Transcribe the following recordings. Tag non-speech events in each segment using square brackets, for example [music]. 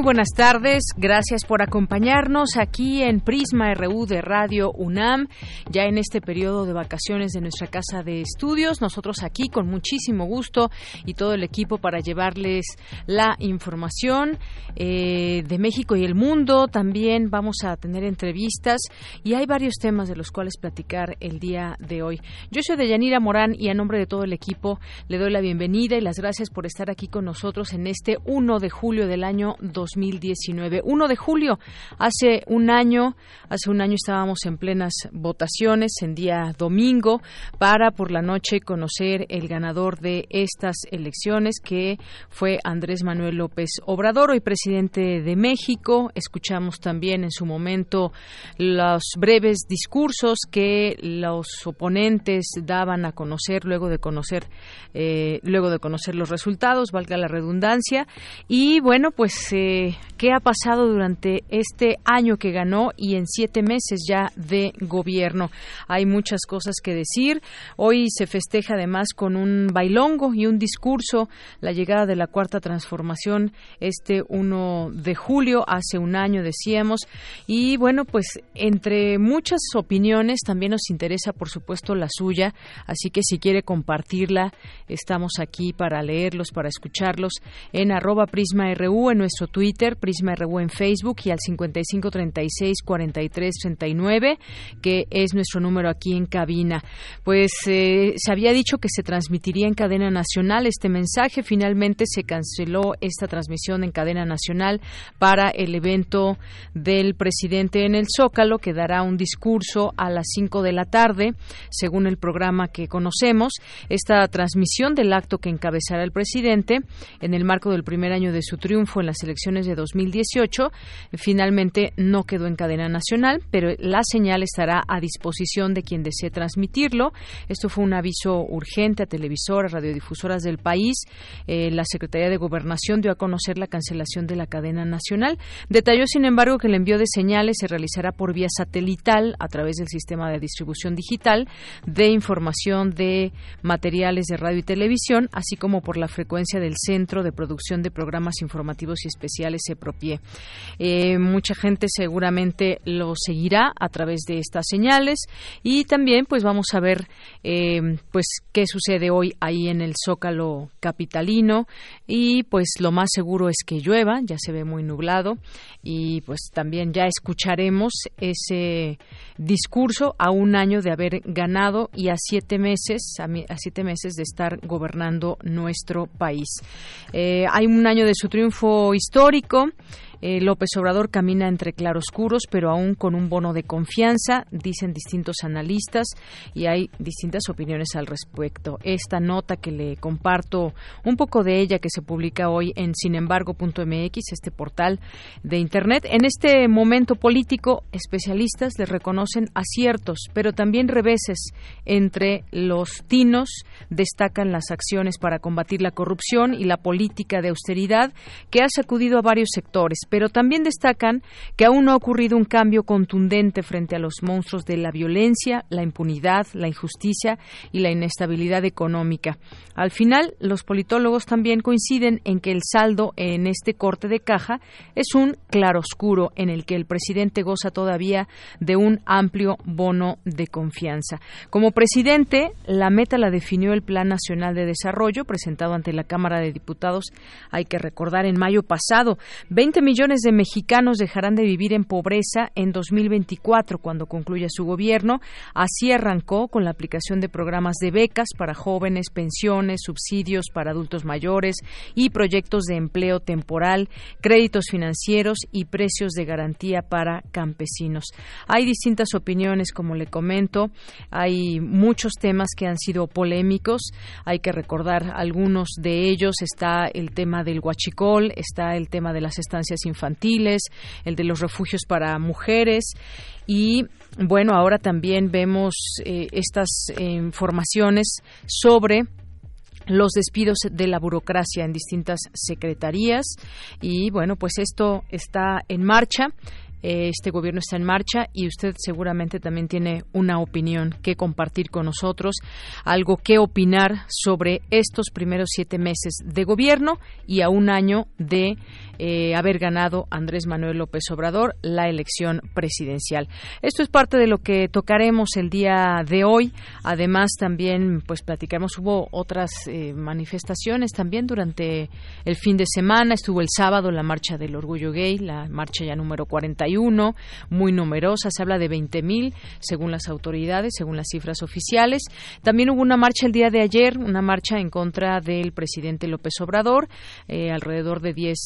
Muy buenas tardes, gracias por acompañarnos aquí en Prisma RU de Radio UNAM, ya en este periodo de vacaciones de nuestra casa de estudios. Nosotros aquí con muchísimo gusto y todo el equipo para llevarles la información eh, de México y el mundo. También vamos a tener entrevistas y hay varios temas de los cuales platicar el día de hoy. Yo soy Deyanira Morán y a nombre de todo el equipo le doy la bienvenida y las gracias por estar aquí con nosotros en este 1 de julio del año 2019. 1 de julio, hace un año, hace un año estábamos en plenas votaciones, en día domingo, para por la noche conocer el ganador de estas elecciones, que fue Andrés Manuel López Obrador, hoy presidente de México. Escuchamos también en su momento los breves discursos que los oponentes daban a conocer luego de conocer, eh, luego de conocer los resultados, valga la redundancia. Y bueno, pues eh, qué ha pasado durante este año que ganó y en siete meses ya de gobierno. Hay muchas cosas que decir. Hoy se festeja además con un bailongo y un discurso la llegada de la cuarta transformación este 1 de julio, hace un año decíamos. Y bueno, pues entre muchas opiniones también nos interesa por supuesto la suya, así que si quiere compartirla, estamos aquí para leerlos, para escucharlos en arroba prisma RU en nuestro Twitter, Prisma RU en Facebook y al 5536-4339, que es nuestro número aquí en cabina. Pues eh, se había dicho que se transmitiría en cadena nacional este mensaje. Finalmente se canceló esta transmisión en cadena nacional para el evento del presidente en el Zócalo, que dará un discurso a las 5 de la tarde, según el programa que conocemos. Esta transmisión del acto que encabezará el presidente en el marco del primer año de su triunfo en las elecciones de 2018. Finalmente no quedó en cadena nacional, pero la señal estará a disposición de quien desee transmitirlo. Esto fue un aviso urgente a televisoras, radiodifusoras del país. Eh, la Secretaría de Gobernación dio a conocer la cancelación de la cadena nacional. Detalló, sin embargo, que el envío de señales se realizará por vía satelital a través del sistema de distribución digital de información de materiales de radio y televisión, así como por la frecuencia del Centro de Producción de Programas Informativos y Especiales se propie. Eh, mucha gente seguramente lo seguirá a través de estas señales y también pues vamos a ver eh, pues qué sucede hoy ahí en el Zócalo capitalino y pues lo más seguro es que llueva, ya se ve muy nublado y pues también ya escucharemos ese discurso a un año de haber ganado y a siete meses a, siete meses de estar gobernando nuestro país. Eh, hay un año de su triunfo histórico histórico eh, López Obrador camina entre claroscuros, pero aún con un bono de confianza, dicen distintos analistas, y hay distintas opiniones al respecto. Esta nota que le comparto un poco de ella que se publica hoy en sinembargo.mx, este portal de Internet. En este momento político, especialistas le reconocen aciertos, pero también reveses entre los tinos. Destacan las acciones para combatir la corrupción y la política de austeridad que ha sacudido a varios sectores pero también destacan que aún no ha ocurrido un cambio contundente frente a los monstruos de la violencia, la impunidad, la injusticia y la inestabilidad económica. Al final, los politólogos también coinciden en que el saldo en este corte de caja es un claroscuro en el que el presidente goza todavía de un amplio bono de confianza. Como presidente, la meta la definió el Plan Nacional de Desarrollo presentado ante la Cámara de Diputados, hay que recordar, en mayo pasado. 20 millones millones de mexicanos dejarán de vivir en pobreza en 2024 cuando concluya su gobierno. Así arrancó con la aplicación de programas de becas para jóvenes, pensiones, subsidios para adultos mayores y proyectos de empleo temporal, créditos financieros y precios de garantía para campesinos. Hay distintas opiniones, como le comento. Hay muchos temas que han sido polémicos. Hay que recordar algunos de ellos. Está el tema del huachicol, está el tema de las estancias infantiles, el de los refugios para mujeres y bueno, ahora también vemos eh, estas eh, informaciones sobre los despidos de la burocracia en distintas secretarías y bueno, pues esto está en marcha. Este gobierno está en marcha y usted seguramente también tiene una opinión que compartir con nosotros, algo que opinar sobre estos primeros siete meses de gobierno y a un año de eh, haber ganado Andrés Manuel López Obrador la elección presidencial. Esto es parte de lo que tocaremos el día de hoy. Además, también pues platicamos, hubo otras eh, manifestaciones también durante el fin de semana. Estuvo el sábado la marcha del orgullo gay, la marcha ya número 41, muy numerosa. Se habla de 20 mil según las autoridades, según las cifras oficiales. También hubo una marcha el día de ayer, una marcha en contra del presidente López Obrador. Eh, alrededor de 10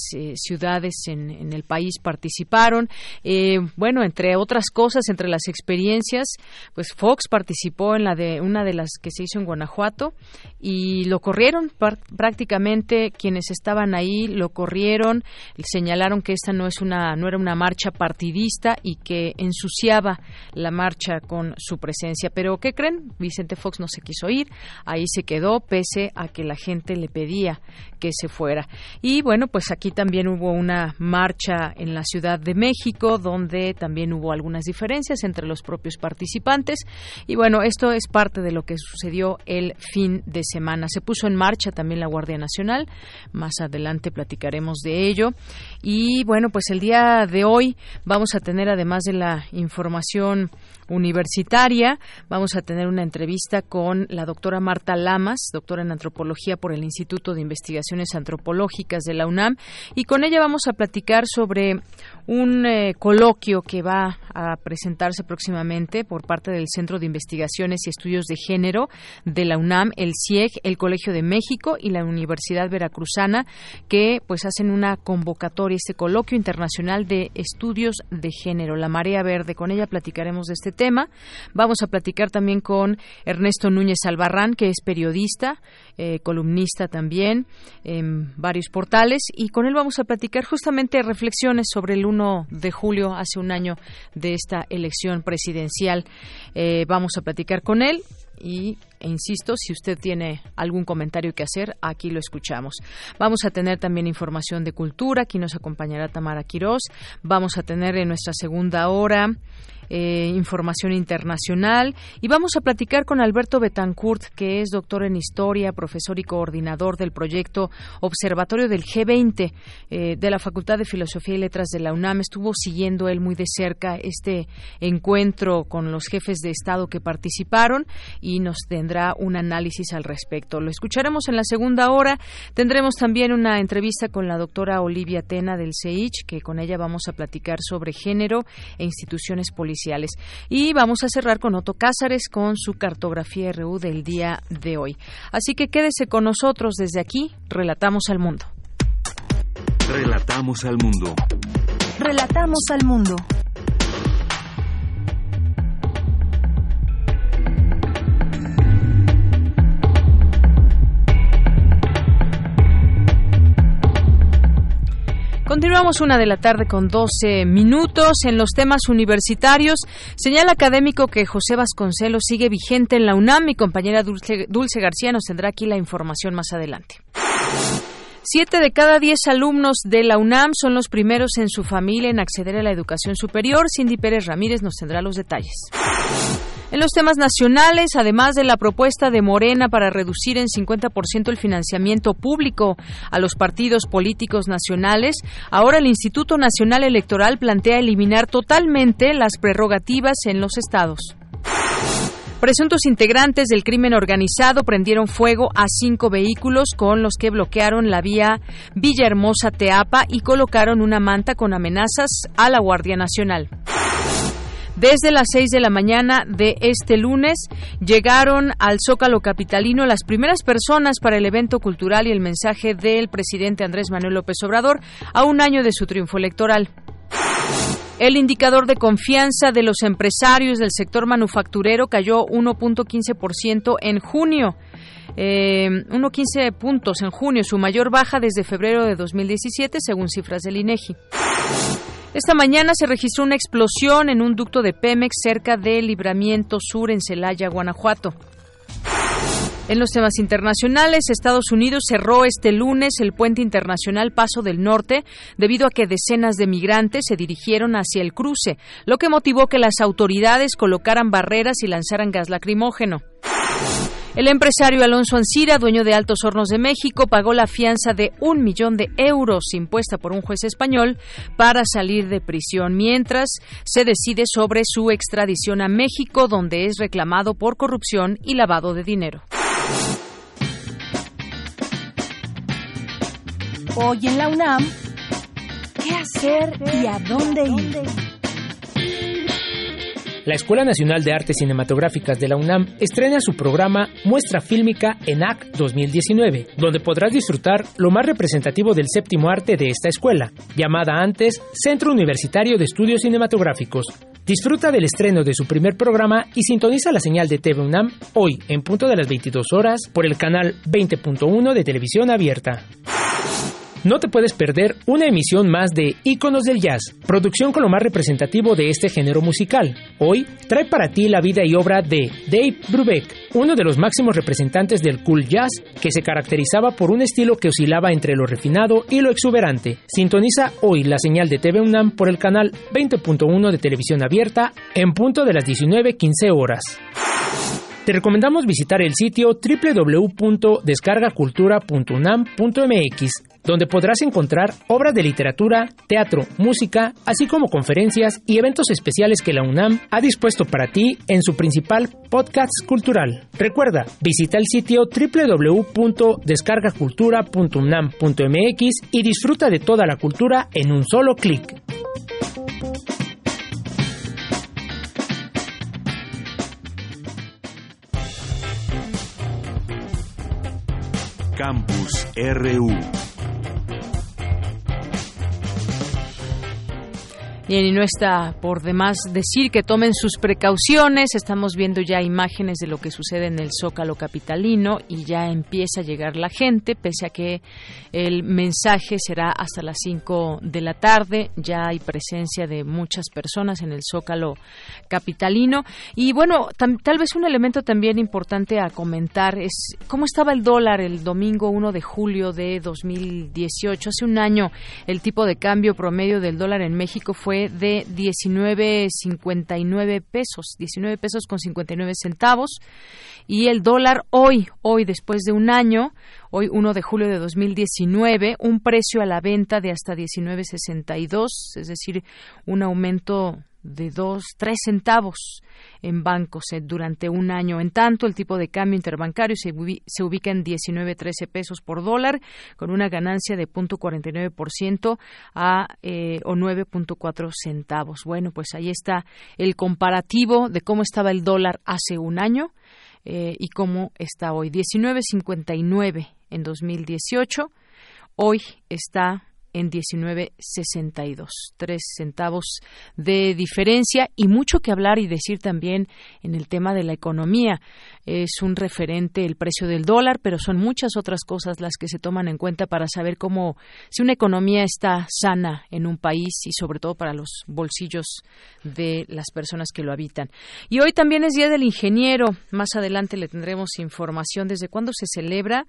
ciudades en, el país participaron. Eh, bueno, entre otras cosas, entre las experiencias, pues Fox participó en la de una de las que se hizo en Guanajuato y lo corrieron prácticamente quienes estaban ahí lo corrieron, señalaron que esta no es una no era una marcha partidista y que ensuciaba la marcha con su presencia. Pero ¿qué creen? Vicente Fox no se quiso ir, ahí se quedó pese a que la gente le pedía que se fuera. Y bueno, pues aquí también hubo una marcha en la Ciudad de México, donde también hubo algunas diferencias entre los propios participantes. Y bueno, esto es parte de lo que sucedió el fin de semana. Se puso en marcha también la Guardia Nacional. Más adelante platicaremos de ello. Y bueno, pues el día de hoy vamos a tener, además de la información universitaria, vamos a tener una entrevista con la doctora Marta Lamas, doctora en antropología por el Instituto de Investigaciones Antropológicas de la UNAM, y con ella vamos a platicar sobre un eh, coloquio que va a presentarse próximamente por parte del Centro de Investigaciones y Estudios de Género de la UNAM, el CIEG, el Colegio de México y la Universidad Veracruzana, que pues hacen una convocatoria, este coloquio internacional de estudios de género, la marea verde. Con ella platicaremos de este tema. Vamos a platicar también con Ernesto Núñez Albarrán, que es periodista, eh, columnista también en varios portales, y con él vamos a platicar justamente reflexiones sobre el 1 de julio, hace un año de esta elección presidencial. Eh, vamos a platicar con él y e insisto, si usted tiene algún comentario que hacer, aquí lo escuchamos. Vamos a tener también información de cultura, aquí nos acompañará Tamara Quirós. Vamos a tener en nuestra segunda hora eh, información internacional y vamos a platicar con Alberto Betancourt, que es doctor en historia, profesor y coordinador del proyecto Observatorio del G20 eh, de la Facultad de Filosofía y Letras de la UNAM. Estuvo siguiendo él muy de cerca este encuentro con los jefes de Estado que participaron y nos tendrá un análisis al respecto. Lo escucharemos en la segunda hora. Tendremos también una entrevista con la doctora Olivia Tena del CEICH, que con ella vamos a platicar sobre género e instituciones políticas y vamos a cerrar con Otto Cázares con su cartografía RU del día de hoy. Así que quédese con nosotros desde aquí, Relatamos al Mundo. Relatamos al Mundo. Relatamos al Mundo. Continuamos una de la tarde con 12 minutos en los temas universitarios. Señala académico que José Vasconcelos sigue vigente en la UNAM. Mi compañera Dulce, Dulce García nos tendrá aquí la información más adelante. Siete de cada diez alumnos de la UNAM son los primeros en su familia en acceder a la educación superior. Cindy Pérez Ramírez nos tendrá los detalles. En los temas nacionales, además de la propuesta de Morena para reducir en 50% el financiamiento público a los partidos políticos nacionales, ahora el Instituto Nacional Electoral plantea eliminar totalmente las prerrogativas en los estados. Presuntos integrantes del crimen organizado prendieron fuego a cinco vehículos con los que bloquearon la vía Villahermosa Teapa y colocaron una manta con amenazas a la Guardia Nacional. Desde las 6 de la mañana de este lunes llegaron al Zócalo Capitalino las primeras personas para el evento cultural y el mensaje del presidente Andrés Manuel López Obrador a un año de su triunfo electoral. El indicador de confianza de los empresarios del sector manufacturero cayó 1.15% en junio. Eh, 1.15 puntos en junio, su mayor baja desde febrero de 2017, según cifras del INEGI. Esta mañana se registró una explosión en un ducto de Pemex cerca del Libramiento Sur en Celaya, Guanajuato. En los temas internacionales, Estados Unidos cerró este lunes el puente internacional Paso del Norte debido a que decenas de migrantes se dirigieron hacia el cruce, lo que motivó que las autoridades colocaran barreras y lanzaran gas lacrimógeno. El empresario Alonso Ancira, dueño de Altos Hornos de México, pagó la fianza de un millón de euros impuesta por un juez español para salir de prisión, mientras se decide sobre su extradición a México, donde es reclamado por corrupción y lavado de dinero. Hoy en la UNAM, ¿qué hacer y a dónde ir? La Escuela Nacional de Artes Cinematográficas de la UNAM estrena su programa Muestra Fílmica ENAC 2019, donde podrás disfrutar lo más representativo del séptimo arte de esta escuela, llamada antes Centro Universitario de Estudios Cinematográficos. Disfruta del estreno de su primer programa y sintoniza la señal de TV UNAM hoy en punto de las 22 horas por el canal 20.1 de televisión abierta. No te puedes perder una emisión más de Íconos del Jazz, producción con lo más representativo de este género musical. Hoy trae para ti la vida y obra de Dave Brubeck, uno de los máximos representantes del cool jazz que se caracterizaba por un estilo que oscilaba entre lo refinado y lo exuberante. Sintoniza hoy la señal de TV UNAM por el canal 20.1 de televisión abierta en punto de las 19.15 horas. Te recomendamos visitar el sitio www.descargacultura.unam.mx donde podrás encontrar obras de literatura, teatro, música, así como conferencias y eventos especiales que la UNAM ha dispuesto para ti en su principal podcast cultural. Recuerda, visita el sitio www.descargacultura.unam.mx y disfruta de toda la cultura en un solo clic. Campus RU Bien, y no está por demás decir que tomen sus precauciones. Estamos viendo ya imágenes de lo que sucede en el Zócalo capitalino y ya empieza a llegar la gente, pese a que el mensaje será hasta las 5 de la tarde. Ya hay presencia de muchas personas en el Zócalo capitalino. Y bueno, tal vez un elemento también importante a comentar es cómo estaba el dólar el domingo 1 de julio de 2018. Hace un año el tipo de cambio promedio del dólar en México fue de 19.59 pesos, 19 pesos con 59 centavos. Y el dólar hoy, hoy después de un año, hoy 1 de julio de 2019, un precio a la venta de hasta 19.62, es decir, un aumento de dos, tres centavos en bancos durante un año. En tanto, el tipo de cambio interbancario se, se ubica en 19.13 pesos por dólar, con una ganancia de 0.49% a eh, o 9.4 centavos. Bueno, pues ahí está el comparativo de cómo estaba el dólar hace un año eh, y cómo está hoy. 19.59 en 2018. Hoy está en 19.62, tres centavos de diferencia y mucho que hablar y decir también en el tema de la economía. Es un referente el precio del dólar, pero son muchas otras cosas las que se toman en cuenta para saber cómo si una economía está sana en un país y sobre todo para los bolsillos de las personas que lo habitan. Y hoy también es Día del Ingeniero. Más adelante le tendremos información desde cuándo se celebra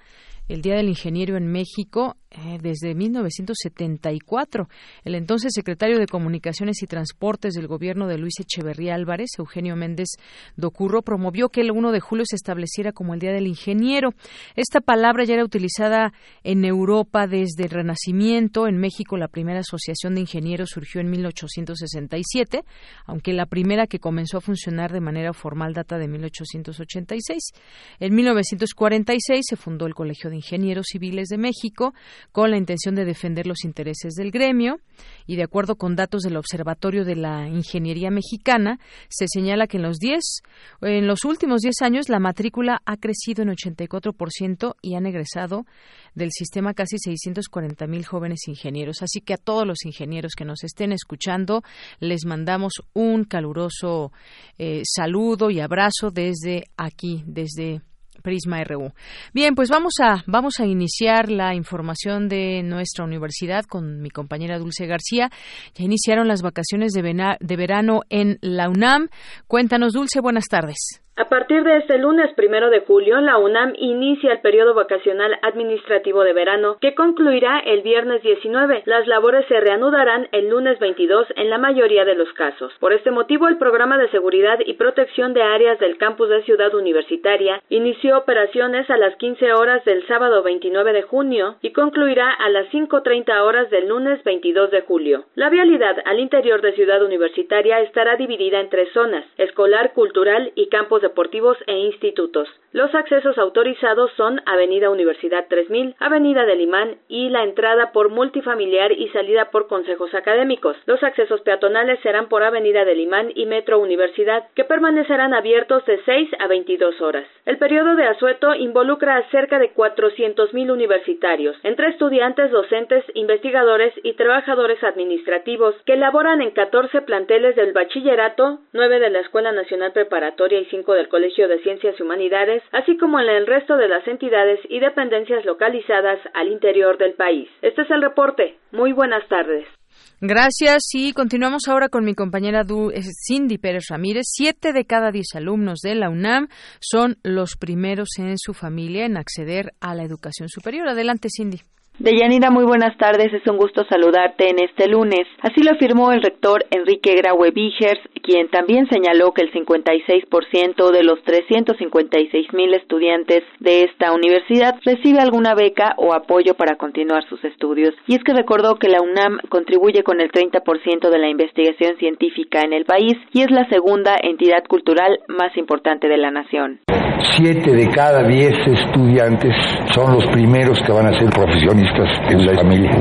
el Día del Ingeniero en México. Eh, desde 1970 1974. El entonces secretario de Comunicaciones y Transportes del gobierno de Luis Echeverría Álvarez, Eugenio Méndez Docurro, promovió que el 1 de julio se estableciera como el Día del Ingeniero. Esta palabra ya era utilizada en Europa desde el Renacimiento. En México, la primera asociación de ingenieros surgió en 1867, aunque la primera que comenzó a funcionar de manera formal data de 1886. En 1946 se fundó el Colegio de Ingenieros Civiles de México con la intención de defender los intereses del gremio y de acuerdo con datos del Observatorio de la Ingeniería Mexicana se señala que en los 10 en los últimos 10 años la matrícula ha crecido en 84% y han egresado del sistema casi 640 mil jóvenes ingenieros. Así que a todos los ingenieros que nos estén escuchando les mandamos un caluroso eh, saludo y abrazo desde aquí, desde Prisma RU. Bien, pues vamos a vamos a iniciar la información de nuestra universidad con mi compañera Dulce García. Ya iniciaron las vacaciones de, de verano en la UNAM. Cuéntanos, Dulce, buenas tardes. A partir de este lunes primero de julio, la UNAM inicia el periodo vacacional administrativo de verano, que concluirá el viernes 19. Las labores se reanudarán el lunes 22 en la mayoría de los casos. Por este motivo, el programa de seguridad y protección de áreas del campus de Ciudad Universitaria inició operaciones a las 15 horas del sábado 29 de junio y concluirá a las 5.30 horas del lunes 22 de julio. La vialidad al interior de Ciudad Universitaria estará dividida en tres zonas, escolar, cultural y campos deportivos e institutos. Los accesos autorizados son Avenida Universidad 3000, Avenida del Imán y la entrada por multifamiliar y salida por consejos académicos. Los accesos peatonales serán por Avenida del Imán y Metro Universidad, que permanecerán abiertos de 6 a 22 horas. El periodo de asueto involucra a cerca de 400.000 universitarios, entre estudiantes, docentes, investigadores y trabajadores administrativos que laboran en 14 planteles del bachillerato, 9 de la Escuela Nacional Preparatoria y 5 del Colegio de Ciencias y Humanidades, así como en el resto de las entidades y dependencias localizadas al interior del país. Este es el reporte. Muy buenas tardes. Gracias y continuamos ahora con mi compañera eh, Cindy Pérez Ramírez. Siete de cada diez alumnos de la UNAM son los primeros en su familia en acceder a la educación superior. Adelante, Cindy. Deyanira, muy buenas tardes. Es un gusto saludarte en este lunes. Así lo afirmó el rector Enrique Graue Vigers, quien también señaló que el 56% de los 356 mil estudiantes de esta universidad recibe alguna beca o apoyo para continuar sus estudios. Y es que recordó que la UNAM contribuye con el 30% de la investigación científica en el país y es la segunda entidad cultural más importante de la nación. Siete de cada diez estudiantes son los primeros que van a ser profesionistas en la familia.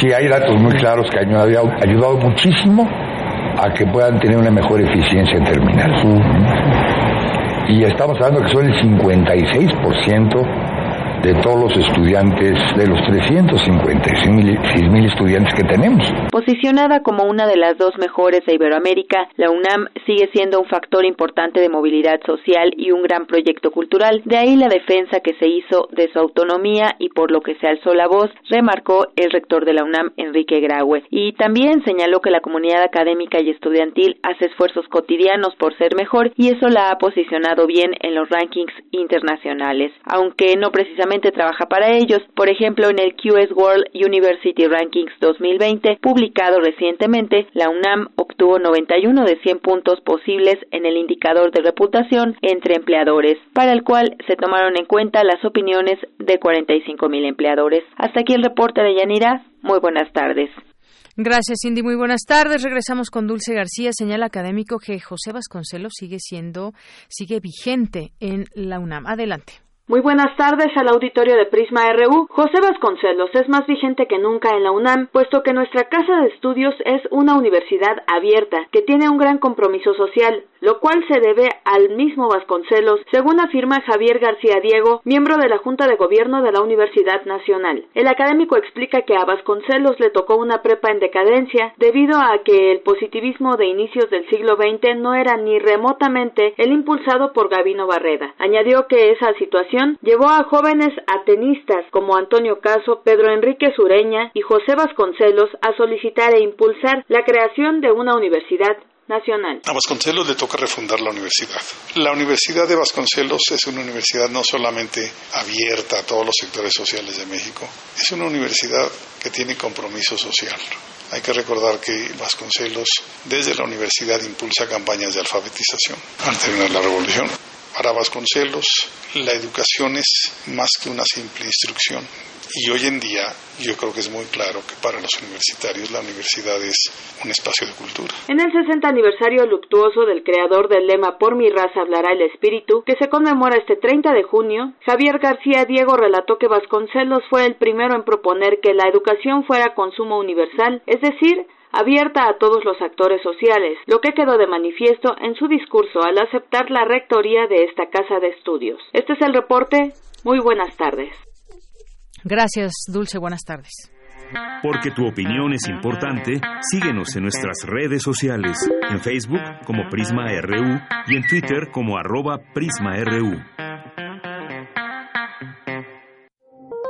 Sí, hay datos muy claros que han ayudado muchísimo a que puedan tener una mejor eficiencia en terminal. Y estamos hablando que son el 56% de todos los estudiantes, de los 356 mil estudiantes que tenemos. Posicionada como una de las dos mejores de Iberoamérica, la UNAM sigue siendo un factor importante de movilidad social y un gran proyecto cultural. De ahí la defensa que se hizo de su autonomía y por lo que se alzó la voz, remarcó el rector de la UNAM, Enrique Graue. Y también señaló que la comunidad académica y estudiantil hace esfuerzos cotidianos por ser mejor y eso la ha posicionado bien en los rankings internacionales, aunque no precisamente trabaja para ellos. Por ejemplo, en el QS World University Rankings 2020, publicado recientemente, la UNAM obtuvo 91 de 100 puntos posibles en el indicador de reputación entre empleadores, para el cual se tomaron en cuenta las opiniones de 45 mil empleadores. Hasta aquí el reporte de Yanira. Muy buenas tardes. Gracias, Cindy. Muy buenas tardes. Regresamos con Dulce García. Señala académico que José Vasconcelos sigue siendo, sigue vigente en la UNAM. Adelante. Muy buenas tardes al auditorio de Prisma RU. José Vasconcelos es más vigente que nunca en la UNAM, puesto que nuestra casa de estudios es una universidad abierta, que tiene un gran compromiso social, lo cual se debe al mismo Vasconcelos, según afirma Javier García Diego, miembro de la Junta de Gobierno de la Universidad Nacional. El académico explica que a Vasconcelos le tocó una prepa en decadencia debido a que el positivismo de inicios del siglo XX no era ni remotamente el impulsado por Gavino Barreda. Añadió que esa situación llevó a jóvenes atenistas como Antonio Caso, Pedro Enrique Sureña y José Vasconcelos a solicitar e impulsar la creación de una universidad Nacional. A Vasconcelos le toca refundar la universidad. La Universidad de Vasconcelos es una universidad no solamente abierta a todos los sectores sociales de México, es una universidad que tiene compromiso social. Hay que recordar que Vasconcelos desde la universidad impulsa campañas de alfabetización antes de la revolución. Para Vasconcelos, la educación es más que una simple instrucción, y hoy en día yo creo que es muy claro que para los universitarios la universidad es un espacio de cultura. En el 60 aniversario luctuoso del creador del lema Por mi raza hablará el espíritu, que se conmemora este 30 de junio, Javier García Diego relató que Vasconcelos fue el primero en proponer que la educación fuera consumo universal, es decir, abierta a todos los actores sociales, lo que quedó de manifiesto en su discurso al aceptar la rectoría de esta casa de estudios. Este es el reporte. Muy buenas tardes. Gracias, Dulce. Buenas tardes. Porque tu opinión es importante, síguenos en nuestras redes sociales, en Facebook como Prisma RU y en Twitter como arroba PrismaRU.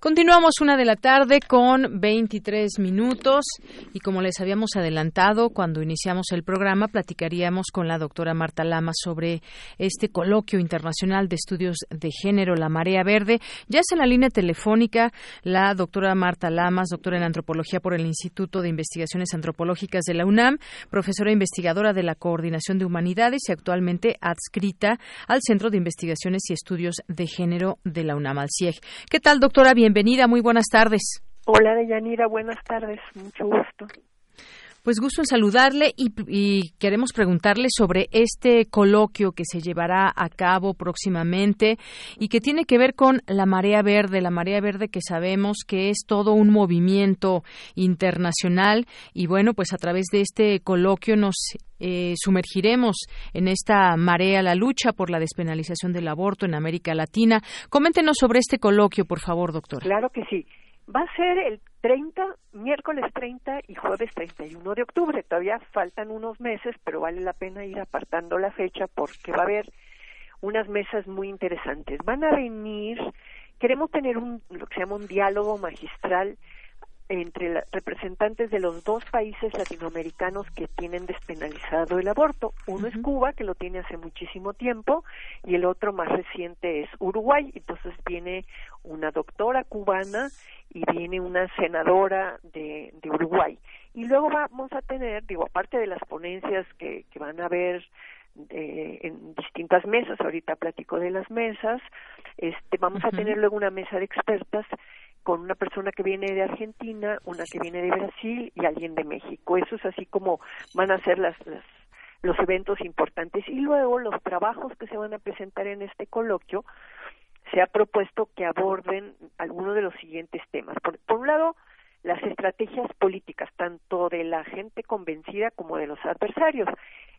Continuamos una de la tarde con 23 minutos y como les habíamos adelantado cuando iniciamos el programa, platicaríamos con la doctora Marta Lama sobre este coloquio internacional de estudios de género, la marea verde. Ya es en la línea telefónica la doctora Marta Lamas, doctora en antropología por el Instituto de Investigaciones Antropológicas de la UNAM, profesora investigadora de la Coordinación de Humanidades y actualmente adscrita al Centro de Investigaciones y Estudios de Género de la UNAM, al CIEG. ¿Qué tal, doctora? Bienvenida, muy buenas tardes. Hola, Deyanira, buenas tardes, mucho gusto. Pues gusto en saludarle y, queremos preguntarle sobre este coloquio que se llevará a cabo próximamente y que tiene que ver con la marea verde, la marea verde que sabemos que es todo un movimiento internacional y bueno, pues a través de este coloquio nos eh, sumergiremos en esta marea, la lucha por la despenalización del aborto en América Latina. Coméntenos sobre este coloquio, por favor, doctor. Claro que sí. Va a ser el 30, miércoles 30 y jueves 31 de octubre. Todavía faltan unos meses, pero vale la pena ir apartando la fecha porque va a haber unas mesas muy interesantes. Van a venir, queremos tener un, lo que se llama un diálogo magistral entre representantes de los dos países latinoamericanos que tienen despenalizado el aborto. Uno es Cuba, que lo tiene hace muchísimo tiempo, y el otro más reciente es Uruguay. Entonces viene una doctora cubana y viene una senadora de, de Uruguay. Y luego vamos a tener, digo, aparte de las ponencias que, que van a haber eh, en distintas mesas, ahorita platico de las mesas, este, vamos a tener luego una mesa de expertas con una persona que viene de Argentina, una que viene de Brasil y alguien de México. Eso es así como van a ser las, los eventos importantes. Y luego los trabajos que se van a presentar en este coloquio, se ha propuesto que aborden algunos de los siguientes temas. por un lado, las estrategias políticas, tanto de la gente convencida como de los adversarios.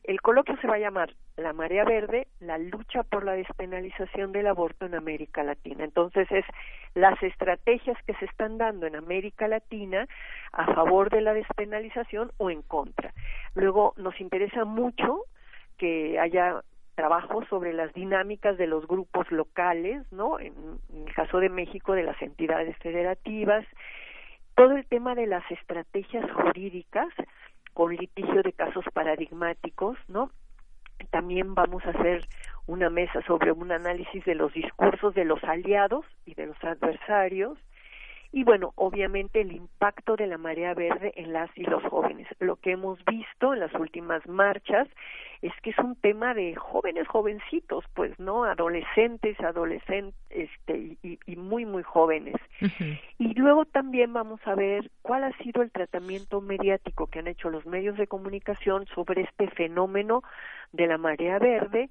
El coloquio se va a llamar La Marea Verde, la lucha por la despenalización del aborto en América Latina. Entonces es las estrategias que se están dando en América Latina a favor de la despenalización o en contra. Luego nos interesa mucho que haya trabajo sobre las dinámicas de los grupos locales, ¿no? En, en el caso de México, de las entidades federativas, todo el tema de las estrategias jurídicas con litigio de casos paradigmáticos, ¿no? También vamos a hacer una mesa sobre un análisis de los discursos de los aliados y de los adversarios y bueno, obviamente el impacto de la marea verde en las y los jóvenes. Lo que hemos visto en las últimas marchas es que es un tema de jóvenes, jovencitos, pues, ¿no? Adolescentes, adolescentes, este, y, muy, muy jóvenes. Y luego también vamos a ver cuál ha sido el tratamiento mediático que han hecho los medios de comunicación sobre este fenómeno de la marea verde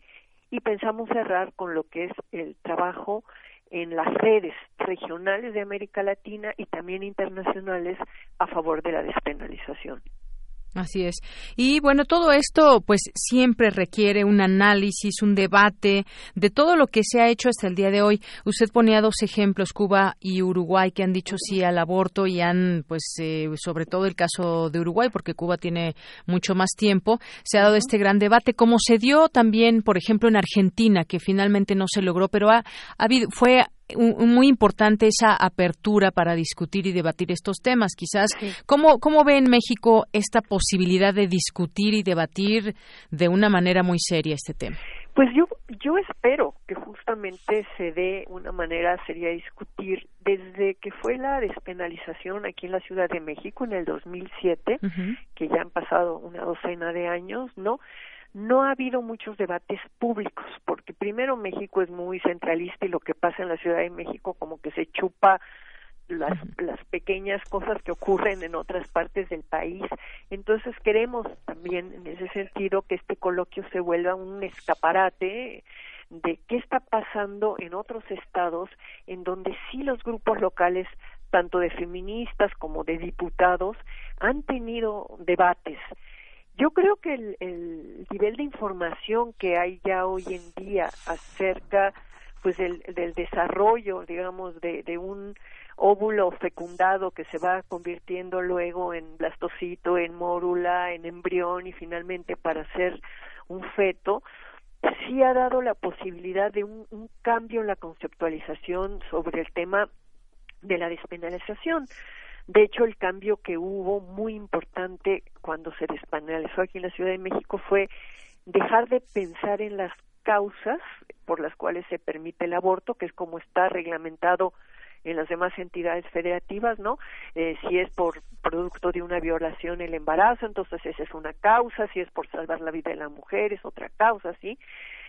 y pensamos cerrar con lo que es el trabajo en las redes regionales de América Latina y también internacionales a favor de la despenalización. Así es. Y bueno, todo esto pues siempre requiere un análisis, un debate de todo lo que se ha hecho hasta el día de hoy. Usted ponía dos ejemplos, Cuba y Uruguay, que han dicho sí al aborto y han, pues, eh, sobre todo el caso de Uruguay, porque Cuba tiene mucho más tiempo, se ha dado este gran debate, como se dio también, por ejemplo, en Argentina, que finalmente no se logró, pero ha, habido, fue muy importante esa apertura para discutir y debatir estos temas. Quizás, ¿cómo, ¿cómo ve en México esta posibilidad de discutir y debatir de una manera muy seria este tema? Pues yo, yo espero que justamente se dé una manera seria de discutir desde que fue la despenalización aquí en la Ciudad de México en el 2007, que ya han pasado una docena de años, ¿no? No ha habido muchos debates públicos, porque primero México es muy centralista y lo que pasa en la Ciudad de México como que se chupa las, las pequeñas cosas que ocurren en otras partes del país. Entonces queremos también en ese sentido que este coloquio se vuelva un escaparate de qué está pasando en otros estados en donde sí los grupos locales tanto de feministas como de diputados han tenido debates yo creo que el, el, nivel de información que hay ya hoy en día acerca pues del, del desarrollo, digamos, de, un óvulo fecundado que se va convirtiendo luego en blastocito, en mórula, en embrión y finalmente para ser un feto, sí ha dado la posibilidad de un cambio en la conceptualización sobre el tema de la despenalización. De hecho, el cambio que hubo muy importante cuando se despenalizó aquí en la Ciudad de México fue dejar de pensar en las causas por las cuales se permite el aborto, que es como está reglamentado en las demás entidades federativas, ¿no? Eh, si es por producto de una violación el embarazo, entonces esa es una causa, si es por salvar la vida de la mujer es otra causa, ¿sí?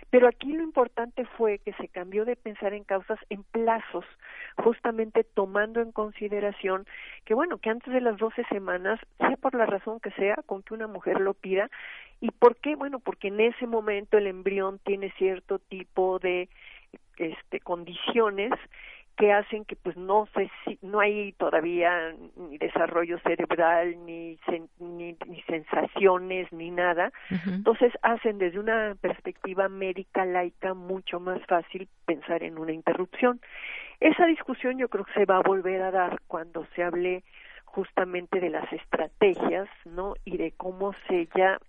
Pero aquí lo importante fue que se cambió de pensar en causas en plazos, justamente tomando en consideración que, bueno, que antes de las 12 semanas, sea por la razón que sea, con que una mujer lo pida, ¿y por qué? Bueno, porque en ese momento el embrión tiene cierto tipo de este, condiciones que hacen que pues no si no hay todavía ni desarrollo cerebral ni ni, sensaciones ni nada. Entonces hacen desde una perspectiva médica laica mucho más fácil pensar en una interrupción. Esa discusión yo creo que se va a volver a dar cuando se hable justamente de las estrategias no y de cómo se ya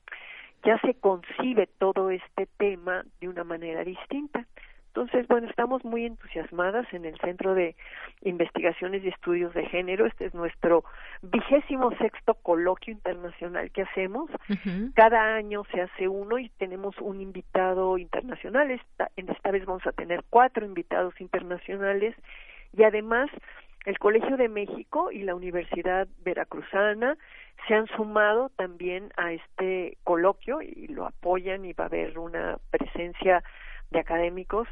ya se concibe todo este tema de una manera distinta entonces, bueno, estamos muy entusiasmadas en el Centro de Investigaciones y Estudios de Género. Este es nuestro vigésimo sexto coloquio internacional que hacemos. Cada año se hace uno y tenemos un invitado internacional. Esta, esta vez vamos a tener cuatro invitados internacionales y además el Colegio de México y la Universidad Veracruzana se han sumado también a este coloquio y lo apoyan y va a haber una presencia de académicos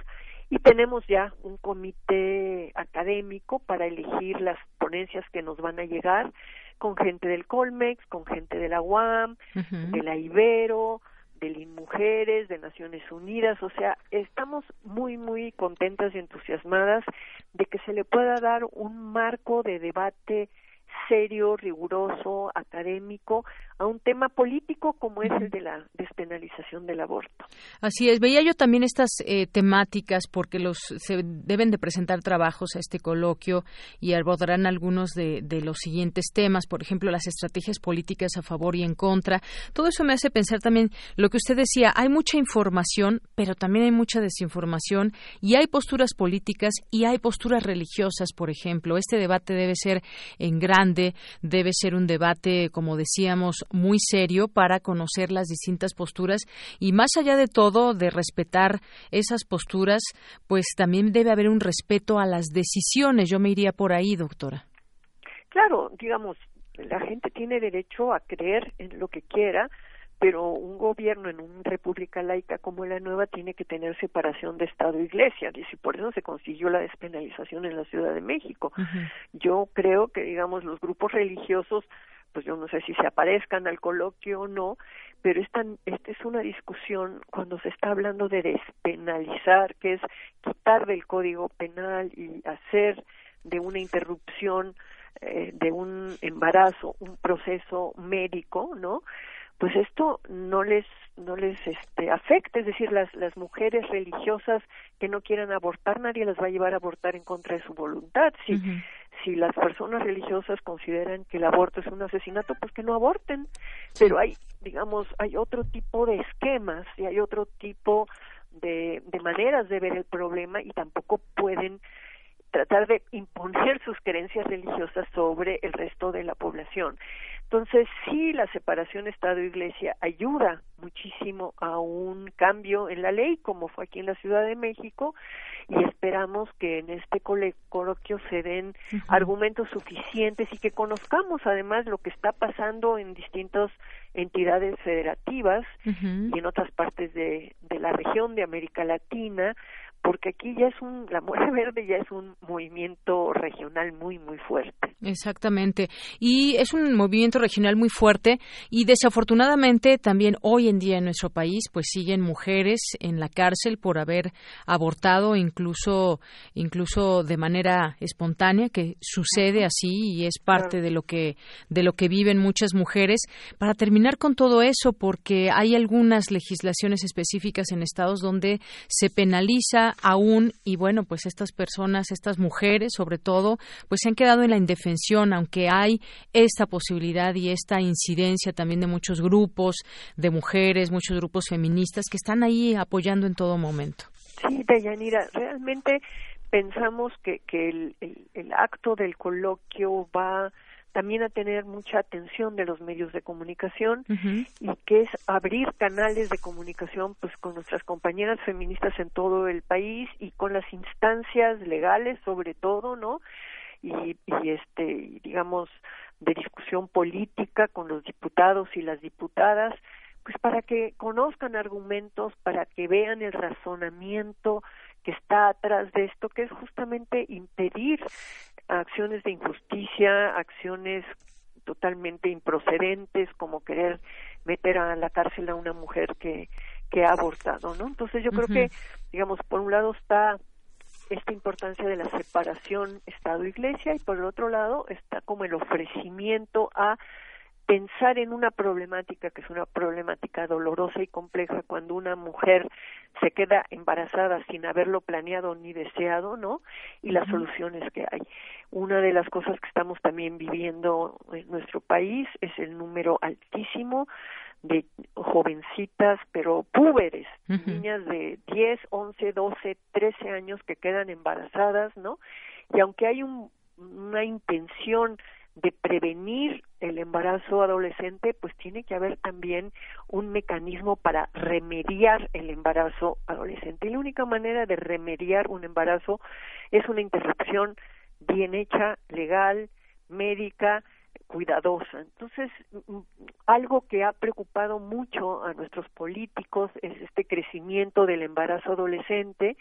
y tenemos ya un comité académico para elegir las ponencias que nos van a llegar con gente del Colmex, con gente de la UAM, de la Ibero, del INMujeres, de Naciones Unidas, o sea, estamos muy, muy contentas y entusiasmadas de que se le pueda dar un marco de debate serio, riguroso, académico a un tema político como es el de la despenalización del aborto. Así es, veía yo también estas eh, temáticas porque los se deben de presentar trabajos a este coloquio y abordarán algunos de, de los siguientes temas, por ejemplo, las estrategias políticas a favor y en contra. Todo eso me hace pensar también lo que usted decía, hay mucha información, pero también hay mucha desinformación y hay posturas políticas y hay posturas religiosas, por ejemplo. Este debate debe ser en grande, debe ser un debate, como decíamos, muy serio para conocer las distintas posturas y más allá de todo de respetar esas posturas, pues también debe haber un respeto a las decisiones. Yo me iría por ahí, doctora. Claro, digamos, la gente tiene derecho a creer en lo que quiera, pero un gobierno en una república laica como la nueva tiene que tener separación de Estado e Iglesia, y por eso se consiguió la despenalización en la Ciudad de México. Yo creo que, digamos, los grupos religiosos pues yo no sé si se aparezcan al coloquio o no, pero esta, esta es una discusión cuando se está hablando de despenalizar, que es quitar del código penal y hacer de una interrupción eh, de un embarazo un proceso médico, ¿no? Pues esto no les no les este afecta, es decir, las las mujeres religiosas que no quieran abortar nadie las va a llevar a abortar en contra de su voluntad. Si si las personas religiosas consideran que el aborto es un asesinato, pues que no aborten. Pero hay, digamos, hay otro tipo de esquemas y hay otro tipo de, de maneras de ver el problema y tampoco pueden tratar de imponer sus creencias religiosas sobre el resto de la población. Entonces, sí, la separación Estado-Iglesia ayuda muchísimo a un cambio en la ley, como fue aquí en la Ciudad de México, y esperamos que en este coloquio se den argumentos suficientes y que conozcamos además lo que está pasando en distintas entidades federativas y en otras partes de, de la región de América Latina porque aquí ya es un, la Mora [laughs] Verde ya es un movimiento regional muy, muy fuerte. Exactamente. Y es un movimiento regional muy fuerte y desafortunadamente también hoy en día en nuestro país pues siguen mujeres en la cárcel por haber abortado incluso, incluso de manera espontánea, que sucede así y es parte de lo que, de lo que viven muchas mujeres. Para terminar con todo eso, porque hay algunas legislaciones específicas en estados donde se penaliza aún y bueno, pues estas personas, estas mujeres sobre todo, pues se han quedado en la indefensión, aunque hay esta posibilidad y esta incidencia también de muchos grupos de mujeres, muchos grupos feministas que están ahí apoyando en todo momento. Sí, Dayanira, realmente pensamos que, que el, el acto del coloquio va también a tener mucha atención de los medios de comunicación y que es abrir canales de comunicación pues con nuestras compañeras feministas en todo el país y con las instancias legales sobre todo no y, y este digamos de discusión política con los diputados y las diputadas pues para que conozcan argumentos para que vean el razonamiento que está atrás de esto, que es justamente impedir acciones de injusticia, acciones totalmente improcedentes, como querer meter a la cárcel a una mujer que, que ha abortado, ¿no? Entonces yo creo que, digamos, por un lado está esta importancia de la separación Estado-Iglesia y por el otro lado está como el ofrecimiento a pensar en una problemática que es una problemática dolorosa y compleja cuando una mujer se queda embarazada sin haberlo planeado ni deseado, ¿no? Y las soluciones que hay. Una de las cosas que estamos también viviendo en nuestro país es el número altísimo de jovencitas, pero púberes, niñas de 10, 11, 12, 13 años que quedan embarazadas, ¿no? Y aunque hay un, una intención de prevenir el embarazo adolescente, pues tiene que haber también un mecanismo para remediar el embarazo adolescente. Y la única manera de remediar un embarazo es una interrupción bien hecha, legal, médica, cuidadosa. Entonces, mm, algo que ha preocupado mucho a nuestros políticos es este crecimiento del embarazo adolescente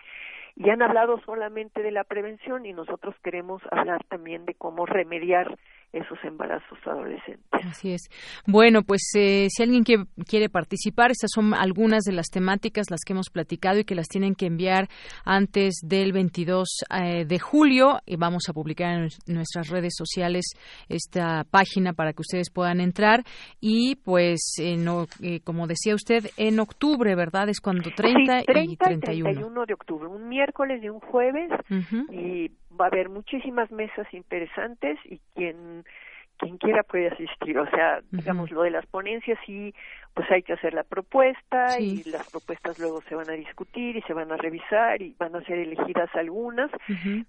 y han hablado solamente de la prevención y nosotros queremos hablar también de cómo remediar esos embarazos adolescentes. Así es. Bueno, pues eh, si alguien quiere participar, estas son algunas de las temáticas las que hemos platicado y que las tienen que enviar antes del 22 eh, de julio y vamos a publicar en nuestras redes sociales esta página para que ustedes puedan entrar y pues eh, como decía usted en octubre, ¿verdad? Es cuando 30, y 31. de octubre, un miércoles y un jueves y va a haber muchísimas mesas interesantes y quien quien quiera puede asistir. O sea, digamos, lo de las ponencias sí, pues hay que hacer la propuesta y las propuestas luego se van a discutir y se van a revisar y van a ser elegidas algunas,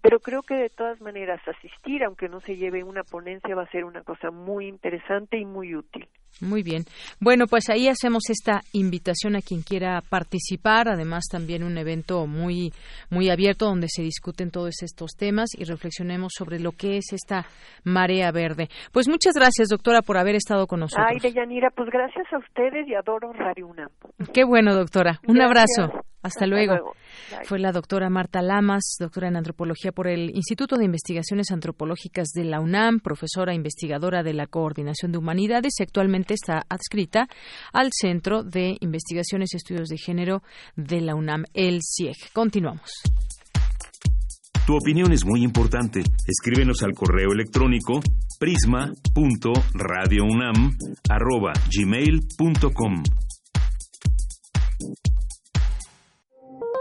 pero creo que de todas maneras asistir, aunque no se lleve una ponencia, va a ser una cosa muy interesante y muy útil. Muy bien. Bueno, pues ahí hacemos esta invitación a quien quiera participar. Además, también un evento muy, muy abierto donde se discuten todos estos temas y reflexionemos sobre lo que es esta marea verde. Pues muchas gracias, doctora, por haber estado con nosotros. Ay, Deyanira, pues gracias a ustedes y adoro Radio UNAM. Qué bueno, doctora. Un abrazo. Hasta, luego. Fue la doctora Marta Lamas, doctora en antropología por el Instituto de Investigaciones Antropológicas de la UNAM, profesora investigadora de la Coordinación de Humanidades y actualmente está adscrita al Centro de Investigaciones y Estudios de Género de la UNAM, el CIEG. Continuamos. Tu opinión es muy importante. Escríbenos al correo electrónico prisma.radiounam@gmail.com.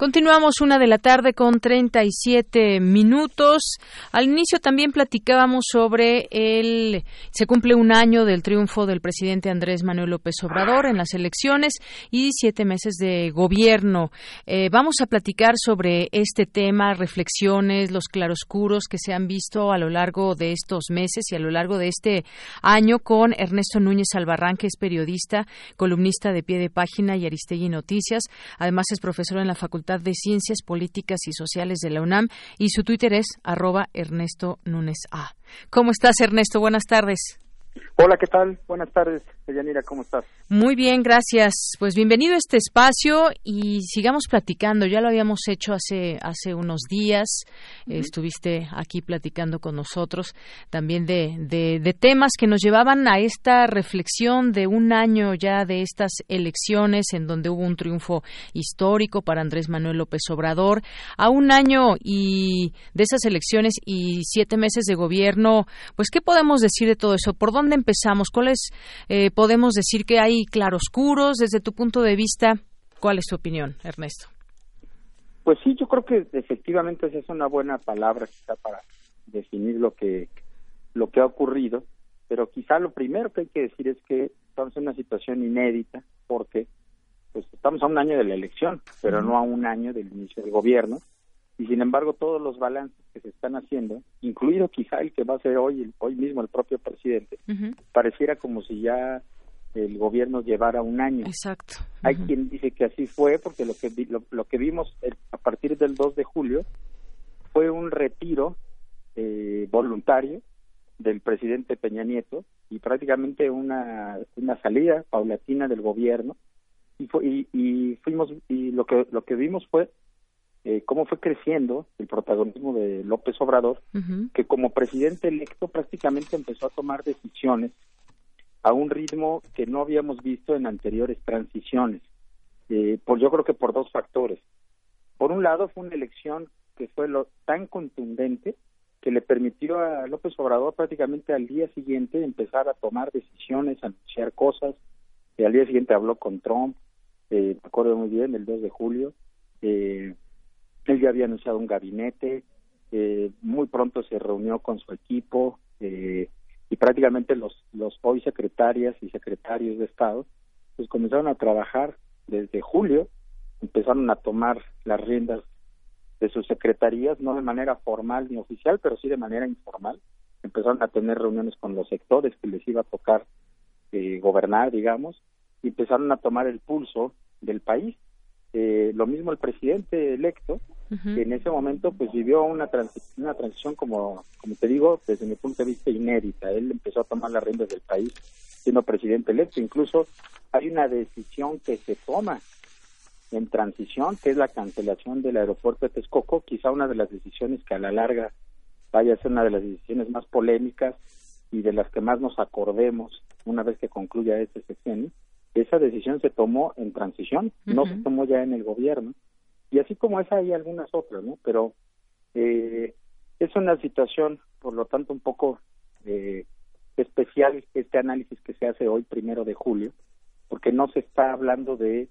Continuamos una de la tarde con 37 minutos. Al inicio también platicábamos sobre el. Se cumple un año del triunfo del presidente Andrés Manuel López Obrador en las elecciones y siete meses de gobierno. Eh, vamos a platicar sobre este tema, reflexiones, los claroscuros que se han visto a lo largo de estos meses y a lo largo de este año con Ernesto Núñez Albarrán, que es periodista, columnista de pie de página y Aristegui Noticias. Además, es profesor en la Facultad de Ciencias Políticas y Sociales de la UNAM y su Twitter es arroba Ernesto Núñez A. ¿Cómo estás, Ernesto? Buenas tardes. Hola, ¿qué tal? Buenas tardes, Yanira, ¿cómo estás? Muy bien, gracias. Pues bienvenido a este espacio y sigamos platicando. Ya lo habíamos hecho hace hace unos días. estuviste aquí platicando con nosotros también de, de, temas que nos llevaban a esta reflexión de un año ya de estas elecciones en donde hubo un triunfo histórico para Andrés Manuel López Obrador. A un año y de esas elecciones y siete meses de gobierno, pues ¿qué podemos decir de todo eso? ¿Por dónde empezamos? ¿Cuáles eh, podemos decir que hay claroscuros desde tu punto de vista? ¿Cuál es tu opinión, Ernesto? Pues sí, yo creo que efectivamente esa es una buena palabra quizá para definir lo que lo que ha ocurrido, pero quizá lo primero que hay que decir es que estamos en una situación inédita porque pues estamos a un año de la elección, pero no a un año del inicio del gobierno y sin embargo todos los balances que se están haciendo, incluido quizá el que va a ser hoy, hoy mismo el propio presidente, pareciera como si ya el gobierno llevara un año. Exacto. Hay quien dice que así fue porque lo que lo, que vimos a partir del 2 de julio fue un retiro eh, voluntario del presidente Peña Nieto y prácticamente una, una salida paulatina del gobierno y, y, y fuimos y lo que lo que vimos fue eh, cómo fue creciendo el protagonismo de López Obrador, que como presidente electo prácticamente empezó a tomar decisiones a un ritmo que no habíamos visto en anteriores transiciones, eh, por yo creo que por dos factores. Por un lado fue una elección que fue lo tan contundente que le permitió a López Obrador prácticamente al día siguiente empezar a tomar decisiones, anunciar cosas. Y al día siguiente habló con Trump, eh, me acuerdo muy bien, el 2 de julio. Eh, él ya había anunciado un gabinete, eh, muy pronto se reunió con su equipo eh, y prácticamente los, los hoy secretarias y secretarios de Estado pues comenzaron a trabajar desde julio, empezaron a tomar las riendas de sus secretarías, no de manera formal ni oficial, pero sí de manera informal. Empezaron a tener reuniones con los sectores que les iba a tocar eh, gobernar, digamos, y empezaron a tomar el pulso del país. Eh, lo mismo el presidente electo, que en ese momento pues vivió una, una transición como, como te digo, desde mi punto de vista inédita. Él empezó a tomar las riendas del país siendo presidente electo. Incluso hay una decisión que se toma en transición, que es la cancelación del aeropuerto de Texcoco, quizá una de las decisiones que a la larga vaya a ser una de las decisiones más polémicas y de las que más nos acordemos una vez que concluya este sexenio, esa decisión se tomó en transición, no se tomó ya en el gobierno. Y así como esa hay algunas otras, ¿no? Pero eh, es una situación, por lo tanto, un poco eh, especial este análisis que se hace hoy, primero de julio, porque no se está hablando de,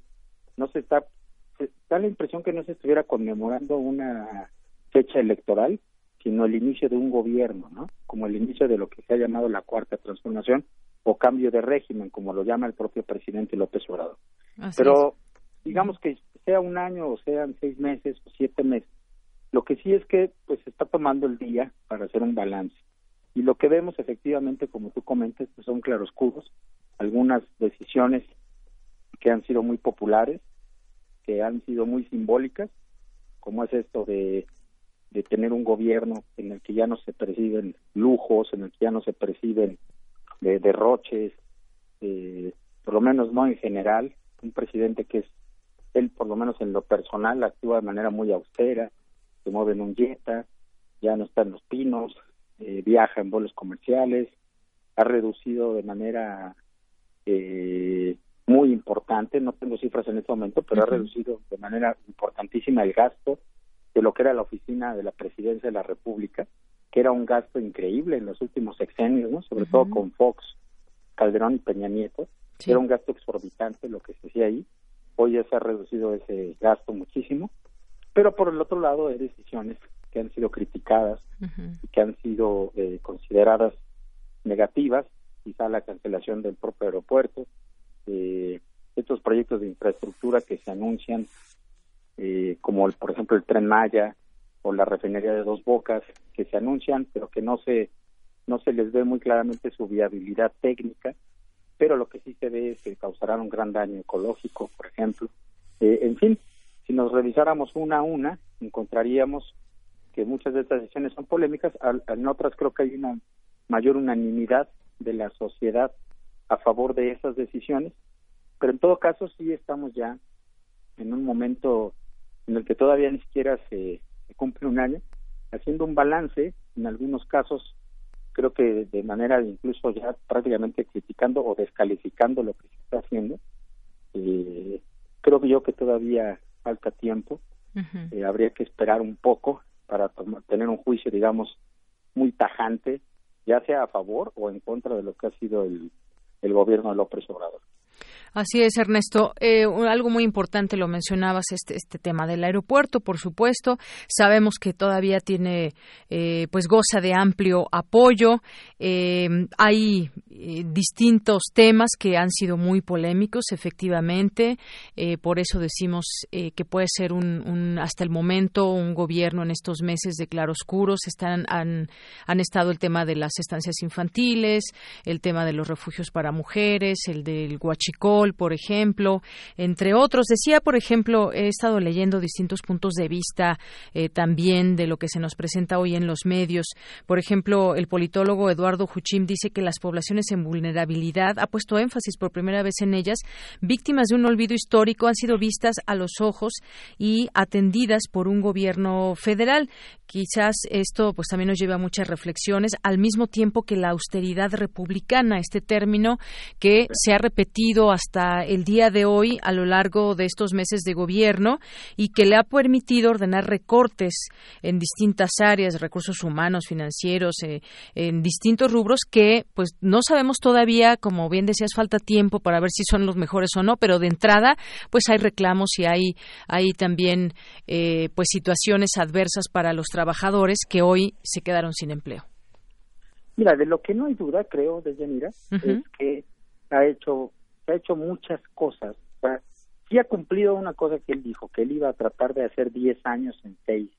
no se está, se da la impresión que no se estuviera conmemorando una fecha electoral, sino el inicio de un gobierno, ¿no? Como el inicio de lo que se ha llamado la cuarta transformación, o cambio de régimen, como lo llama el propio presidente López Obrador. Pero digamos que sea un año o sean seis meses o siete meses, lo que sí es que pues se está tomando el día para hacer un balance. Y lo que vemos efectivamente, como tú comentas, pues son claroscuros, algunas decisiones que han sido muy populares, que han sido muy simbólicas, como es esto de, de tener un gobierno en el que ya no se perciben lujos, en el que ya no se perciben de derroches, eh, por lo menos no en general, un presidente que es, él por lo menos en lo personal actúa de manera muy austera, se mueve en un Jetta, ya no está en los pinos, eh, viaja en vuelos comerciales, ha reducido de manera eh, muy importante, no tengo cifras en este momento, pero ha reducido de manera importantísima el gasto de lo que era la oficina de la presidencia de la República, que era un gasto increíble en los últimos sexenios, ¿no? sobre todo con Fox, Calderón y Peña Nieto. Era un gasto exorbitante lo que se hacía ahí. Hoy ya se ha reducido ese gasto muchísimo. pero por el otro lado hay decisiones que han sido criticadas y que han sido eh, consideradas negativas, quizá la cancelación del propio aeropuerto, eh, estos proyectos de infraestructura que se anuncian, eh, como por ejemplo el tren Maya o la refinería de Dos Bocas, que se anuncian, pero que no se no se les ve muy claramente su viabilidad técnica, pero lo que sí se ve es que causarán un gran daño ecológico, por ejemplo. Eh, en fin, si nos revisáramos una a una, encontraríamos que muchas de estas decisiones son polémicas, en otras creo que hay una mayor unanimidad de la sociedad a favor de esas decisiones, pero en todo caso sí estamos ya en un momento en el que todavía ni siquiera se, cumple un año, haciendo un balance, en algunos casos creo que de manera incluso ya prácticamente criticando o descalificando lo que se está haciendo. Eh, creo que yo que todavía falta tiempo, eh, habría que esperar un poco para tener un juicio, digamos, muy tajante, ya sea a favor o en contra de lo que ha sido el, el gobierno de López Obrador. Así es, Ernesto. Eh, algo muy importante lo mencionabas, este, este tema del aeropuerto, por supuesto. Sabemos que todavía tiene, eh, pues goza de amplio apoyo. Eh, hay distintos temas que han sido muy polémicos, efectivamente. por eso decimos que puede ser un, hasta el momento, un gobierno en estos meses de claroscuros. Están, han, estado el tema de las estancias infantiles, el tema de los refugios para mujeres, el del por ejemplo, entre otros. Decía, por ejemplo, he estado leyendo distintos puntos de vista eh, también de lo que se nos presenta hoy en los medios. Por ejemplo, el politólogo Eduardo Juchim dice que las poblaciones en vulnerabilidad, ha puesto énfasis por primera vez en ellas, víctimas de un olvido histórico, han sido vistas a los ojos y atendidas por un gobierno federal. Quizás esto pues también nos lleva a muchas reflexiones, al mismo tiempo que la austeridad republicana, este término que se ha repetido hasta el día de hoy a lo largo de estos meses de gobierno y que le ha permitido ordenar recortes en distintas áreas, recursos humanos, financieros, eh, en distintos rubros que pues no sabemos todavía, como bien decías, falta tiempo para ver si son los mejores o no, pero de entrada pues hay reclamos y hay, hay también eh, pues situaciones adversas para los trabajadores que hoy se quedaron sin empleo? Mira, de lo que no hay duda, creo, desde Mira, es que ha hecho, ha hecho muchas cosas. O sí ha cumplido una cosa que él dijo, que él iba a tratar de hacer 10 años en 6,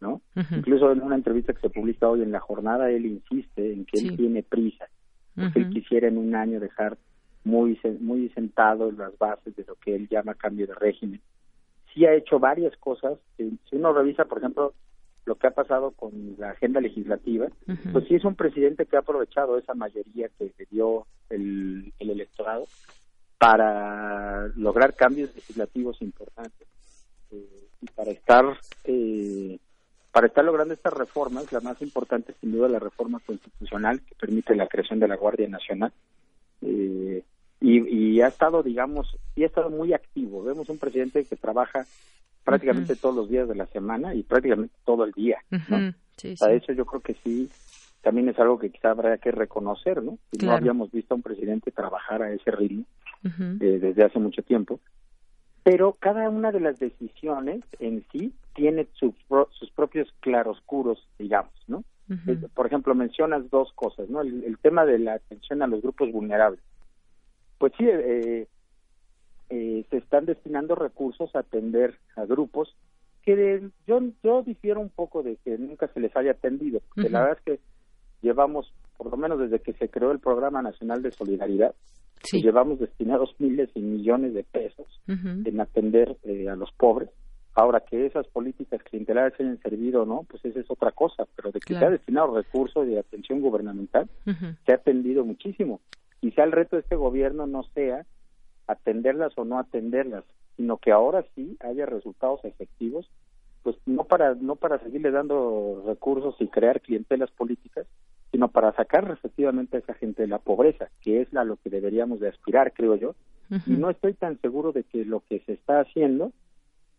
¿no? Incluso en una entrevista que se publica hoy en la jornada, él insiste en que él tiene prisa, porque él quisiera en un año dejar muy, muy sentado las bases de lo que él llama cambio de régimen. Sí ha hecho varias cosas. Si uno revisa, por ejemplo, lo que ha pasado con la agenda legislativa, pues sí es un presidente que ha aprovechado esa mayoría que le dio el, electorado para lograr cambios legislativos importantes eh, y para estar eh, para estar logrando estas reformas, la más importante sin duda la reforma constitucional que permite la creación de la Guardia Nacional eh, y, y ha estado digamos y ha estado muy activo. Vemos un presidente que trabaja prácticamente todos los días de la semana y prácticamente todo el día. ¿no? Para eso yo creo que sí, también es algo que quizá habrá que reconocer, ¿no? no habíamos visto a un presidente trabajar a ese ritmo eh, desde hace mucho tiempo. Pero cada una de las decisiones en sí tiene sus, sus propios claroscuros, digamos, ¿no? Por ejemplo, mencionas dos cosas, ¿no? El, tema de la atención a los grupos vulnerables. Pues sí, eh, eh, se están destinando recursos a atender a grupos que yo yo difiero un poco de que nunca se les haya atendido porque la verdad es que llevamos por lo menos desde que se creó el programa nacional de solidaridad pues llevamos destinados miles y millones de pesos en atender eh, a los pobres. Ahora que esas políticas clientelares hayan servido o no pues esa es otra cosa pero de que se ha destinado recursos de atención gubernamental se ha atendido muchísimo. Quizá el reto de este gobierno no sea atenderlas o no atenderlas, sino que ahora sí haya resultados efectivos, pues no para no para seguirle dando recursos y crear clientelas políticas, sino para sacar efectivamente a esa gente de la pobreza, que es a lo que deberíamos de aspirar, creo yo. Y no estoy tan seguro de que lo que se está haciendo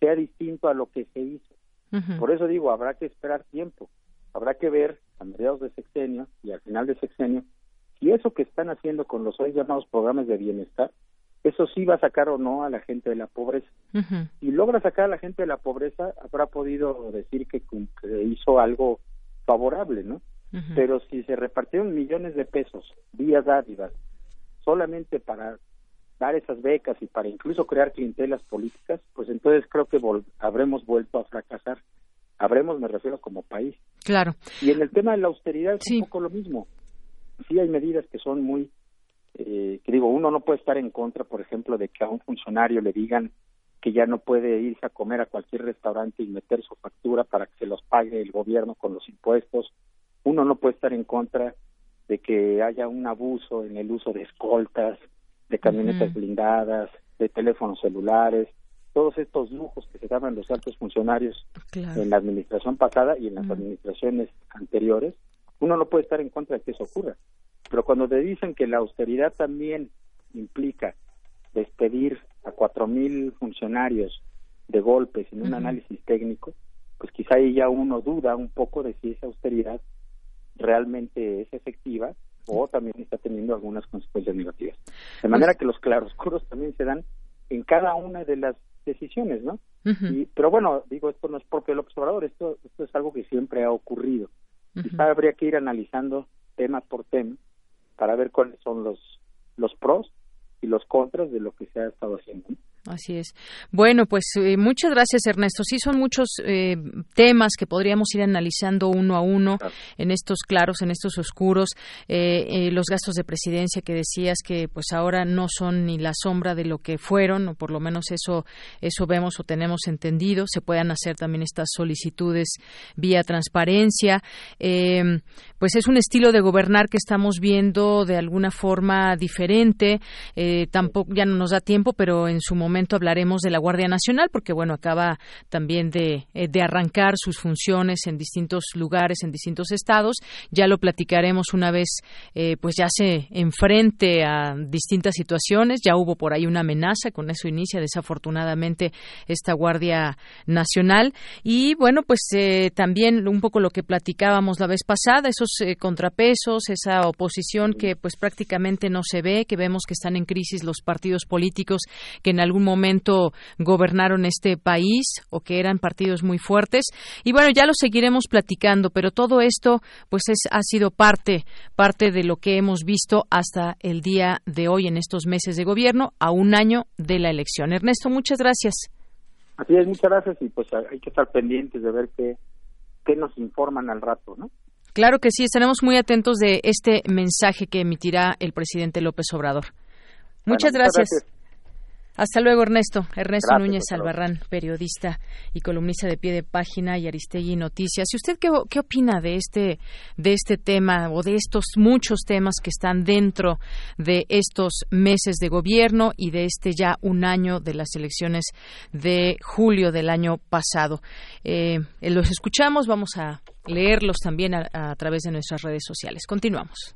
sea distinto a lo que se hizo. Por eso digo, habrá que esperar tiempo, habrá que ver a mediados de sexenio y al final de sexenio si eso que están haciendo con los hoy llamados programas de bienestar eso sí va a sacar o no a la gente de la pobreza. Si logra sacar a la gente de la pobreza, habrá podido decir que, hizo algo favorable, ¿no? Pero si se repartieron millones de pesos vía dádivas solamente para dar esas becas y para incluso crear clientelas políticas, pues entonces creo que habremos vuelto a fracasar. Habremos, me refiero como país. Claro. Y en el tema de la austeridad es un poco lo mismo. Sí hay medidas que son muy eh, que digo, uno no puede estar en contra, por ejemplo, de que a un funcionario le digan que ya no puede irse a comer a cualquier restaurante y meter su factura para que se los pague el gobierno con los impuestos. Uno no puede estar en contra de que haya un abuso en el uso de escoltas, de camionetas blindadas, de teléfonos celulares, todos estos lujos que se daban los altos funcionarios en la administración pasada y en las administraciones anteriores, uno no puede estar en contra de que eso ocurra. Pero cuando te dicen que la austeridad también implica despedir a cuatro mil funcionarios de golpe sin un análisis técnico, pues quizá ahí ya uno duda un poco de si esa austeridad realmente es efectiva o también está teniendo algunas consecuencias negativas. De manera que los claroscuros también se dan en cada una de las decisiones, ¿no? y, pero bueno, digo, esto no es propio del observador, esto, esto es algo que siempre ha ocurrido. Quizá habría que ir analizando tema por tema para ver cuáles son los, los pros y los contras de lo que se ha estado haciendo. Así es. Bueno, pues eh, muchas gracias, Ernesto. Sí, son muchos eh, temas que podríamos ir analizando uno a uno en estos claros, en estos oscuros. Eh, los gastos de presidencia que decías que, pues ahora no son ni la sombra de lo que fueron, o por lo menos eso, eso vemos o tenemos entendido. Se puedan hacer también estas solicitudes vía transparencia. pues es un estilo de gobernar que estamos viendo de alguna forma diferente. tampoco ya no nos da tiempo, pero en su momento momento hablaremos de la Guardia Nacional, porque bueno, acaba también de, eh, de arrancar sus funciones en distintos lugares, en distintos estados. Ya lo platicaremos una vez, eh, pues ya se enfrente a distintas situaciones. Ya hubo por ahí una amenaza, con eso inicia desafortunadamente esta Guardia Nacional. Y bueno, pues eh, también un poco lo que platicábamos la vez pasada, esos contrapesos, esa oposición que pues prácticamente no se ve, que vemos que están en crisis los partidos políticos que en algún momento gobernaron este país o que eran partidos muy fuertes. Y bueno, ya lo seguiremos platicando, pero todo esto pues es, ha sido parte, parte de lo que hemos visto hasta el día de hoy en estos meses de gobierno, a un año de la elección. Ernesto, muchas gracias. Así es, muchas gracias y pues hay que estar pendientes de ver qué, qué nos informan al rato, ¿no? Claro que sí, estaremos muy atentos de este mensaje que emitirá el presidente López Obrador. Muchas, gracias. Hasta luego, Ernesto. Ernesto Núñez Albarrán, periodista y columnista de pie de página y Aristegui Noticias. ¿Y usted qué, qué, opina de este, de este tema o de estos muchos temas que están dentro de estos meses de gobierno y de este ya un año de las elecciones de julio del año pasado? Eh, los escuchamos, vamos a leerlos también a través de nuestras redes sociales. Continuamos.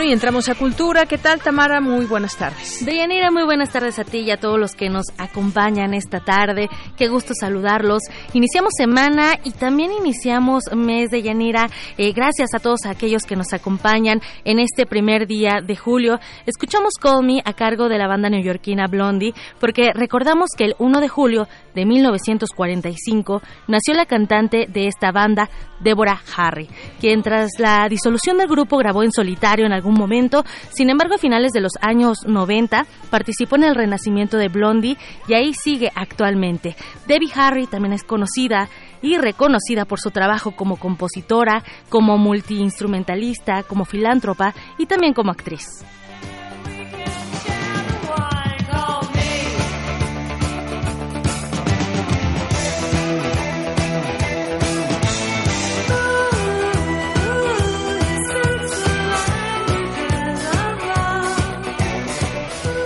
Bueno, y entramos a Cultura. ¿Qué tal, Tamara? Muy buenas tardes. Deyanira, muy buenas tardes a ti y a todos los que nos acompañan esta tarde. Qué gusto saludarlos. Iniciamos semana y también iniciamos mes de Yanira. Eh, gracias a todos aquellos que nos acompañan en este primer día de julio. Escuchamos Call Me a cargo de la banda neoyorquina Blondie, porque recordamos que el 1 de julio de 1945 nació la cantante de esta banda, Deborah Harry, quien tras la disolución del grupo grabó en solitario en algún momento. Sin embargo, a finales de los años 90 participó en el renacimiento de Blondie y ahí sigue actualmente. Debbie Harry también es y reconocida por su trabajo como compositora, como multiinstrumentalista, como filántropa y también como actriz.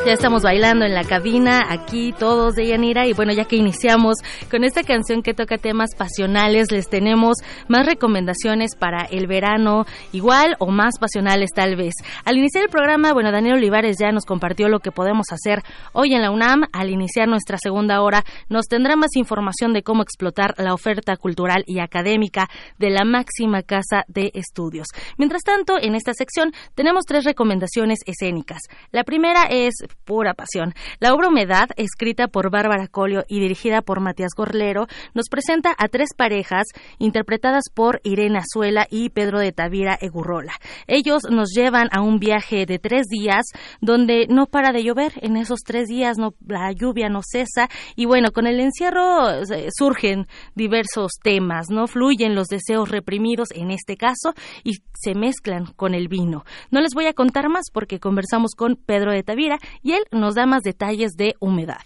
Ya estamos bailando en la cabina, aquí todos de Yanira. Y bueno, ya que iniciamos con esta canción que toca temas pasionales, les tenemos más recomendaciones para el verano, igual o más pasionales tal vez. Al iniciar el programa, bueno, Daniel Olivares ya nos compartió lo que podemos hacer hoy en la UNAM. Al iniciar nuestra segunda hora, nos tendrá más información de cómo explotar la oferta cultural y académica de la máxima casa de estudios. Mientras tanto, en esta sección tenemos tres recomendaciones escénicas. La primera es pura pasión. La obra Humedad, escrita por Bárbara Colio y dirigida por Matías Gorlero, nos presenta a tres parejas interpretadas por Irene Azuela y Pedro de Tavira Egurrola. Ellos nos llevan a un viaje de tres días donde no para de llover. En esos tres días no, la lluvia no cesa y bueno, con el encierro eh, surgen diversos temas, ¿no? Fluyen los deseos reprimidos en este caso y se mezclan con el vino. No les voy a contar más porque conversamos con Pedro de Tavira y él nos da más detalles de humedad.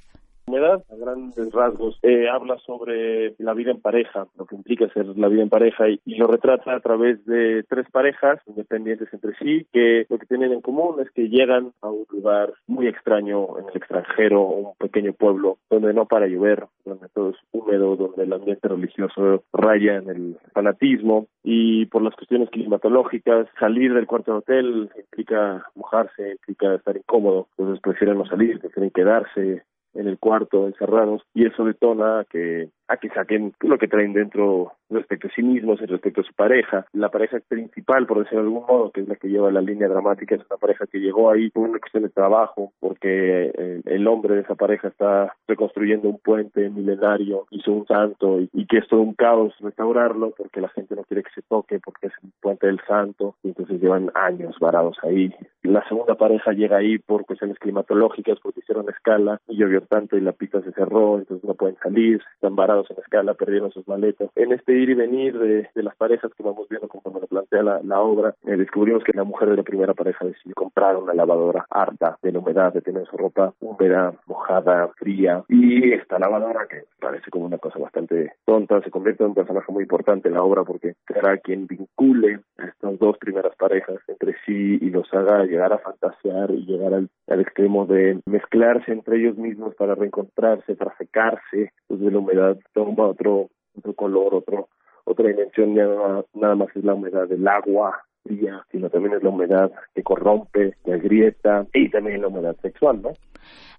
Humedad, a grandes rasgos, eh, habla sobre la vida en pareja, lo que implica ser la vida en pareja y, lo retrata a través de tres parejas independientes entre sí, que lo que tienen en común es que llegan a un lugar muy extraño en el extranjero, un pequeño pueblo donde no para llover, donde todo es húmedo, donde el ambiente religioso raya en el fanatismo y por las cuestiones climatológicas, salir del cuarto de hotel implica mojarse, implica estar incómodo, entonces prefieren no salir, prefieren quedarse en el cuarto encerrados y eso detona que a que saquen lo que traen dentro respecto a sí mismos y respecto a su pareja. La pareja principal, por decirlo de algún modo, que es la que lleva la línea dramática, es una pareja que llegó ahí por una cuestión de trabajo, porque eh, el hombre de esa pareja está reconstruyendo un puente milenario, hizo un santo y, que es todo un caos restaurarlo porque la gente no quiere que se toque, porque es un puente del santo, y entonces llevan años varados ahí. La segunda pareja llega ahí por cuestiones climatológicas, porque hicieron escala y llovió tanto y la pista se cerró, entonces no pueden salir, están varados en escala, perdieron sus maletas. En este ir y venir de, las parejas que vamos viendo como lo plantea la, obra, eh, descubrimos que la mujer de la primera pareja decidió comprar una lavadora harta de la humedad, de tener su ropa húmeda, mojada, fría, y esta lavadora que parece como una cosa bastante tonta, se convierte en un personaje muy importante en la obra porque será quien vincule a estas dos primeras parejas entre sí y los haga llegar a fantasear y llegar al, extremo de mezclarse entre ellos mismos para reencontrarse, para secarse pues, de la humedad toma otro, otro color, otro, otra dimensión, nada, nada más es la humedad del agua fría, sino también es la humedad que corrompe, que agrieta y también la humedad sexual, ¿no?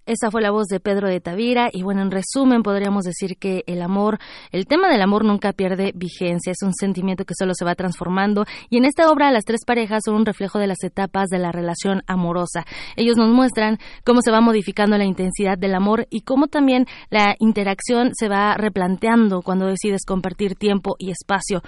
Esa fue la voz de Pedro de Tavira y bueno, en resumen podríamos decir que el amor, el tema del amor nunca pierde vigencia, es un sentimiento que solo se va transformando y en esta obra las tres parejas son un reflejo de las etapas de la relación amorosa. Ellos nos muestran cómo se va modificando la intensidad del amor y cómo también la interacción se va replanteando cuando decides compartir tiempo y espacio.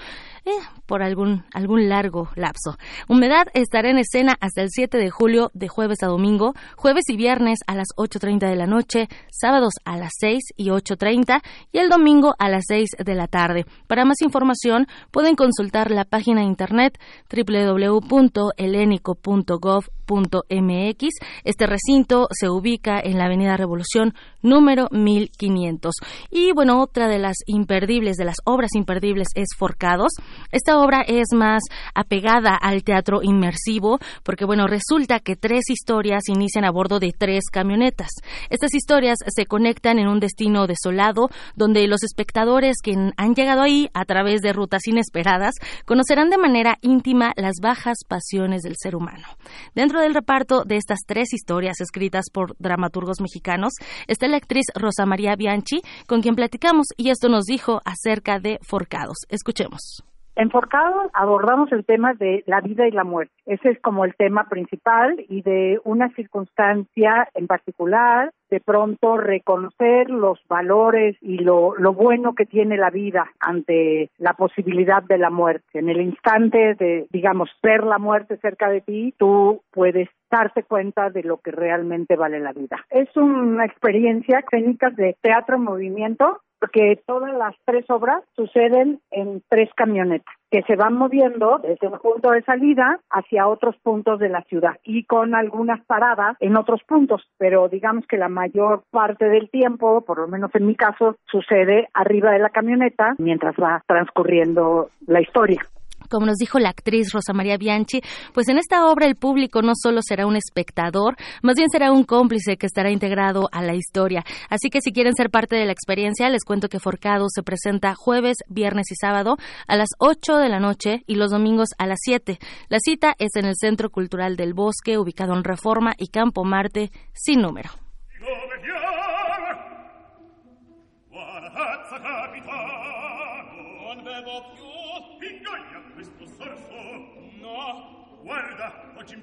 Eh, por algún, algún largo lapso. Humedad estará en escena hasta el 7 de julio, de jueves a domingo, jueves y viernes a las 8.30 de la noche, sábados a las 6 y 8.30 y el domingo a las 6 de la tarde. Para más información pueden consultar la página de internet www.elenico.gov.mx. Este recinto se ubica en la Avenida Revolución número 1500. Y bueno, otra de las imperdibles, de las obras imperdibles es Forcados. Esta obra es más apegada al teatro inmersivo porque bueno, resulta que tres historias inician a bordo de tres camionetas. Estas historias se conectan en un destino desolado donde los espectadores que han llegado ahí a través de rutas inesperadas conocerán de manera íntima las bajas pasiones del ser humano. Dentro del reparto de estas tres historias escritas por dramaturgos mexicanos está la actriz Rosa María Bianchi, con quien platicamos y esto nos dijo acerca de Forcados. Escuchemos. En Forcado abordamos el tema de la vida y la muerte. Ese es como el tema principal y de una circunstancia en particular, de pronto reconocer los valores y lo, lo bueno que tiene la vida ante la posibilidad de la muerte. En el instante de, digamos, ver la muerte cerca de ti, tú puedes darte cuenta de lo que realmente vale la vida. Es una experiencia escénica de teatro en movimiento porque todas las tres obras suceden en tres camionetas que se van moviendo desde un punto de salida hacia otros puntos de la ciudad y con algunas paradas en otros puntos, pero digamos que la mayor parte del tiempo, por lo menos en mi caso, sucede arriba de la camioneta mientras va transcurriendo la historia. Como nos dijo la actriz Rosa María Bianchi, pues en esta obra el público no solo será un espectador, más bien será un cómplice que estará integrado a la historia. Así que si quieren ser parte de la experiencia, les cuento que Forcado se presenta jueves, viernes y sábado a las 8 de la noche y los domingos a las 7. La cita es en el Centro Cultural del Bosque, ubicado en Reforma y Campo Marte, sin número.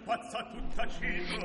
impazzato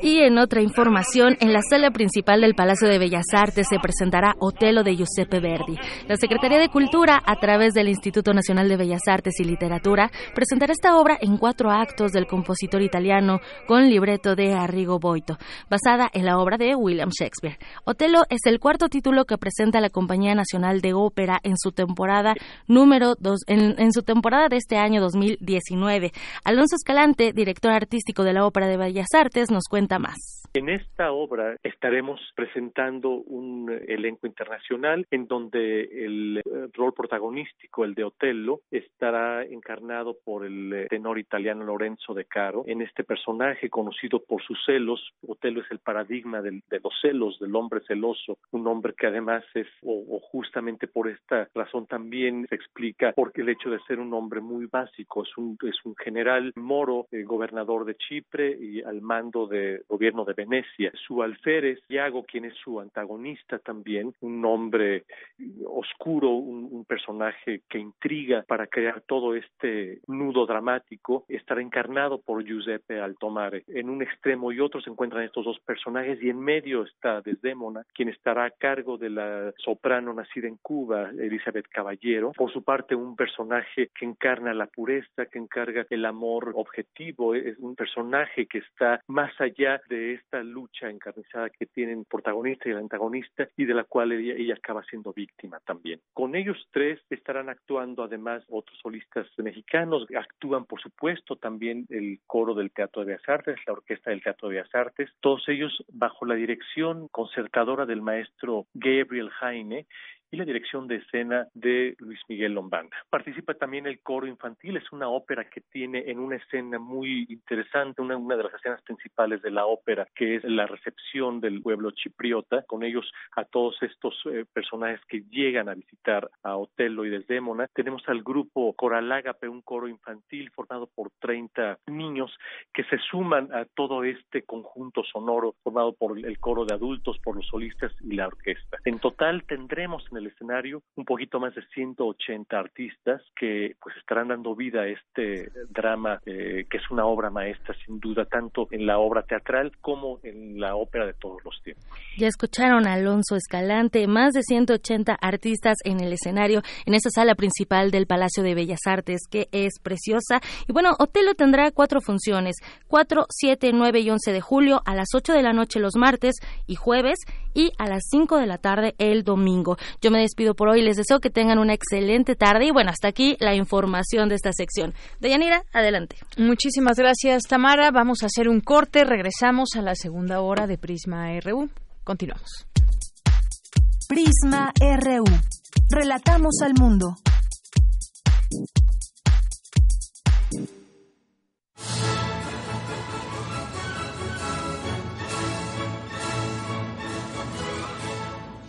Y en otra información, en la sala principal del Palacio de Bellas Artes se presentará Otelo de Giuseppe Verdi. La Secretaría de Cultura, a través del Instituto Nacional de Bellas Artes y Literatura, presentará esta obra en cuatro actos del compositor italiano con libreto de Arrigo Boito, basada en la obra de William Shakespeare. Otelo es el cuarto título que presenta la Compañía Nacional de Ópera en su temporada número dos, en, en su temporada de este año 2019. Alonso Escalante, director artístico de la Ópera de Bellas Artes, nos cuenta más. En esta obra estaremos presentando un elenco internacional en donde el eh, rol protagonístico, el de Otello, estará encarnado por el eh, tenor italiano Lorenzo De Caro. En este personaje conocido por sus celos, Otello es el paradigma de los celos, del hombre celoso, un hombre que además es, o, justamente por esta razón también se explica porque el hecho de ser un hombre muy básico, es un, es un general moro, eh, gobernador de Chipre y al mando del gobierno de Venecia. Su alférez, Iago, quien es su antagonista también, un hombre oscuro, un, personaje que intriga para crear todo este nudo dramático, estará encarnado por Giuseppe Altomare. En un extremo y otro se encuentran estos dos personajes y en medio está Desdémona, quien estará a cargo de la soprano nacida en Cuba, Elizabeth Caballero. Por su parte, un personaje que encarna la pureza, que encarga el amor objetivo, es un personaje que está más allá de esta lucha encarnizada que tienen protagonista y el antagonista y de la cual ella, acaba siendo víctima también. Con ellos tres estarán actuando además otros solistas mexicanos, actúan por supuesto también el coro del Teatro de Bellas Artes, la orquesta del Teatro de Bellas Artes, todos ellos bajo la dirección concertadora del maestro Gabriel Jaime y la dirección de escena de Luis Miguel Lombana. Participa también el coro infantil, es una ópera que tiene en una escena muy interesante, una, una de las escenas principales de la ópera, que es la recepción del pueblo chipriota, con ellos a todos estos eh, personajes que llegan a visitar a Otelo y Desdémona. Tenemos al grupo Coral Ágape, un coro infantil formado por 30 niños que se suman a todo este conjunto sonoro formado por el coro de adultos, por los solistas y la orquesta. En total tendremos en el escenario un poquito más de 180 artistas que pues estarán dando vida a este drama eh, que es una obra maestra sin duda tanto en la obra teatral como en la ópera de todos los tiempos. Ya escucharon a Alonso Escalante, más de 180 artistas en el escenario en esta sala principal del Palacio de Bellas Artes que es preciosa y bueno, Otelo tendrá cuatro funciones, 4, 7, 9 y 11 de julio a las 8 de la noche los martes y jueves y a las 5 de la tarde el domingo. Yo me despido por hoy. Les deseo que tengan una excelente tarde. Y bueno, hasta aquí la información de esta sección. Deyanira, adelante. Muchísimas gracias, Tamara. Vamos a hacer un corte. Regresamos a la segunda hora de Prisma RU. Continuamos. Prisma RU. Relatamos al mundo.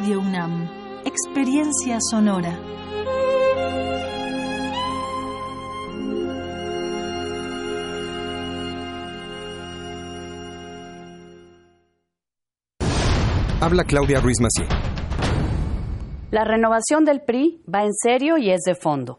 Radio UNAM. Experiencia sonora. Habla Claudia Ruiz Macié. La renovación del PRI va en serio y es de fondo.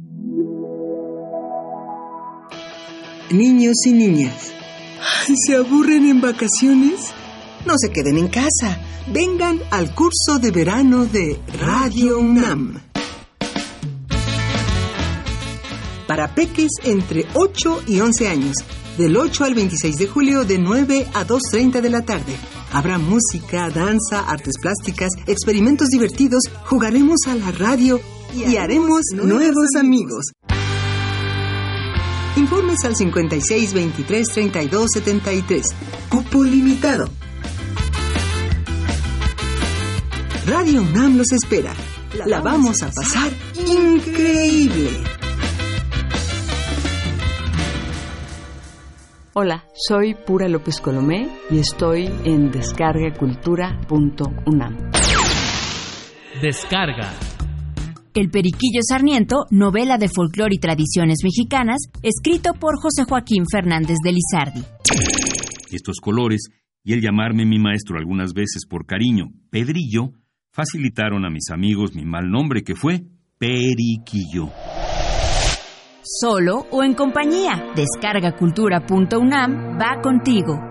Niños y niñas, ¿se aburren en vacaciones? No se queden en casa. Vengan al curso de verano de Radio UNAM. Para peques entre 8 y 11 años, del 8 al 26 de julio de 9 a 2.30 de la tarde. Habrá música, danza, artes plásticas, experimentos divertidos, jugaremos a la radio y, haremos nuevos amigos. Informes al 56 23 32 73. Cupo limitado. Radio UNAM los espera. La vamos a pasar increíble. Hola, soy Pura López Colomé y estoy en descargacultura.unam. Descarga el Periquillo Sarniento, novela de folclore y tradiciones mexicanas, escrito por José Joaquín Fernández de Lizardi. Estos colores y el llamarme mi maestro algunas veces por cariño, Pedrillo, facilitaron a mis amigos mi mal nombre que fue Periquillo. Solo o en compañía. Descargacultura.unam va contigo.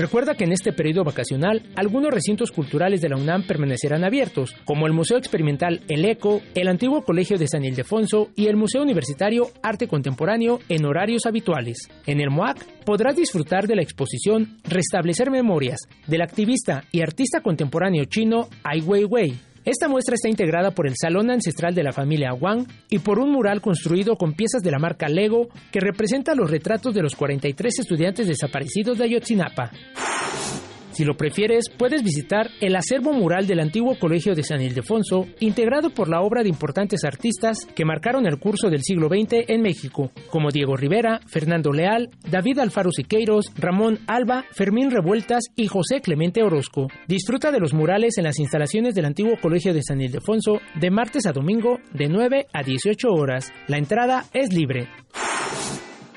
Recuerda que en este periodo vacacional algunos recintos culturales de la UNAM permanecerán abiertos, como el Museo Experimental El Eco, el antiguo Colegio de San Ildefonso y el Museo Universitario Arte Contemporáneo en horarios habituales. En el MOAC podrás disfrutar de la exposición Restablecer Memorias del activista y artista contemporáneo chino Ai Weiwei esta muestra está integrada por el Salón Ancestral de la familia Wang y por un mural construido con piezas de la marca Lego que representa los retratos de los 43 estudiantes desaparecidos de Ayotzinapa. Si lo prefieres, puedes visitar el acervo mural del antiguo Colegio de San Ildefonso, integrado por la obra de importantes artistas que marcaron el curso del siglo XX en México, como Diego Rivera, Fernando Leal, David Alfaro Siqueiros, Ramón Alba, Fermín Revueltas y José Clemente Orozco. Disfruta de los murales en las instalaciones del antiguo Colegio de San Ildefonso de martes a domingo de 9 a 18 horas. La entrada es libre.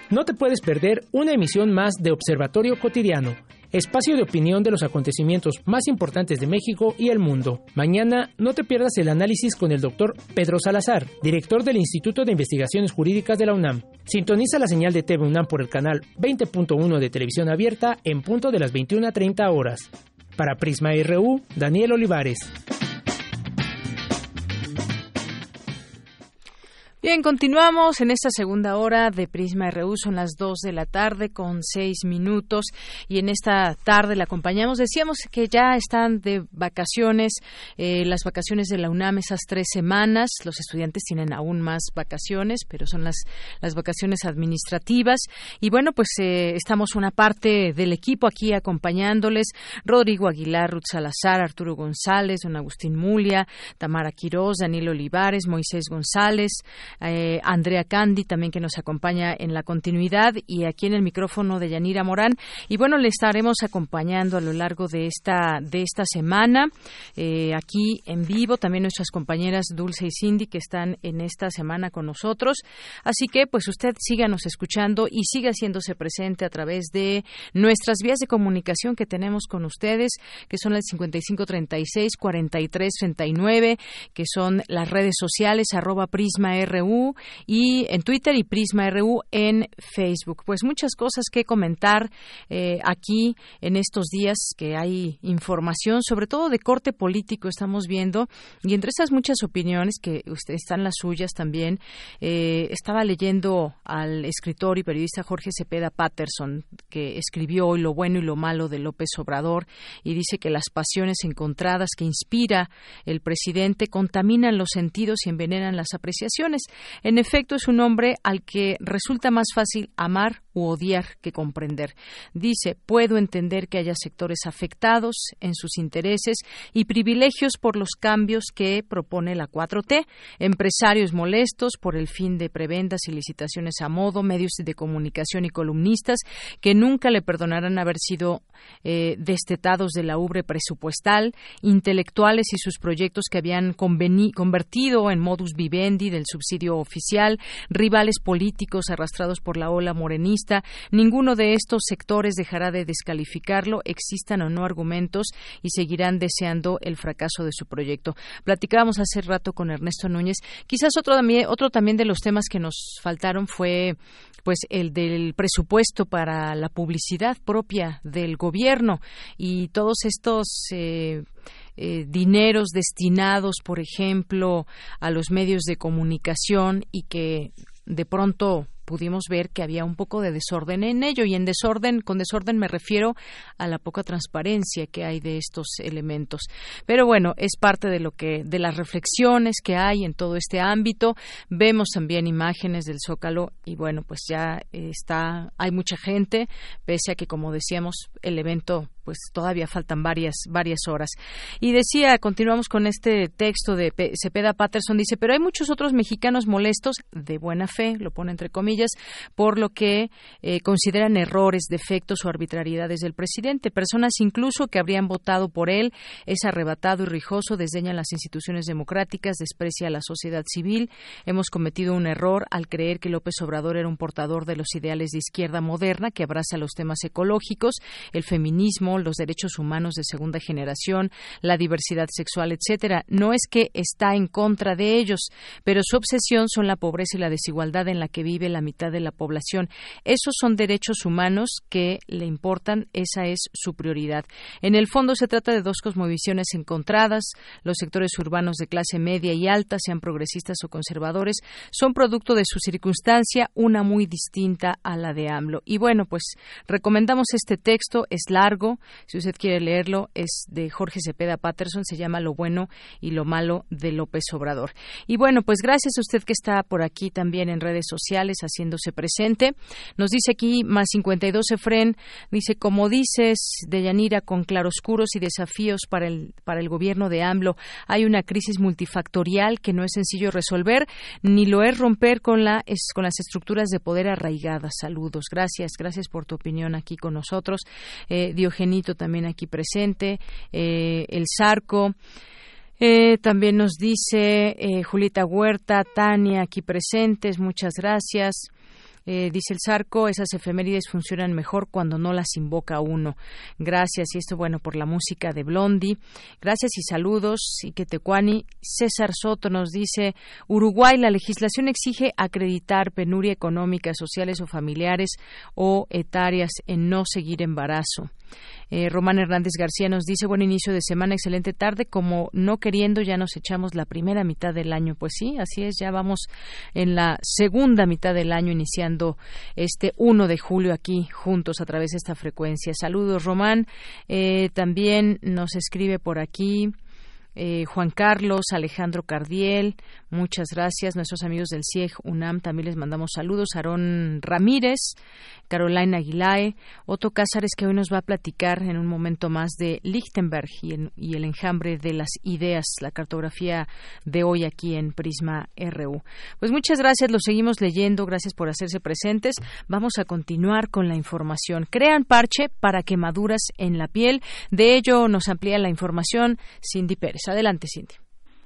No te puedes perder una emisión más de Observatorio Cotidiano espacio de opinión de los acontecimientos más importantes de México y el mundo. Mañana no te pierdas el análisis con el doctor Pedro Salazar, director del Instituto de Investigaciones Jurídicas de la UNAM. Sintoniza la señal de TV UNAM por el canal 20.1 de televisión abierta en punto de las 21.30 horas. Para Prisma RU, Daniel Olivares. Bien, continuamos en esta segunda hora de Prisma RU. Son las 2 de la tarde con 6 minutos y en esta tarde la acompañamos. Decíamos que ya están de vacaciones, eh, las vacaciones de la UNAM esas tres semanas. Los estudiantes tienen aún más vacaciones, pero son las, las vacaciones administrativas. Y bueno, pues eh, estamos una parte del equipo aquí acompañándoles. Rodrigo Aguilar, Ruth Salazar, Arturo González, don Agustín Mulia, Tamara Quirós, Daniel Olivares, Moisés González, eh, Andrea Candy también que nos acompaña en la continuidad y aquí en el micrófono de Yanira Morán. Y bueno, le estaremos acompañando a lo largo de esta, de esta semana eh, aquí en vivo. También nuestras compañeras Dulce y Cindy que están en esta semana con nosotros. Así que pues usted síganos escuchando y siga haciéndose presente a través de nuestras vías de comunicación que tenemos con ustedes, que son las 5536 4339, que son las redes sociales arroba prisma RU y en Twitter y Prisma RU en Facebook. Pues muchas cosas que comentar eh, aquí en estos días que hay información, sobre todo de corte político, estamos viendo, y entre esas muchas opiniones que usted, están las suyas también, eh, estaba leyendo al escritor y periodista Jorge Cepeda Patterson, que escribió hoy lo bueno y lo malo de López Obrador, y dice que las pasiones encontradas que inspira el presidente contaminan los sentidos y envenenan las apreciaciones. En efecto, es un hombre al que resulta más fácil amar u odiar que comprender. Dice, puedo entender que haya sectores afectados en sus intereses y privilegios por los cambios que propone la 4T, empresarios molestos por el fin de prebendas y licitaciones a modo, medios de comunicación y columnistas que nunca le perdonarán haber sido eh, destetados de la ubre presupuestal, intelectuales y sus proyectos que habían convertido en modus vivendi del subsidio oficial, rivales políticos arrastrados por la ola morenista. Ninguno de estos sectores dejará de descalificarlo, existan o no argumentos, y seguirán deseando el fracaso de su proyecto. Platicábamos hace rato con Ernesto Núñez. Quizás otro también, otro también de los temas que nos faltaron fue pues el del presupuesto para la publicidad propia del gobierno y todos estos eh, eh, dineros destinados, por ejemplo, a los medios de comunicación y que de pronto pudimos ver que había un poco de desorden en ello. Y en desorden con desorden me refiero a la poca transparencia que hay de estos elementos. Pero bueno es parte de lo que de las reflexiones que hay en todo este ámbito. Vemos también imágenes del zócalo y bueno pues ya está hay mucha gente pese a que como decíamos el evento pues todavía faltan varias varias horas y decía continuamos con este texto de Cepeda Patterson dice pero hay muchos otros mexicanos molestos de buena fe lo pone entre comillas por lo que eh, consideran errores, defectos o arbitrariedades del presidente. Personas incluso que habrían votado por él es arrebatado y rijoso, desdeña las instituciones democráticas, desprecia a la sociedad civil. Hemos cometido un error al creer que López Obrador era un portador de los ideales de izquierda moderna que abraza los temas ecológicos, el feminismo, los derechos humanos de segunda generación, la diversidad sexual, etcétera. No es que está en contra de ellos, pero su obsesión son la pobreza y la desigualdad en la que vive la mitad de la población. Esos son derechos humanos que le importan, esa es su prioridad. En el fondo se trata de dos cosmovisiones encontradas. Los sectores urbanos de clase media y alta, sean progresistas o conservadores, son producto de su circunstancia, una muy distinta a la de AMLO. Y bueno, pues recomendamos este texto, es largo, si usted quiere leerlo, es de Jorge Cepeda Patterson, se llama Lo bueno y lo malo de López Obrador. Y bueno, pues gracias a usted que está por aquí también en redes sociales, haciéndose presente. Nos dice aquí más 52 Efren, dice, como dices, Deyanira, con claroscuros y desafíos para el, para el gobierno de AMLO, hay una crisis multifactorial que no es sencillo resolver, ni lo es romper con, la, es, con las estructuras de poder arraigadas. Saludos, gracias, gracias por tu opinión aquí con nosotros. Eh, También aquí presente, eh, el Zarco. Eh, también nos dice eh, Julita Huerta, Tania, aquí presentes, muchas gracias. Dice el Zarco, esas efemérides funcionan mejor cuando no las invoca uno. Gracias, y esto bueno por la música de Blondie. Gracias y saludos. Y que Tecuani, César Soto nos dice, Uruguay, la legislación exige acreditar penuria económica, sociales o familiares o etarias en no seguir embarazo. Eh, Román Hernández García nos dice buen inicio de semana, excelente tarde, como no queriendo ya nos echamos la primera mitad del año. Pues sí, así es, ya vamos en la segunda mitad del año iniciando este 1 de julio aquí juntos a través de esta frecuencia. Saludos Román, eh, también nos escribe por aquí. Eh, Juan Carlos, Alejandro Cardiel, muchas gracias. Nuestros amigos del CIEG UNAM también les mandamos saludos. Aarón Ramírez, Carolina Aguilae, Otto Cázares, que hoy nos va a platicar en un momento más de Lichtenberg y, y, el enjambre de las ideas, la cartografía de hoy aquí en Prisma RU. Pues muchas gracias, lo seguimos leyendo, gracias por hacerse presentes. Vamos a continuar con la información. Crean parche para quemaduras en la piel. De ello nos amplía la información Cindy Pérez. Adelante, Cindy.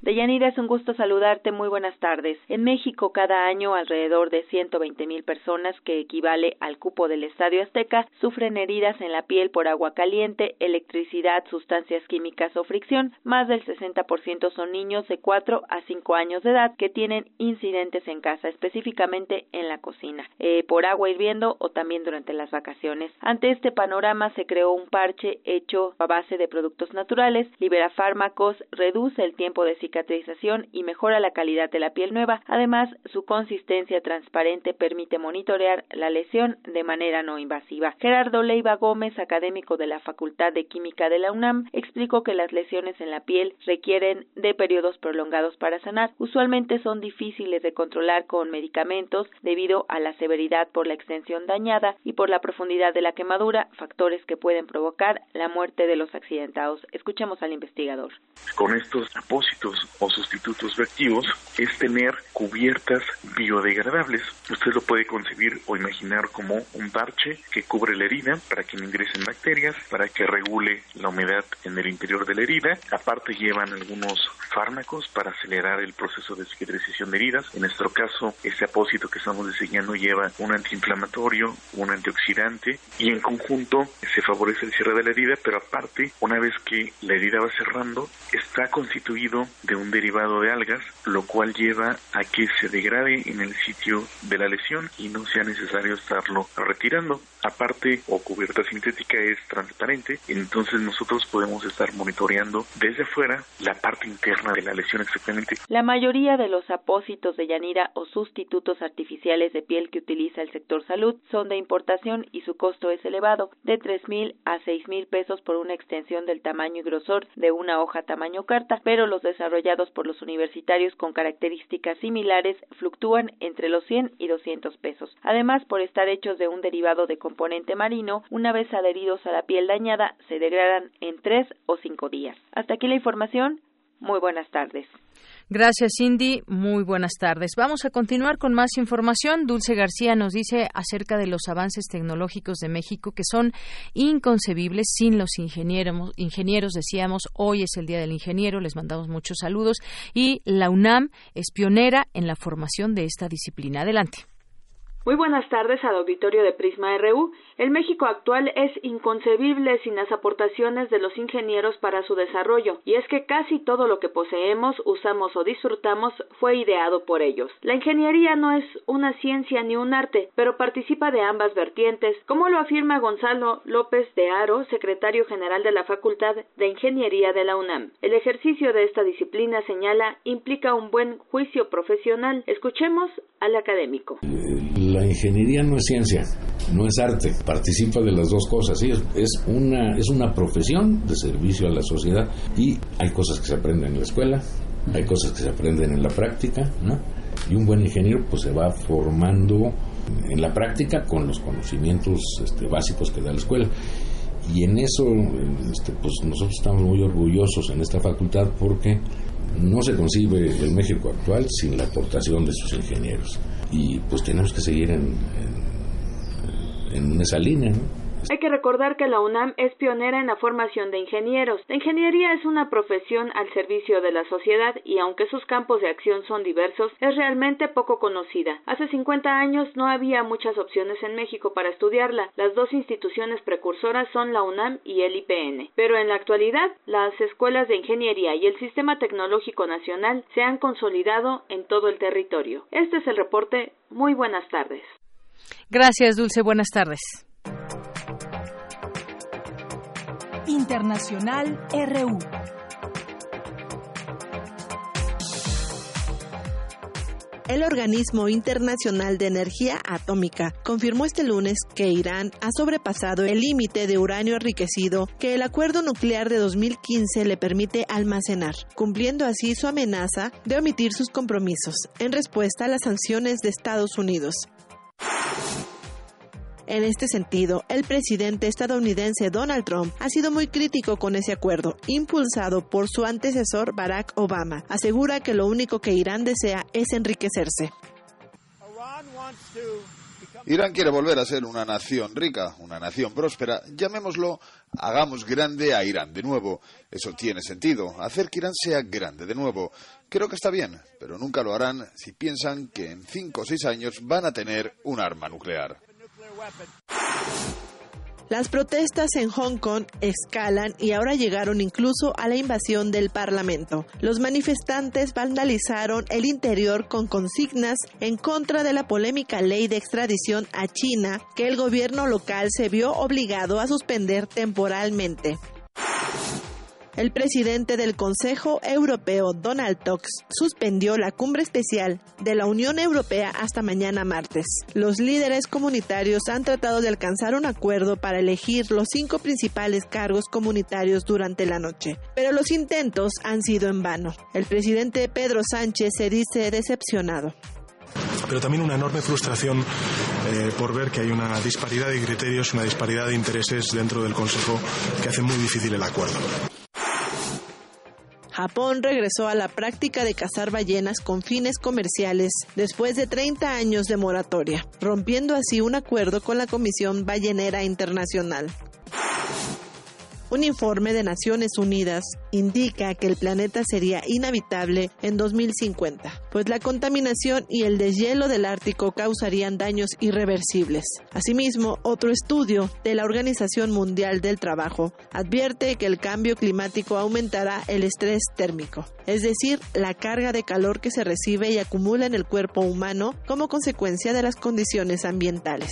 Deyanira, es un gusto saludarte. Muy buenas tardes. En México, cada año, alrededor de 120 mil personas, que equivale al cupo del Estadio Azteca, sufren heridas en la piel por agua caliente, electricidad, sustancias químicas o fricción. Más del 60% son niños de 4 a 5 años de edad que tienen incidentes en casa, específicamente en la cocina, eh, por agua hirviendo o también durante las vacaciones. Ante este panorama, se creó un parche hecho a base de productos naturales, libera fármacos, reduce el tiempo de cicatrización y mejora la calidad de la piel nueva. Además, su consistencia transparente permite monitorear la lesión de manera no invasiva. Gerardo Leiva Gómez, académico de la Facultad de Química de la UNAM, explicó que las lesiones en la piel requieren de periodos prolongados para sanar. Usualmente son difíciles de controlar con medicamentos debido a la severidad por la extensión dañada y por la profundidad de la quemadura, factores que pueden provocar la muerte de los accidentados. Escuchemos al investigador. Con estos apósitos o sustitutos reactivos es tener cubiertas biodegradables. Usted lo puede concebir o imaginar como un parche que cubre la herida para que no ingresen bacterias, para que regule la humedad en el interior de la herida. Aparte llevan algunos fármacos para acelerar el proceso de cicatrización de heridas. En nuestro caso, este apósito que estamos diseñando lleva un antiinflamatorio, un antioxidante y en conjunto se favorece el cierre de la herida, pero aparte, una vez que la herida va cerrando, está constituido de un derivado de algas, lo cual lleva a que se degrade en el sitio de la lesión y no sea necesario estarlo retirando. Aparte, o cubierta sintética es transparente, entonces nosotros podemos estar monitoreando desde afuera la parte interna de la lesión exactamente. La mayoría de los apósitos de Yanira o sustitutos artificiales de piel que utiliza el sector salud son de importación y su costo es elevado, de tres mil a seis mil pesos por una extensión del tamaño y grosor de una hoja tamaño carta, pero los por los universitarios con características similares fluctúan entre los 100 y 200 pesos. Además, por estar hechos de un derivado de componente marino, una vez adheridos a la piel dañada, se degradan en tres o cinco días. Hasta aquí la información. Muy buenas tardes. Gracias, Cindy. Muy buenas tardes. Vamos a continuar con más información. Dulce García nos dice acerca de los avances tecnológicos de México que son inconcebibles sin los ingenieros. Ingenieros, decíamos, hoy es el Día del Ingeniero, les mandamos muchos saludos. Y la UNAM es pionera en la formación de esta disciplina. Adelante. Muy buenas tardes al auditorio de Prisma RU. El México actual es inconcebible sin las aportaciones de los ingenieros para su desarrollo, y es que casi todo lo que poseemos, usamos o disfrutamos fue ideado por ellos. La ingeniería no es una ciencia ni un arte, pero participa de ambas vertientes, como lo afirma Gonzalo López de Aro, secretario general de la Facultad de Ingeniería de la UNAM. El ejercicio de esta disciplina, señala, implica un buen juicio profesional. Escuchemos al académico la ingeniería no es ciencia, no es arte, participa de las dos cosas. Sí, es una, es una profesión de servicio a la sociedad y hay cosas que se aprenden en la escuela, hay cosas que se aprenden en la práctica, ¿no? Y un buen ingeniero pues se va formando en la práctica con los conocimientos este, básicos que da la escuela. Y en eso este, pues nosotros estamos muy orgullosos en esta facultad porque no se concibe el México actual sin la aportación de sus ingenieros y pues tenemos que seguir en, en, esa línea. Hay que recordar que la UNAM es pionera en la formación de ingenieros. La ingeniería es una profesión al servicio de la sociedad y aunque sus campos de acción son diversos, es realmente poco conocida. Hace 50 años no había muchas opciones en México para estudiarla. Las dos instituciones precursoras son la UNAM y el IPN. Pero en la actualidad, las escuelas de ingeniería y el sistema tecnológico nacional se han consolidado en todo el territorio. Este es el reporte. Muy buenas tardes. Gracias, Dulce. Buenas tardes. Internacional RU. El Organismo Internacional de Energía Atómica confirmó este lunes que Irán ha sobrepasado el límite de uranio enriquecido que el acuerdo nuclear de 2015 le permite almacenar, cumpliendo así su amenaza de omitir sus compromisos en respuesta a las sanciones de Estados Unidos. En este sentido, el presidente estadounidense Donald Trump ha sido muy crítico con ese acuerdo, impulsado por su antecesor Barack Obama. Asegura que lo único que Irán desea es enriquecerse. Irán quiere volver a ser una nación rica, una nación próspera. Llamémoslo, hagamos grande a Irán de nuevo. Eso tiene sentido, hacer que Irán sea grande de nuevo. Creo que está bien, pero nunca lo harán si piensan que en cinco o seis años van a tener un arma nuclear. Las protestas en Hong Kong escalan y ahora llegaron incluso a la invasión del Parlamento. Los manifestantes vandalizaron el interior con consignas en contra de la polémica ley de extradición a China que el gobierno local se vio obligado a suspender temporalmente. El presidente del Consejo Europeo, Donald Tusk, suspendió la cumbre especial de la Unión Europea hasta mañana martes. Los líderes comunitarios han tratado de alcanzar un acuerdo para elegir los cinco principales cargos comunitarios durante la noche, pero los intentos han sido en vano. El presidente Pedro Sánchez se dice decepcionado pero también una enorme frustración eh, por ver que hay una disparidad de criterios, una disparidad de intereses dentro del Consejo que hace muy difícil el acuerdo. Japón regresó a la práctica de cazar ballenas con fines comerciales después de 30 años de moratoria, rompiendo así un acuerdo con la Comisión Ballenera Internacional. Un informe de Naciones Unidas indica que el planeta sería inhabitable en 2050, pues la contaminación y el deshielo del Ártico causarían daños irreversibles. Asimismo, otro estudio de la Organización Mundial del Trabajo advierte que el cambio climático aumentará el estrés térmico, es decir, la carga de calor que se recibe y acumula en el cuerpo humano como consecuencia de las condiciones ambientales.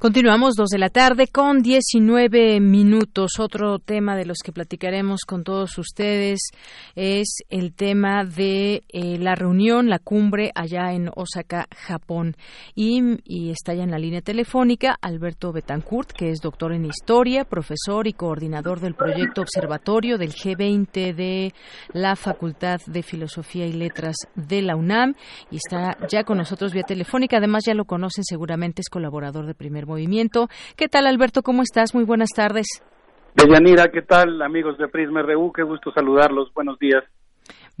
Continuamos dos de la tarde con 19 minutos. Otro tema de los que platicaremos con todos ustedes es el tema de eh, la reunión, la cumbre allá en Osaka, Japón. Y, está ya en la línea telefónica Alberto Betancourt, que es doctor en historia, profesor y coordinador del proyecto observatorio del G20 de la Facultad de Filosofía y Letras de la UNAM. Y está ya con nosotros vía telefónica. Además, ya lo conocen seguramente, es colaborador de primer movimiento. ¿Qué tal, Alberto? ¿Cómo estás? Muy buenas tardes. Deyanira, ¿qué tal, amigos de Prisma RU? Qué gusto saludarlos. Buenos días.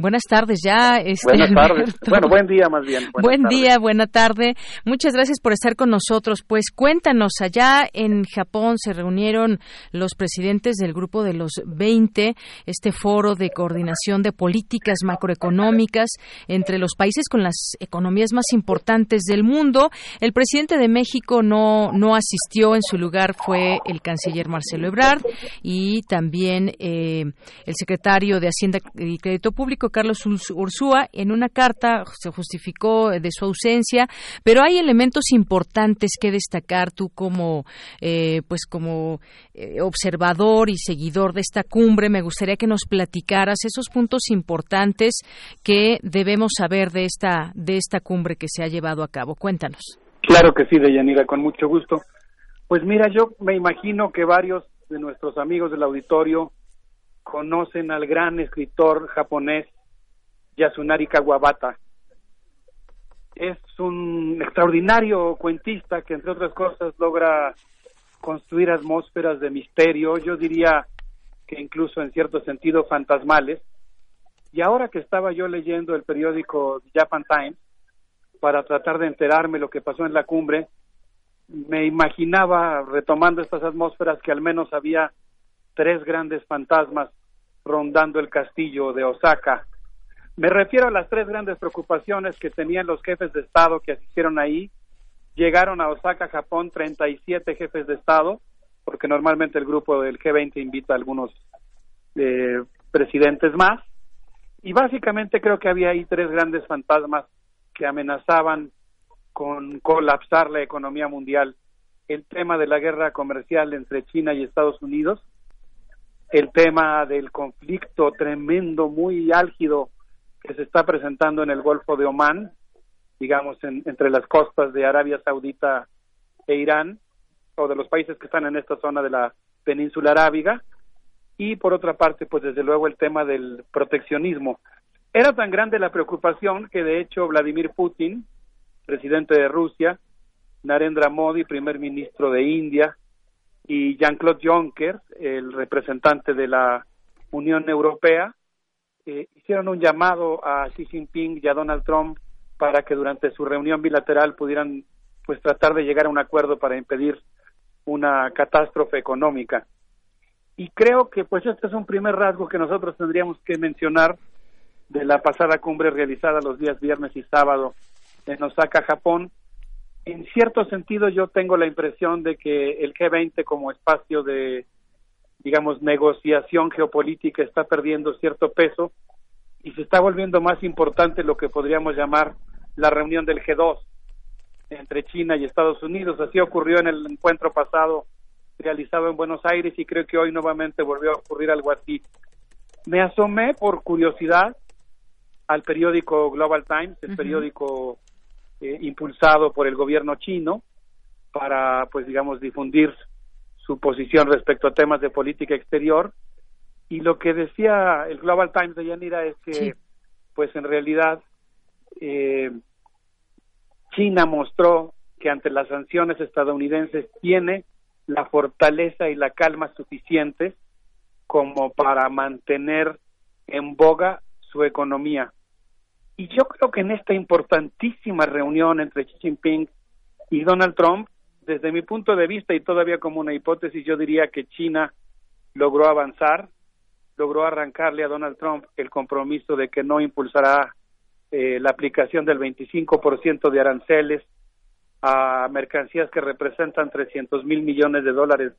Buenas tardes ya. Este, Buenas [laughs] tardes. Bueno, buen día más bien. buen día, buena tarde. Muchas gracias por estar con nosotros. Pues cuéntanos, allá en Japón se reunieron los presidentes del grupo de los 20, este foro de coordinación de políticas macroeconómicas entre los países con las economías más importantes del mundo. El presidente de México no, no asistió, en su lugar fue el canciller Marcelo Ebrard y también eh, el secretario de Hacienda y Crédito Público, Carlos Ursúa, en una carta se justificó de su ausencia, pero hay elementos importantes que destacar tú como, eh, pues como eh, observador y seguidor de esta cumbre. Me gustaría que nos platicaras esos puntos importantes que debemos saber de esta, de esta cumbre que se ha llevado a cabo. Cuéntanos. Claro que sí, Deyanira, con mucho gusto. Pues mira, yo me imagino que varios de nuestros amigos del auditorio conocen al gran escritor japonés Yasunari Kawabata. Es un extraordinario cuentista que, entre otras cosas, logra construir atmósferas de misterio, yo diría que incluso en cierto sentido fantasmales. Y ahora que estaba yo leyendo el periódico Japan Times para tratar de enterarme lo que pasó en la cumbre, me imaginaba, retomando estas atmósferas, que al menos había tres grandes fantasmas rondando el castillo de Osaka me refiero a las tres grandes preocupaciones que tenían los jefes de Estado que asistieron ahí. Llegaron a Osaka, Japón, 37 jefes de Estado, porque normalmente el grupo del G20 invita a algunos eh, presidentes más. Y básicamente creo que había ahí tres grandes fantasmas que amenazaban con colapsar la economía mundial. El tema de la guerra comercial entre China y Estados Unidos, el tema del conflicto tremendo, muy álgido que se está presentando en el Golfo de Omán, digamos, entre las costas de Arabia Saudita e Irán, o de los países que están en esta zona de la península arábiga, y por otra parte, pues desde luego el tema del proteccionismo. Era tan grande la preocupación que de hecho Vladimir Putin, presidente de Rusia, Narendra Modi, primer ministro de India, y Jean-Claude Juncker, el representante de la Unión Europea, eh, hicieron un llamado a Xi Jinping y a Donald Trump para que durante su reunión bilateral pudieran pues tratar de llegar a un acuerdo para impedir una catástrofe económica. Y creo que pues este es un primer rasgo que nosotros tendríamos que mencionar de la pasada cumbre realizada los días viernes y sábado en Osaka, Japón. En cierto sentido yo tengo la impresión de que el G20 como espacio de digamos negociación geopolítica está perdiendo cierto peso y se está volviendo más importante lo que podríamos llamar la reunión del G2 entre China y Estados Unidos. Así ocurrió en el encuentro pasado realizado en Buenos Aires y creo que hoy nuevamente volvió a ocurrir algo así. Me asomé por curiosidad al periódico Global Times, el periódico eh, impulsado por el gobierno chino para, pues digamos, difundir su posición respecto a temas de política exterior. Y lo que decía el Global Times de Yanira es que, pues en realidad, eh, China mostró que ante las sanciones estadounidenses tiene la fortaleza y la calma suficientes como para mantener en boga su economía. Y yo creo que en esta importantísima reunión entre Xi Jinping y Donald Trump, desde mi punto de vista y todavía como una hipótesis, yo diría que China logró avanzar, logró arrancarle a Donald Trump el compromiso de que no impulsará eh, la aplicación del 25% de aranceles a mercancías que representan 300 mil millones de dólares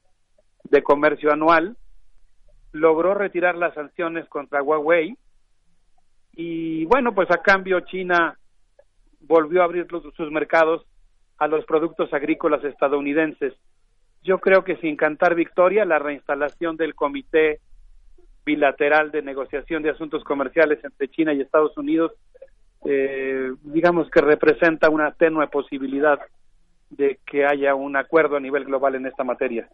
de comercio anual, logró retirar las sanciones contra Huawei y bueno, pues a cambio China volvió a abrir sus mercados a los productos agrícolas estadounidenses. Yo creo que sin cantar victoria, la reinstalación del Comité Bilateral de Negociación de Asuntos Comerciales entre China y Estados Unidos eh, digamos que representa una tenue posibilidad de que haya un acuerdo a nivel global en esta materia.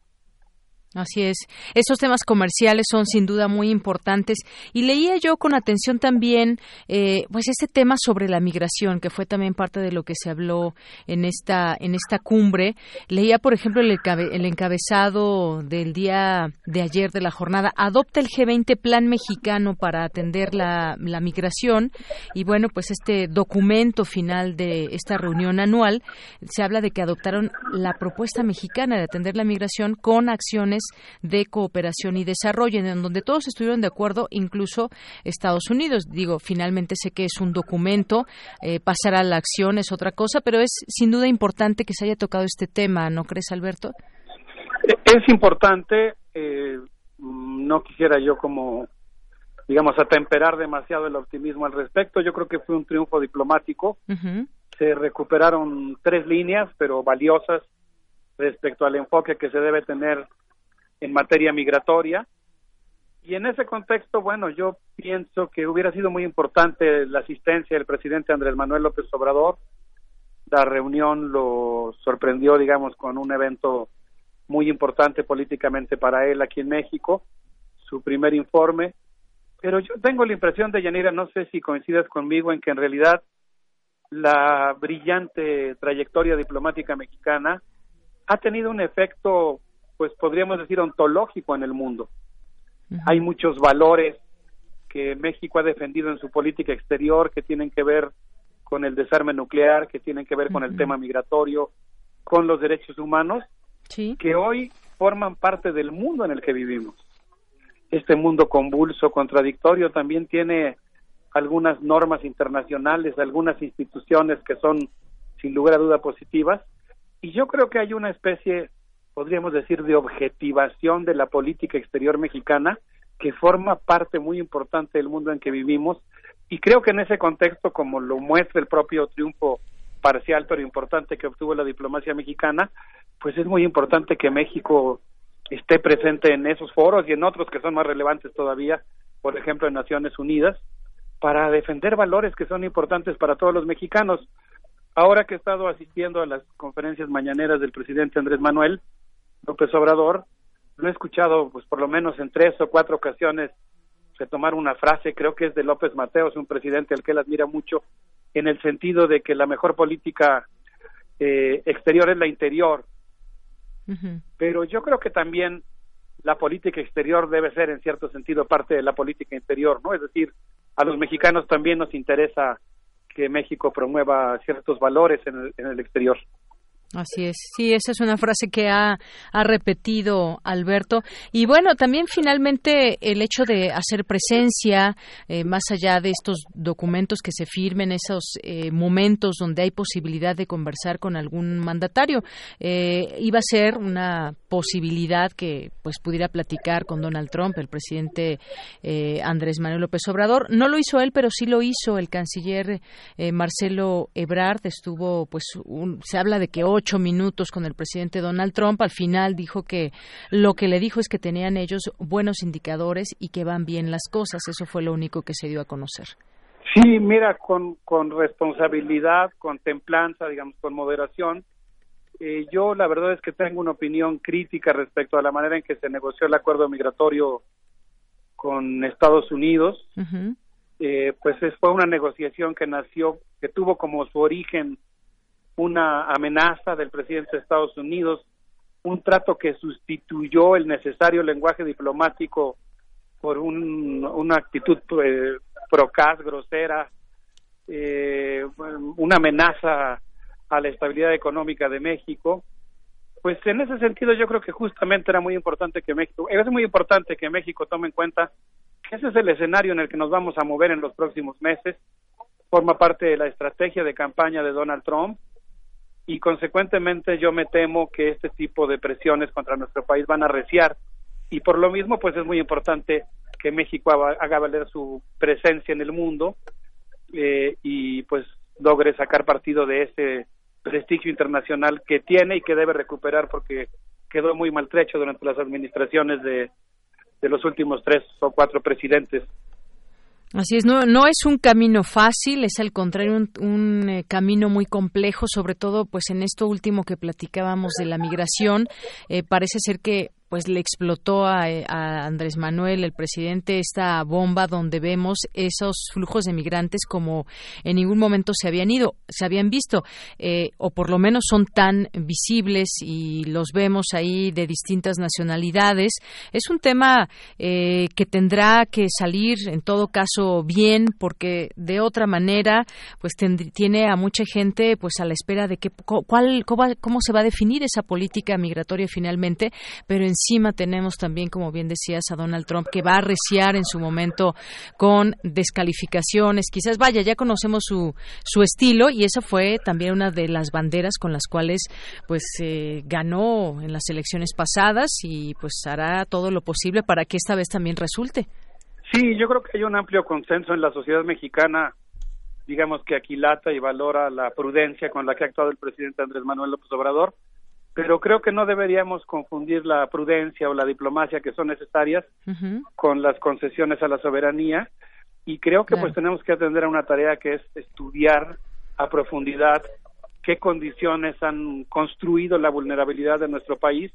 Así es. Esos temas comerciales son sin duda muy importantes. Y leía yo con atención también, eh, pues este tema sobre la migración, que fue también parte de lo que se habló en esta en esta cumbre. Leía, por ejemplo, el, el encabezado del día de ayer de la jornada. Adopta el G20 Plan Mexicano para atender la migración. Y bueno, pues este documento final de esta reunión anual se habla de que adoptaron la propuesta mexicana de atender la migración con acciones de cooperación y desarrollo, en donde todos estuvieron de acuerdo, incluso Estados Unidos. Digo, finalmente sé que es un documento, eh, pasar a la acción es otra cosa, pero es sin duda importante que se haya tocado este tema, ¿no crees, Alberto? Es importante, eh, no quisiera yo como digamos, atemperar demasiado el optimismo al respecto. Yo creo que fue un triunfo diplomático. Se recuperaron tres líneas, pero valiosas respecto al enfoque que se debe tener en materia migratoria. Y en ese contexto, bueno, yo pienso que hubiera sido muy importante la asistencia del presidente Andrés Manuel López Obrador. La reunión lo sorprendió, digamos, con un evento muy importante políticamente para él aquí en México, su primer informe. Pero yo tengo la impresión de Yanira, no sé si coincides conmigo en que en realidad la brillante trayectoria diplomática mexicana ha tenido un efecto pues podríamos decir, ontológico en el mundo. Hay muchos valores que México ha defendido en su política exterior que tienen que ver con el desarme nuclear, que tienen que ver con el tema migratorio, con los derechos humanos, que hoy forman parte del mundo en el que vivimos. Este mundo convulso, contradictorio, también tiene algunas normas internacionales, algunas instituciones que son sin lugar a duda positivas, y yo creo que hay una especie podríamos decir, de objetivación de la política exterior mexicana que forma parte muy importante del mundo en que vivimos y creo que en ese contexto, como lo muestra el propio triunfo parcial pero importante que obtuvo la diplomacia mexicana, pues es muy importante que México esté presente en esos foros y en otros que son más relevantes todavía, por ejemplo en Naciones Unidas, para defender valores que son importantes para todos los mexicanos. Ahora que he estado asistiendo a las conferencias mañaneras del presidente Andrés Manuel López Obrador, lo he escuchado pues por lo menos en tres o cuatro ocasiones retomar una frase, creo que es de López Mateos, un presidente al que él admira mucho, en el sentido de que la mejor política eh, exterior es la interior. Pero yo creo que también la política exterior debe ser en cierto sentido parte de la política interior, ¿no? Es decir, a los mexicanos también nos interesa que México promueva ciertos valores en el, en el exterior. Así es, sí, esa es una frase que ha, ha, repetido Alberto. Y bueno, también finalmente el hecho de hacer presencia, eh, más allá de estos documentos que se firmen, esos eh, momentos donde hay posibilidad de conversar con algún mandatario, eh, iba a ser una posibilidad que pues pudiera platicar con Donald Trump, el presidente Andrés Manuel López Obrador. No lo hizo él, pero sí lo hizo el canciller Marcelo Ebrard. Estuvo, pues, un, se habla de que hoy ocho minutos con el presidente Donald Trump. Al final dijo que lo que le dijo es que tenían ellos buenos indicadores y que van bien las cosas. Eso fue lo único que se dio a conocer. Sí, mira, con, con responsabilidad, con templanza, digamos, con moderación. Eh, yo la verdad es que tengo una opinión crítica respecto a la manera en que se negoció el acuerdo migratorio con Estados Unidos. eh, pues fue una negociación que nació, que tuvo como su origen una amenaza del presidente de Estados Unidos, un trato que sustituyó el necesario lenguaje diplomático por un, una actitud eh, procaz, grosera, eh, una amenaza a la estabilidad económica de México. Pues en ese sentido yo creo que justamente era muy importante que México, es muy importante que México tome en cuenta que ese es el escenario en el que nos vamos a mover en los próximos meses, forma parte de la estrategia de campaña de Donald Trump, y consecuentemente yo me temo que este tipo de presiones contra nuestro país van a reciar. Y por lo mismo pues es muy importante que México haga valer su presencia en el mundo eh, y pues logre sacar partido de ese prestigio internacional que tiene y que debe recuperar porque quedó muy maltrecho durante las administraciones de, de los últimos tres o cuatro presidentes Así es, no, no es un camino fácil, es al contrario un, un eh, camino muy complejo, sobre todo pues en esto último que platicábamos de la migración. Eh, parece ser que pues le explotó a, Andrés Manuel, el presidente, esta bomba donde vemos esos flujos de migrantes como en ningún momento se habían ido, se habían visto, eh, o por lo menos son tan visibles y los vemos ahí de distintas nacionalidades. Es un tema eh, que tendrá que salir en todo caso bien, porque de otra manera, pues tiene a mucha gente pues a la espera de que cuál cómo, cómo se va a definir esa política migratoria finalmente, pero en encima tenemos también, como bien decías, a Donald Trump, que va a arreciar en su momento con descalificaciones. Quizás, vaya, ya conocemos su, su estilo y esa fue también una de las banderas con las cuales pues eh, ganó en las elecciones pasadas y pues hará todo lo posible para que esta vez también resulte. Sí, yo creo que hay un amplio consenso en la sociedad mexicana digamos que aquilata y valora la prudencia con la que ha actuado el presidente Andrés Manuel López Obrador pero creo que no deberíamos confundir la prudencia o la diplomacia que son necesarias con las concesiones a la soberanía y creo que pues tenemos que atender a una tarea que es estudiar a profundidad qué condiciones han construido la vulnerabilidad de nuestro país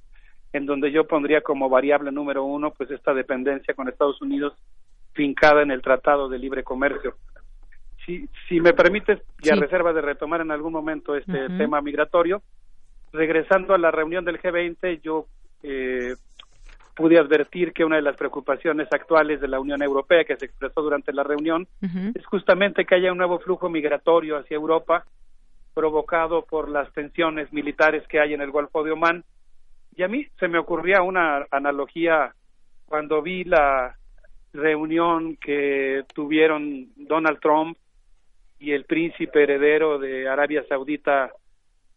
en donde yo pondría como variable número uno pues esta dependencia con Estados Unidos fincada en el Tratado de Libre Comercio. Si, si me permites, y a reserva de retomar en algún momento este tema migratorio, regresando a la reunión del G20, yo eh, pude advertir que una de las preocupaciones actuales de la Unión Europea que se expresó durante la reunión es justamente que haya un nuevo flujo migratorio hacia Europa provocado por las tensiones militares que hay en el Golfo de Omán. Y a mí se me ocurría una analogía cuando vi la reunión que tuvieron Donald Trump y el príncipe heredero de Arabia Saudita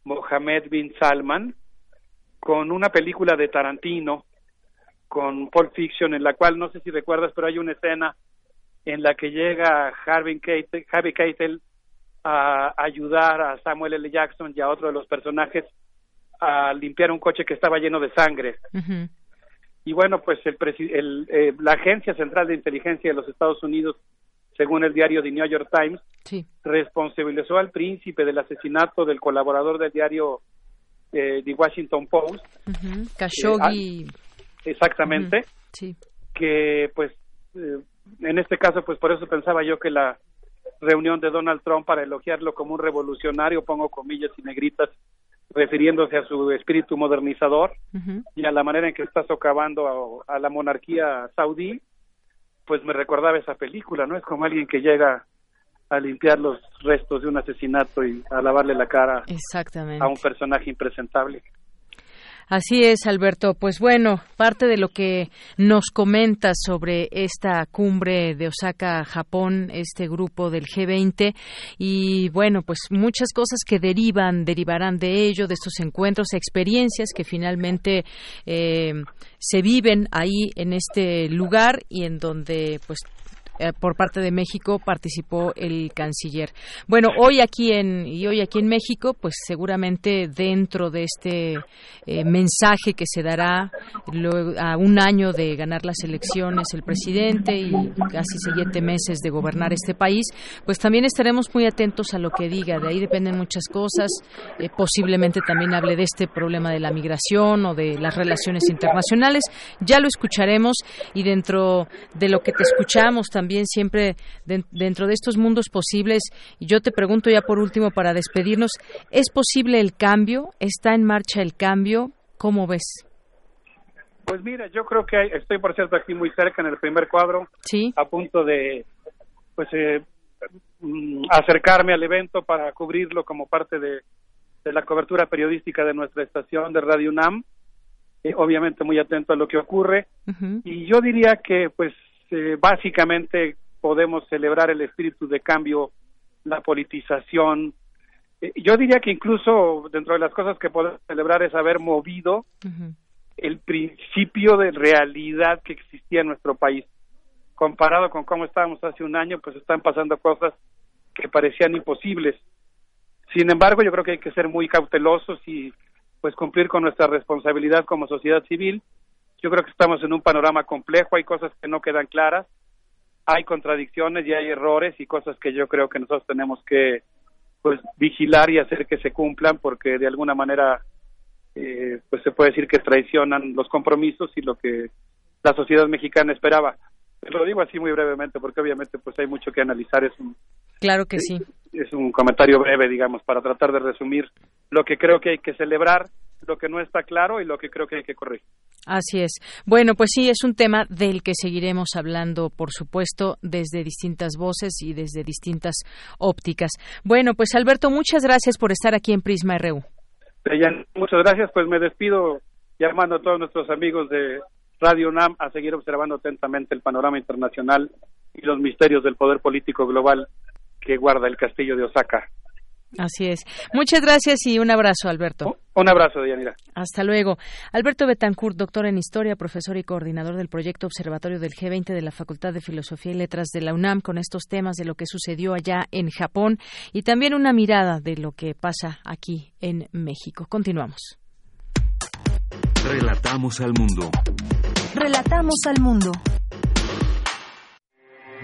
Mohammed bin Salman con una película de Tarantino con Pulp Fiction, en la cual no sé si recuerdas, pero hay una escena en la que llega Harvey Keitel, Harvey Keitel a ayudar a Samuel L. Jackson y a otro de los personajes a limpiar un coche que estaba lleno de sangre. Y bueno, pues el, el eh, la Agencia Central de Inteligencia de los Estados Unidos, según el diario The New York Times, responsabilizó al príncipe del asesinato del colaborador del diario eh, The Washington Post. Khashoggi. Eh, exactamente. Sí. Que pues eh, en este caso pues por eso pensaba yo que la reunión de Donald Trump para elogiarlo como un revolucionario, pongo comillas y negritas, refiriéndose a su espíritu modernizador y a la manera en que está socavando a, la monarquía saudí, pues me recordaba esa película, ¿no? Es como alguien que llega a limpiar los restos de un asesinato y a lavarle la cara a un personaje impresentable. Así es, Alberto. Pues bueno, parte de lo que nos comenta sobre esta cumbre de Osaka, Japón, este grupo del G20 y bueno, pues muchas cosas que derivan, derivarán de ello, de estos encuentros, experiencias que finalmente eh, se viven ahí en este lugar y en donde pues eh, por parte de México participó el canciller. Bueno, hoy aquí en y hoy aquí en México, pues seguramente dentro de este eh, mensaje que se dará a un año de ganar las elecciones el presidente y casi siete meses de gobernar este país, pues también estaremos muy atentos a lo que diga. De ahí dependen muchas cosas. Eh, posiblemente también hable de este problema de la migración o de las relaciones internacionales. Ya lo escucharemos y dentro de lo que te escuchamos también también siempre dentro de estos mundos posibles. Y yo te pregunto ya por último para despedirnos, ¿es posible el cambio? ¿Está en marcha el cambio? ¿Cómo ves? Pues mira, yo creo que estoy, por cierto, aquí muy cerca en el primer cuadro, ¿Sí? a punto de, pues, eh, mm, acercarme al evento para cubrirlo como parte de, la cobertura periodística de nuestra estación de Radio UNAM. Eh, obviamente muy atento a lo que ocurre. Y yo diría que, pues, este, básicamente podemos celebrar el espíritu de cambio, la politización. Eh, yo diría que incluso dentro de las cosas que podemos celebrar es haber movido el principio de realidad que existía en nuestro país. Comparado con cómo estábamos hace un año, pues están pasando cosas que parecían imposibles. Sin embargo, yo creo que hay que ser muy cautelosos y pues cumplir con nuestra responsabilidad como sociedad civil yo creo que estamos en un panorama complejo, hay cosas que no quedan claras, hay contradicciones y hay errores y cosas que yo creo que nosotros tenemos que pues vigilar y hacer que se cumplan porque de alguna manera eh, pues se puede decir que traicionan los compromisos y lo que la sociedad mexicana esperaba. Lo digo así muy brevemente porque obviamente pues hay mucho que analizar, es un Claro que sí. Es un comentario breve, digamos, para tratar de resumir lo que creo que hay que celebrar, lo que no está claro y lo que creo que hay que corregir. Así es. Bueno, pues sí, es un tema del que seguiremos hablando, por supuesto, desde distintas voces y desde distintas ópticas. Bueno, pues Alberto, muchas gracias por estar aquí en Prisma RU. Muchas gracias, pues me despido llamando a todos nuestros amigos de Radio UNAM a seguir observando atentamente el panorama internacional y los misterios del poder político global que guarda el castillo de Osaka. Así es. Muchas gracias y un abrazo, Alberto. Un abrazo, Dianira. Hasta luego. Alberto Betancourt, doctor en Historia, profesor y coordinador del proyecto Observatorio del G20 de la Facultad de Filosofía y Letras de la UNAM, con estos temas de lo que sucedió allá en Japón y también una mirada de lo que pasa aquí en México. Continuamos. Relatamos al mundo. Relatamos al mundo.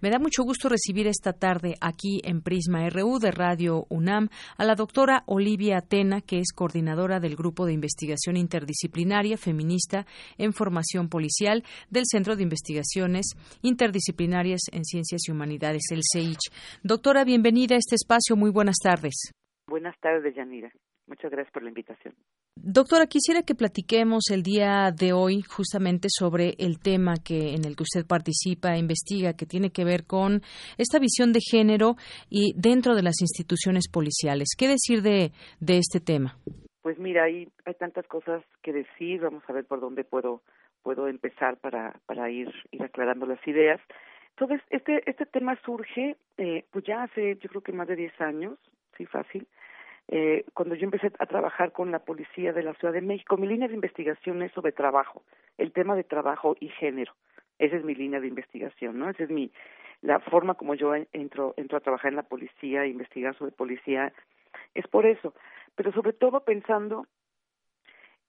Me da mucho gusto recibir esta tarde aquí en Prisma RU de Radio UNAM a la doctora Olivia Atena, que es coordinadora del Grupo de Investigación Interdisciplinaria Feminista en Formación Policial del Centro de Investigaciones Interdisciplinarias en Ciencias y Humanidades, el CEICH. Doctora, bienvenida a este espacio. Muy buenas tardes. Buenas tardes, Yanira. Muchas gracias por la invitación. Doctora, quisiera que platiquemos el día de hoy justamente sobre el tema que en el que usted participa, investiga, que tiene que ver con esta visión de género y dentro de las instituciones policiales. ¿Qué decir de, de este tema? Pues mira, hay, hay tantas cosas que decir. Vamos a ver por dónde puedo puedo empezar para, para ir, ir aclarando las ideas. Entonces, este, este tema surge, eh, pues ya hace, yo creo que más de 10 años, sí, fácil, eh, cuando yo empecé a trabajar con la policía de la Ciudad de México. Mi línea de investigación es sobre trabajo, el tema de trabajo y género. Esa es mi línea de investigación, ¿no? Esa es mi, la forma como yo entro, entro a trabajar en la policía, investigar sobre policía, es por eso. Pero sobre todo pensando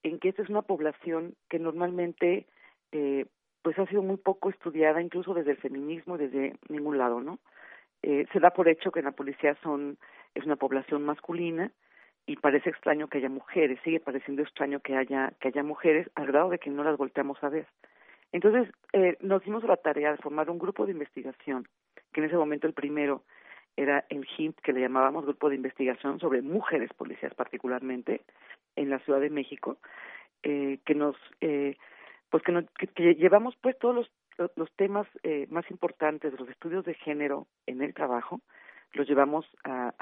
en que esta es una población que normalmente eh, pues ha sido muy poco estudiada, incluso desde el feminismo, desde ningún lado, ¿no? Eh, se da por hecho que en la policía son es una población masculina y parece extraño que haya mujeres, sigue pareciendo extraño que haya que haya mujeres al grado de que no las volteamos a ver. Entonces eh, nos dimos la tarea de formar un grupo de investigación, que en ese momento el primero era el HIMP, que le llamábamos Grupo de Investigación sobre Mujeres Policías particularmente, en la Ciudad de México, eh, que nos eh, pues que, que, llevamos pues todos los, los temas eh, más importantes de los estudios de género en el trabajo, los llevamos a,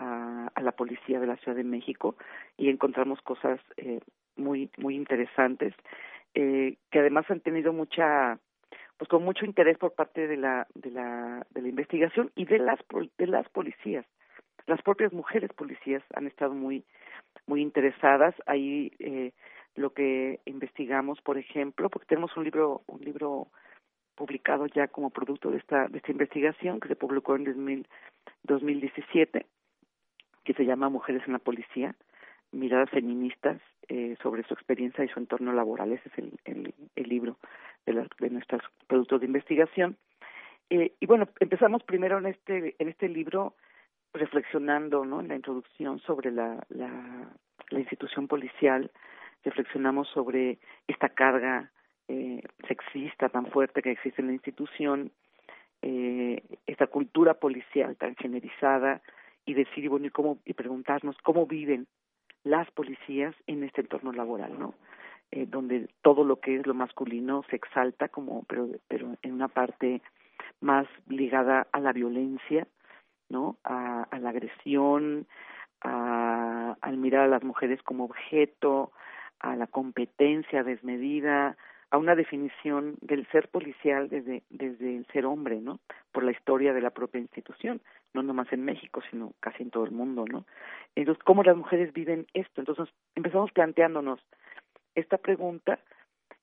a, la policía de la Ciudad de México y encontramos cosas eh, muy muy interesantes eh, que además han tenido mucha pues con mucho interés por parte de la de la de la investigación y de las de las policías. Las propias mujeres policías han estado muy muy interesadas. Ahí eh, lo que investigamos, por ejemplo, porque tenemos un libro, un libro publicado ya como producto de esta, de esta investigación que se publicó en 2017, que se llama Mujeres en la Policía, miradas feministas eh, sobre su experiencia y su entorno laboral. Ese es el, el, libro de, la, de nuestros productos de investigación. Eh, y bueno, empezamos primero en este, en este libro reflexionando ¿no? en la introducción sobre la, la, la institución policial, reflexionamos sobre esta carga eh, sexista tan fuerte que existe en la institución, eh, esta cultura policial tan generizada y decir bueno y cómo y preguntarnos cómo viven las policías en este entorno laboral, ¿no? Eh, donde todo lo que es lo masculino se exalta como pero pero en una parte más ligada a la violencia, ¿no? A, a la agresión, a, al mirar a las mujeres como objeto, a la competencia desmedida, a una definición del ser policial desde, desde el ser hombre, ¿no? Por la historia de la propia institución, no nomás en México, sino casi en todo el mundo, ¿no? Entonces, ¿cómo las mujeres viven esto? Entonces, empezamos planteándonos esta pregunta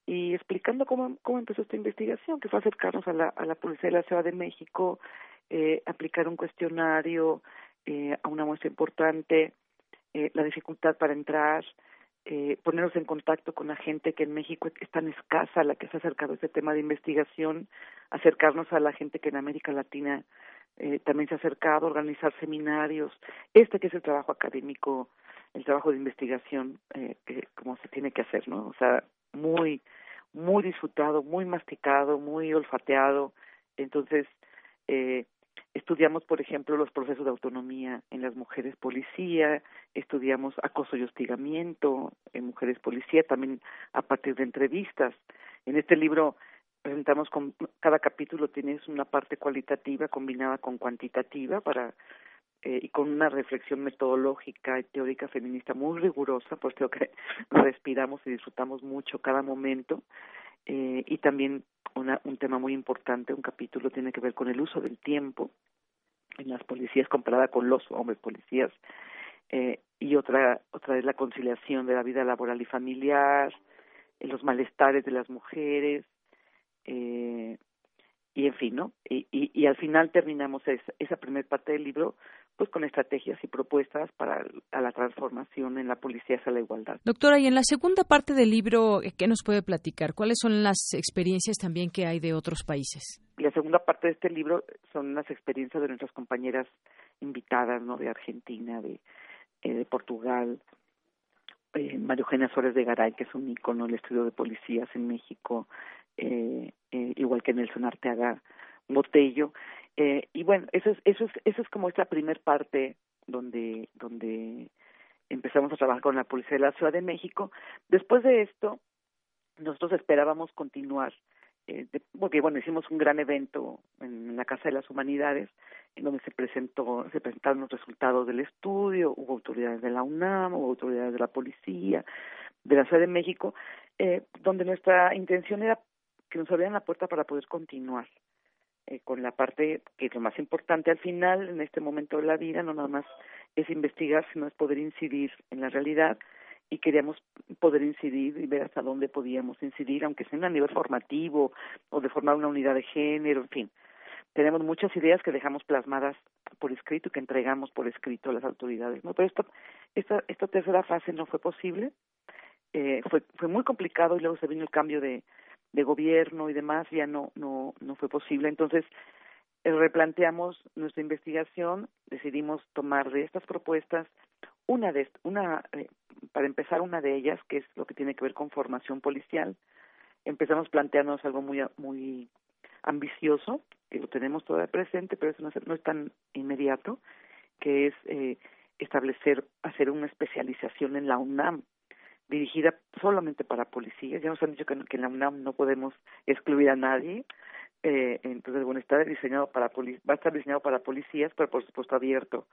y explicando cómo, cómo empezó esta investigación, que fue acercarnos a la, a la Policía de la Ciudad de México, eh, aplicar un cuestionario eh, a una muestra importante, eh, la dificultad para entrar, eh, ponernos en contacto con la gente que en México es tan escasa, la que se ha acercado a este tema de investigación, acercarnos a la gente que en América Latina eh, también se ha acercado, organizar seminarios, este que es el trabajo académico, el trabajo de investigación, eh, que como se tiene que hacer, ¿no? O sea, muy, muy disfrutado, muy masticado, muy olfateado, entonces, eh, Estudiamos, por ejemplo, los procesos de autonomía en las mujeres policía, estudiamos acoso y hostigamiento en mujeres policía, también a partir de entrevistas. En este libro presentamos con cada capítulo tienes una parte cualitativa combinada con cuantitativa para eh, y con una reflexión metodológica y teórica feminista muy rigurosa, pues creo que [laughs] respiramos y disfrutamos mucho cada momento. Eh, y también una, un tema muy importante, un capítulo tiene que ver con el uso del tiempo en las policías comparada con los hombres policías eh, y otra otra es la conciliación de la vida laboral y familiar, eh, los malestares de las mujeres eh, y en fin, ¿no? Y, y, y al final terminamos esa, esa primera parte del libro pues con estrategias y propuestas para la transformación en la policía hacia la igualdad. Doctora, y en la segunda parte del libro, ¿qué nos puede platicar? ¿Cuáles son las experiencias también que hay de otros países? La segunda parte de este libro son las experiencias de nuestras compañeras invitadas, ¿no? De Argentina, de, eh, de Portugal, eh, Mario Eugenia Suárez de Garay, que es un ícono del estudio de policías en México, eh, eh, igual que Nelson Arteaga Botello, eh, y bueno, eso es, eso es, eso es como esta primer parte donde, donde empezamos a trabajar con la Policía de la Ciudad de México. Después de esto, nosotros esperábamos continuar, eh, porque bueno, hicimos un gran evento en la Casa de las Humanidades, en donde se presentó, se presentaron los resultados del estudio, hubo autoridades de la UNAM, hubo autoridades de la policía, de la Ciudad de México, eh, donde nuestra intención era que nos abrieran la puerta para poder continuar eh, con la parte que es lo más importante al final, en este momento de la vida, no nada más es investigar, sino es poder incidir en la realidad y queríamos poder incidir y ver hasta dónde podíamos incidir, aunque sea a nivel formativo o de formar una unidad de género, en fin. Tenemos muchas ideas que dejamos plasmadas por escrito y que entregamos por escrito a las autoridades, ¿no? Pero esto, esta, esta tercera fase no fue posible, eh, fue, fue muy complicado y luego se vino el cambio de, de gobierno y demás, ya no, no, no fue posible. Entonces, eh, replanteamos nuestra investigación, decidimos tomar de estas propuestas una de una eh, para empezar una de ellas que es lo que tiene que ver con formación policial empezamos planteándonos algo muy muy ambicioso que lo tenemos todavía presente pero eso no es, no es tan inmediato que es eh, establecer hacer una especialización en la UNAM dirigida solamente para policías. Ya nos han dicho que, en la UNAM no podemos excluir a nadie. Eh, entonces bueno está diseñado para va a estar diseñado para policías pero por supuesto abierto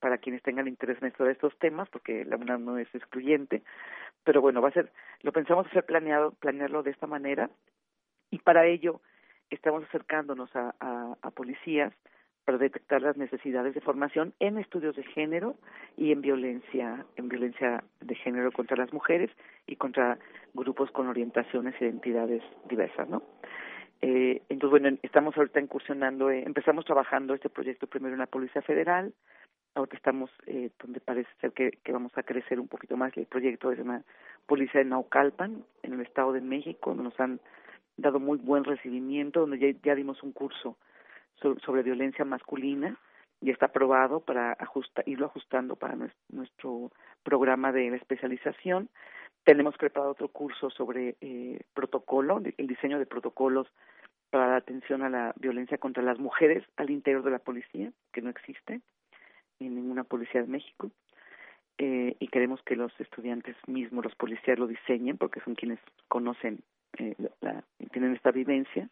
para quienes tengan interés en esto estos temas, porque la UNAM no es excluyente, pero bueno, va a ser, lo pensamos hacer planeado, planearlo de esta manera, y para ello estamos acercándonos a, a policías para detectar las necesidades de formación en estudios de género y en violencia, en violencia de género contra las mujeres y contra grupos con orientaciones e identidades diversas, ¿no? Eh, entonces, bueno, estamos ahorita incursionando, eh, empezamos trabajando este proyecto primero en la Policía Federal, ahora estamos eh, donde parece ser que, vamos a crecer un poquito más el proyecto es una policía de Naucalpan en el Estado de México donde nos han dado muy buen recibimiento donde ya dimos un curso sobre, violencia masculina y está aprobado para ajusta, irlo ajustando para nuestro, nuestro programa de especialización. Tenemos preparado otro curso sobre eh, protocolo el diseño de protocolos para la atención a la violencia contra las mujeres al interior de la policía que no existe en ninguna policía de México. Eh, y queremos que los estudiantes mismos, los policías lo diseñen porque son quienes conocen, eh, la, tienen esta vivencia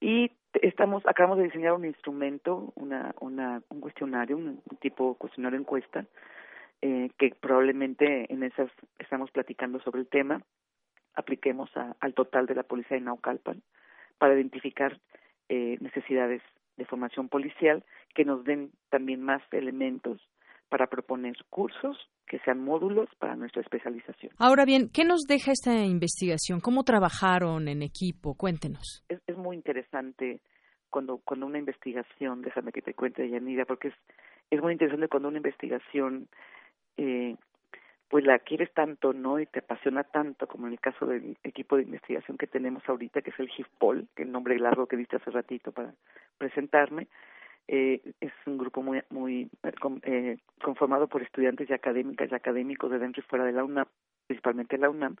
y estamos acabamos de diseñar un instrumento, una, una un cuestionario, un, tipo cuestionario encuesta eh, que probablemente en esas estamos platicando sobre el tema apliquemos al total de la policía de Naucalpan para identificar eh, necesidades de formación policial que nos den también más elementos para proponer cursos que sean módulos para nuestra especialización. Ahora bien, ¿qué nos deja esta investigación? ¿Cómo trabajaron en equipo? Cuéntenos. Es, es muy interesante cuando cuando una investigación, déjame que te cuente, Yanira, porque es es muy interesante cuando una investigación eh, pues la quieres tanto, ¿no? Y te apasiona tanto, como en el caso del equipo de investigación que tenemos ahorita, que es el GIFPOL, que el nombre largo que diste hace ratito para presentarme. Eh, es un grupo muy, muy eh, conformado por estudiantes y académicas y académicos de dentro y fuera de la UNAM, principalmente la UNAM,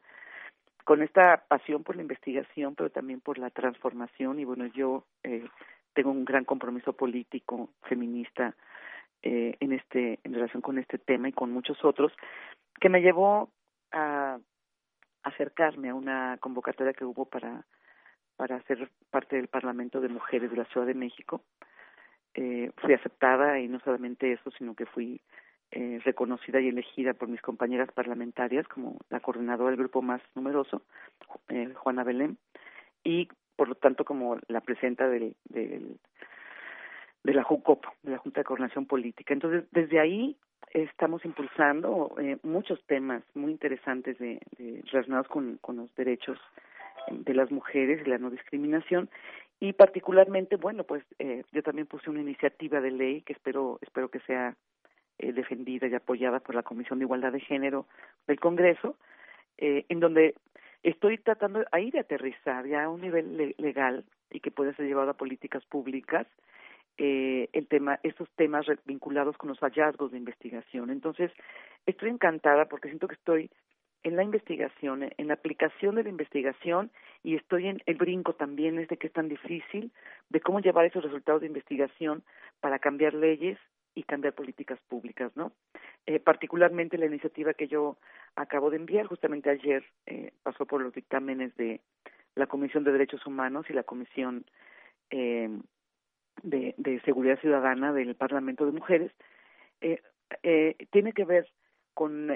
con esta pasión por la investigación, pero también por la transformación. Y bueno, yo eh, tengo un gran compromiso político, feminista, eh, en este en relación con este tema y con muchos otros que me llevó a acercarme a una convocatoria que hubo para para ser parte del Parlamento de Mujeres de la Ciudad de México. Eh, fui aceptada y no solamente eso, sino que fui eh, reconocida y elegida por mis compañeras parlamentarias como la coordinadora del grupo más numeroso, eh, Juana Belén, y por lo tanto como la presidenta del, del, de la JUCOP, de la Junta de Coordinación Política. Entonces, desde ahí estamos impulsando eh, muchos temas muy interesantes de, de relacionados con, con los derechos de las mujeres y la no discriminación y particularmente bueno pues eh, yo también puse una iniciativa de ley que espero espero que sea eh, defendida y apoyada por la Comisión de Igualdad de Género del Congreso eh, en donde estoy tratando ahí de aterrizar ya a un nivel le legal y que pueda ser llevado a políticas públicas eh, el tema, estos temas vinculados con los hallazgos de investigación. Entonces, estoy encantada porque siento que estoy en la investigación, en la aplicación de la investigación y estoy en el brinco también es de que es tan difícil de cómo llevar esos resultados de investigación para cambiar leyes y cambiar políticas públicas, ¿no? Eh, particularmente la iniciativa que yo acabo de enviar justamente ayer eh, pasó por los dictámenes de la Comisión de Derechos Humanos y la Comisión eh, de, de Seguridad Ciudadana del Parlamento de Mujeres, eh, eh, tiene que ver con,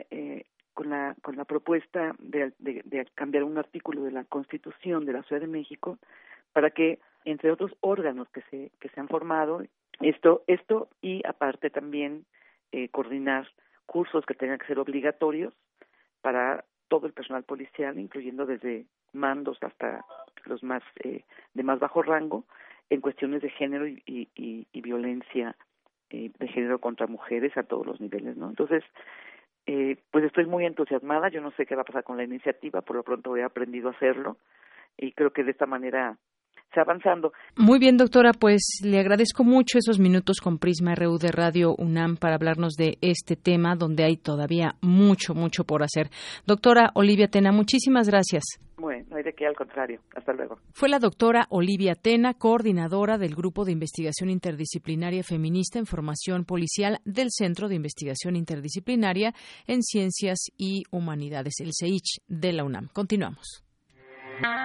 con, la, con la propuesta de, de, cambiar un artículo de la Constitución de la Ciudad de México para que entre otros órganos que se, que se han formado. Esto, esto y aparte también eh, coordinar cursos que tengan que ser obligatorios para todo el personal policial, incluyendo desde mandos hasta los más eh, de más bajo rango, en cuestiones de género y, y, y, violencia eh, de género contra mujeres a todos los niveles, ¿no? Entonces, eh, pues estoy muy entusiasmada. Yo no sé qué va a pasar con la iniciativa, por lo pronto he aprendido a hacerlo y creo que de esta manera se avanzando. Muy bien, doctora, pues le agradezco mucho esos minutos con Prisma RU de Radio UNAM para hablarnos de este tema donde hay todavía mucho, mucho por hacer. Doctora Olivia Tena, muchísimas gracias. Bueno, no hay de qué, al contrario. Hasta luego. Fue la doctora Olivia Tena, coordinadora del Grupo de Investigación Interdisciplinaria Feminista en Formación Policial del Centro de Investigación Interdisciplinaria en Ciencias y Humanidades, el CEICH de la UNAM. Continuamos.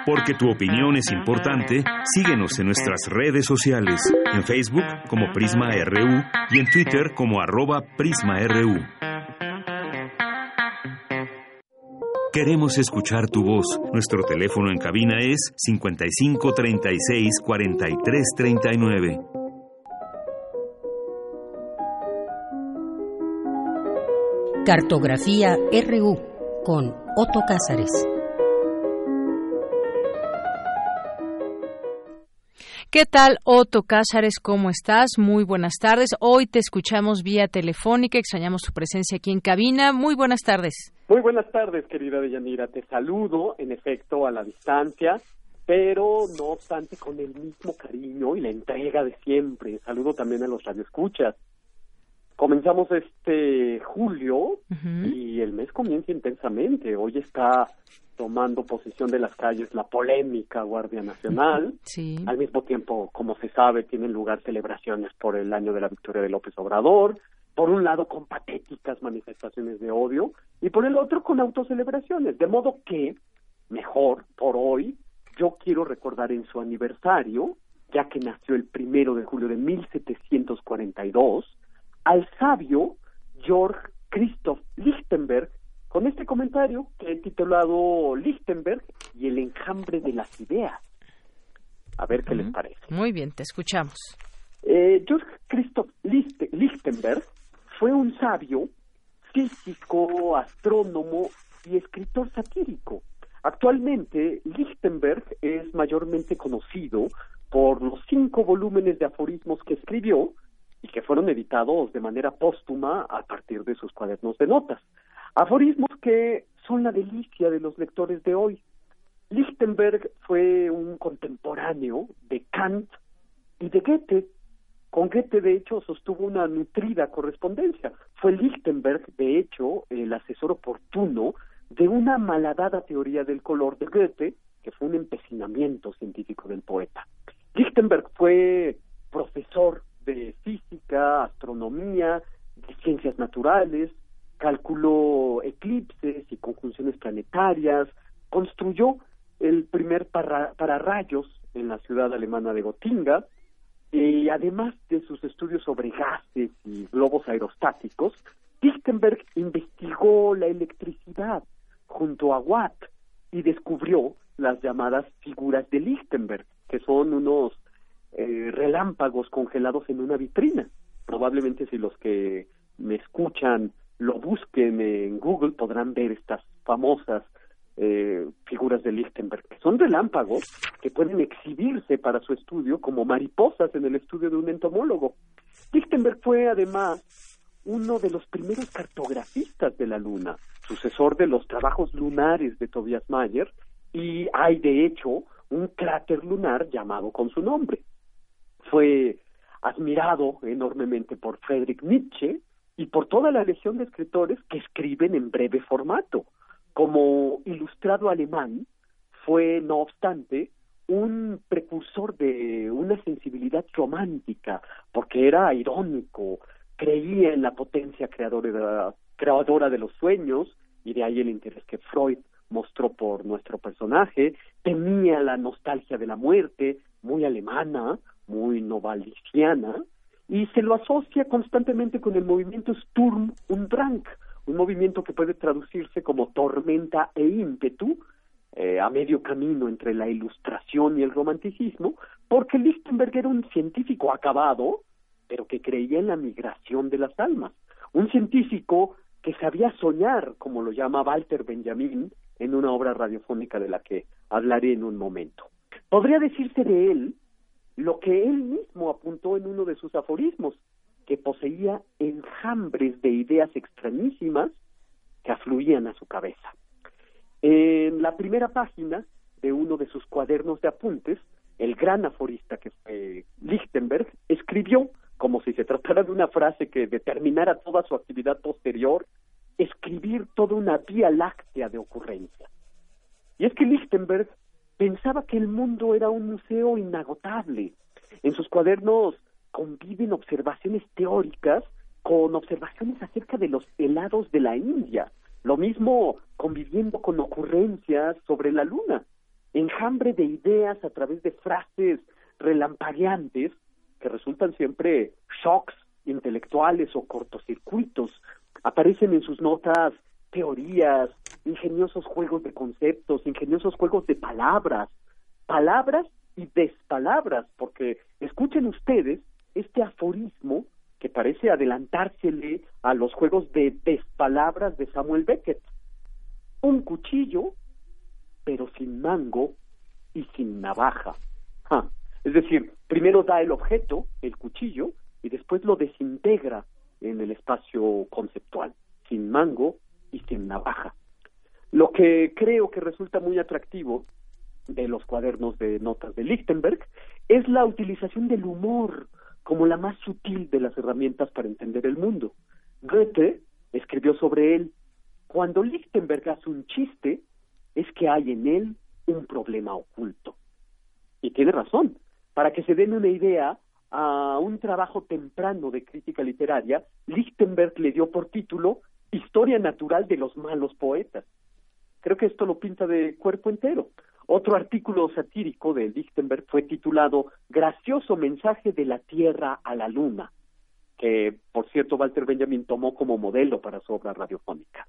Porque tu opinión es importante, síguenos en nuestras redes sociales, en Facebook como Prisma RU y en Twitter como arroba PrismaRU. Queremos escuchar tu voz. Nuestro teléfono en cabina es 55 36 43 39. Cartografía RU con Otto Cázares. ¿Qué tal, Otto Cázares? ¿Cómo estás? Muy buenas tardes. Hoy te escuchamos vía telefónica, extrañamos tu presencia aquí en cabina. Muy buenas tardes. Muy buenas tardes, querida Deyanira. Te saludo, en efecto, a la distancia, pero no obstante con el mismo cariño y la entrega de siempre. Saludo también a los radioescuchas. Comenzamos este julio y el mes comienza intensamente. Hoy está tomando posesión de las calles la polémica Guardia Nacional. Sí. Al mismo tiempo, como se sabe, tienen lugar celebraciones por el año de la victoria de López Obrador, por un lado con patéticas manifestaciones de odio y por el otro con autocelebraciones. De modo que, mejor, por hoy, yo quiero recordar en su aniversario, ya que nació el primero de julio de 1742, al sabio Georg Christoph Lichtenberg, con este comentario que he titulado Lichtenberg y el enjambre de las ideas. A ver qué les parece. Muy bien, te escuchamos. Eh, Georg Christoph Lichtenberg fue un sabio, físico, astrónomo y escritor satírico. Actualmente, Lichtenberg es mayormente conocido por los cinco volúmenes de aforismos que escribió y que fueron editados de manera póstuma a partir de sus cuadernos de notas. Aforismos que son la delicia de los lectores de hoy. Lichtenberg fue un contemporáneo de Kant y de Goethe. Con Goethe, de hecho, sostuvo una nutrida correspondencia. Fue Lichtenberg, de hecho, el asesor oportuno de una malhadada teoría del color de Goethe, que fue un empecinamiento científico del poeta. Lichtenberg fue profesor de física, astronomía, de ciencias naturales, calculó eclipses y conjunciones planetarias, construyó el primer para, pararrayos en la ciudad alemana de Gotinga, y además de sus estudios sobre gases y globos aerostáticos, Lichtenberg investigó la electricidad junto a Watt y descubrió las llamadas figuras de Lichtenberg, que son unos eh, relámpagos congelados en una vitrina. Probablemente si los que me escuchan lo busquen en Google podrán ver estas famosas eh, figuras de Lichtenberg, son relámpagos que pueden exhibirse para su estudio como mariposas en el estudio de un entomólogo. Lichtenberg fue además uno de los primeros cartografistas de la Luna, sucesor de los trabajos lunares de Tobias Mayer, y hay de hecho un cráter lunar llamado con su nombre. Fue admirado enormemente por Friedrich Nietzsche y por toda la legión de escritores que escriben en breve formato. Como ilustrado alemán, fue, no obstante, un precursor de una sensibilidad romántica, porque era irónico, creía en la potencia creadora creadora de los sueños, y de ahí el interés que Freud mostró por nuestro personaje, temía la nostalgia de la muerte, muy alemana, muy novaliciana, y se lo asocia constantemente con el movimiento Sturm und Drang, un movimiento que puede traducirse como tormenta e ímpetu, eh, a medio camino entre la ilustración y el romanticismo, porque Lichtenberg era un científico acabado, pero que creía en la migración de las almas, un científico que sabía soñar, como lo llama Walter Benjamin en una obra radiofónica de la que hablaré en un momento. Podría decirse de él lo que él mismo apuntó en uno de sus aforismos, que poseía enjambres de ideas extrañísimas que afluían a su cabeza. En la primera página de uno de sus cuadernos de apuntes, el gran aforista que fue Lichtenberg escribió, como si se tratara de una frase que determinara toda su actividad posterior, escribir toda una vía láctea de ocurrencias. Y es que Lichtenberg pensaba que el mundo era un museo inagotable. En sus cuadernos conviven observaciones teóricas con observaciones acerca de los helados de la India, lo mismo conviviendo con ocurrencias sobre la luna, enjambre de ideas a través de frases relampagueantes que resultan siempre shocks intelectuales o cortocircuitos. Aparecen en sus notas teorías, ingeniosos juegos de conceptos, ingeniosos juegos de palabras, palabras y despalabras, porque escuchen ustedes este aforismo que parece adelantársele a los juegos de despalabras de Samuel Beckett. Un cuchillo, pero sin mango y sin navaja. Es decir, primero da el objeto, el cuchillo, y después lo desintegra en el espacio conceptual, sin mango y sin navaja. Lo que creo que resulta muy atractivo de los cuadernos de notas de Lichtenberg es la utilización del humor como la más sutil de las herramientas para entender el mundo. Goethe escribió sobre él, cuando Lichtenberg hace un chiste, es que hay en él un problema oculto. Y tiene razón. Para que se den una idea, a un trabajo temprano de crítica literaria, Lichtenberg le dio por título Historia natural de los malos poetas. Creo que esto lo pinta de cuerpo entero. Otro artículo satírico de Lichtenberg fue titulado Gracioso mensaje de la Tierra a la Luna, que por cierto Walter Benjamin tomó como modelo para su obra radiofónica.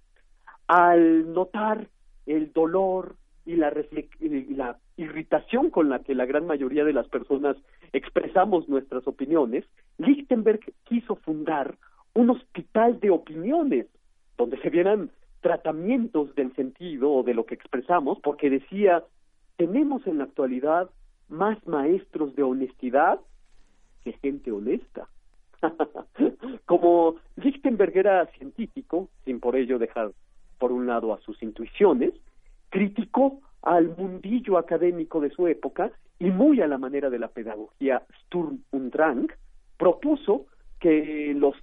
Al notar el dolor y la, la irritación con la que la gran mayoría de las personas expresamos nuestras opiniones, Lichtenberg quiso fundar un hospital de opiniones donde se vieran tratamientos del sentido o de lo que expresamos, porque decía tenemos en la actualidad más maestros de honestidad que gente honesta. [laughs] Como Lichtenberg era científico, sin por ello dejar por un lado a sus intuiciones, criticó al mundillo académico de su época y muy a la manera de la pedagogía Sturm und Drang, propuso que los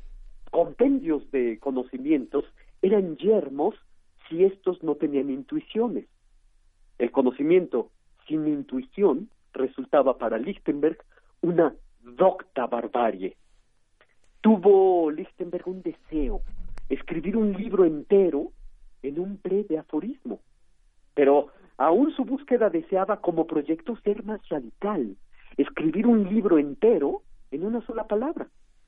compendios de conocimientos eran yermos si estos no tenían intuiciones. El conocimiento sin intuición resultaba para Lichtenberg una docta barbarie. Tuvo Lichtenberg un deseo, escribir un libro entero en un breve aforismo, pero aún su búsqueda deseaba como proyecto ser más radical, escribir un libro entero en una sola palabra.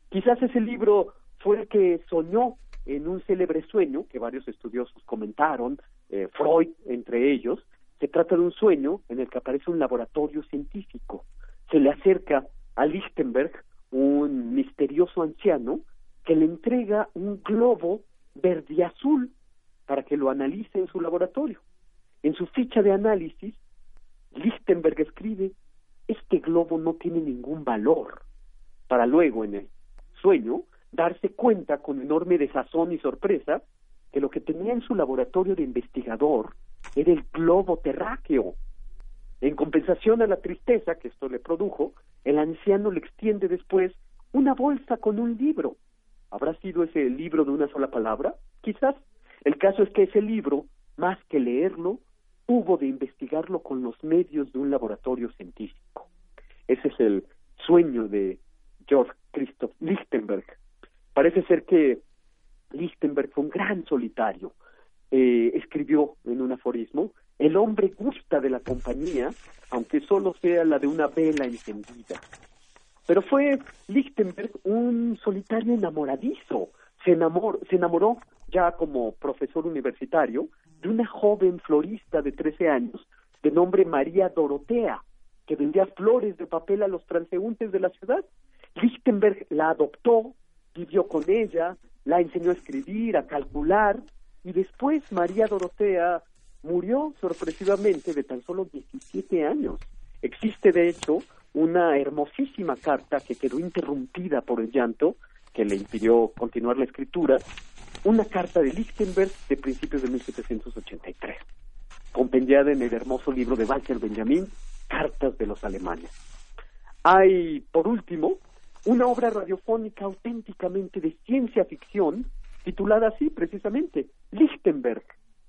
Quizás ese libro fue el que soñó en un célebre sueño que varios estudiosos comentaron, eh, Freud entre ellos, se trata de un sueño en el que aparece un laboratorio científico. Se le acerca a Lichtenberg un misterioso anciano que le entrega un globo verde azul para que lo analice en su laboratorio. En su ficha de análisis, Lichtenberg escribe, este globo no tiene ningún valor, para luego en el sueño darse cuenta con enorme desazón y sorpresa que lo que tenía en su laboratorio de investigador era el globo terráqueo. En compensación a la tristeza que esto le produjo, el anciano le extiende después una bolsa con un libro. ¿Habrá sido ese libro de una sola palabra? Quizás. El caso es que ese libro, más que leerlo, hubo de investigarlo con los medios de un laboratorio científico. Ese es el sueño de George Christoph Lichtenberg. Parece ser que Lichtenberg fue un gran solitario, eh, escribió en un aforismo, el hombre gusta de la compañía, aunque solo sea la de una vela encendida. Pero fue Lichtenberg un solitario enamoradizo, se, enamoró, se enamoró ya como profesor universitario, de una joven florista de 13 años de nombre María Dorotea, que vendía flores de papel a los transeúntes de la ciudad. Lichtenberg la adoptó, vivió con ella, la enseñó a escribir, a calcular, y después María Dorotea murió sorpresivamente de tan solo 17 años. Existe, de hecho, una hermosísima carta que quedó interrumpida por el llanto, que le impidió continuar la escritura, una carta de Lichtenberg de principios de 1783, compendiada en el hermoso libro de Walter Benjamin, Cartas de los Alemanes. Hay, por último, una obra radiofónica auténticamente de ciencia ficción, titulada así precisamente, Lichtenberg,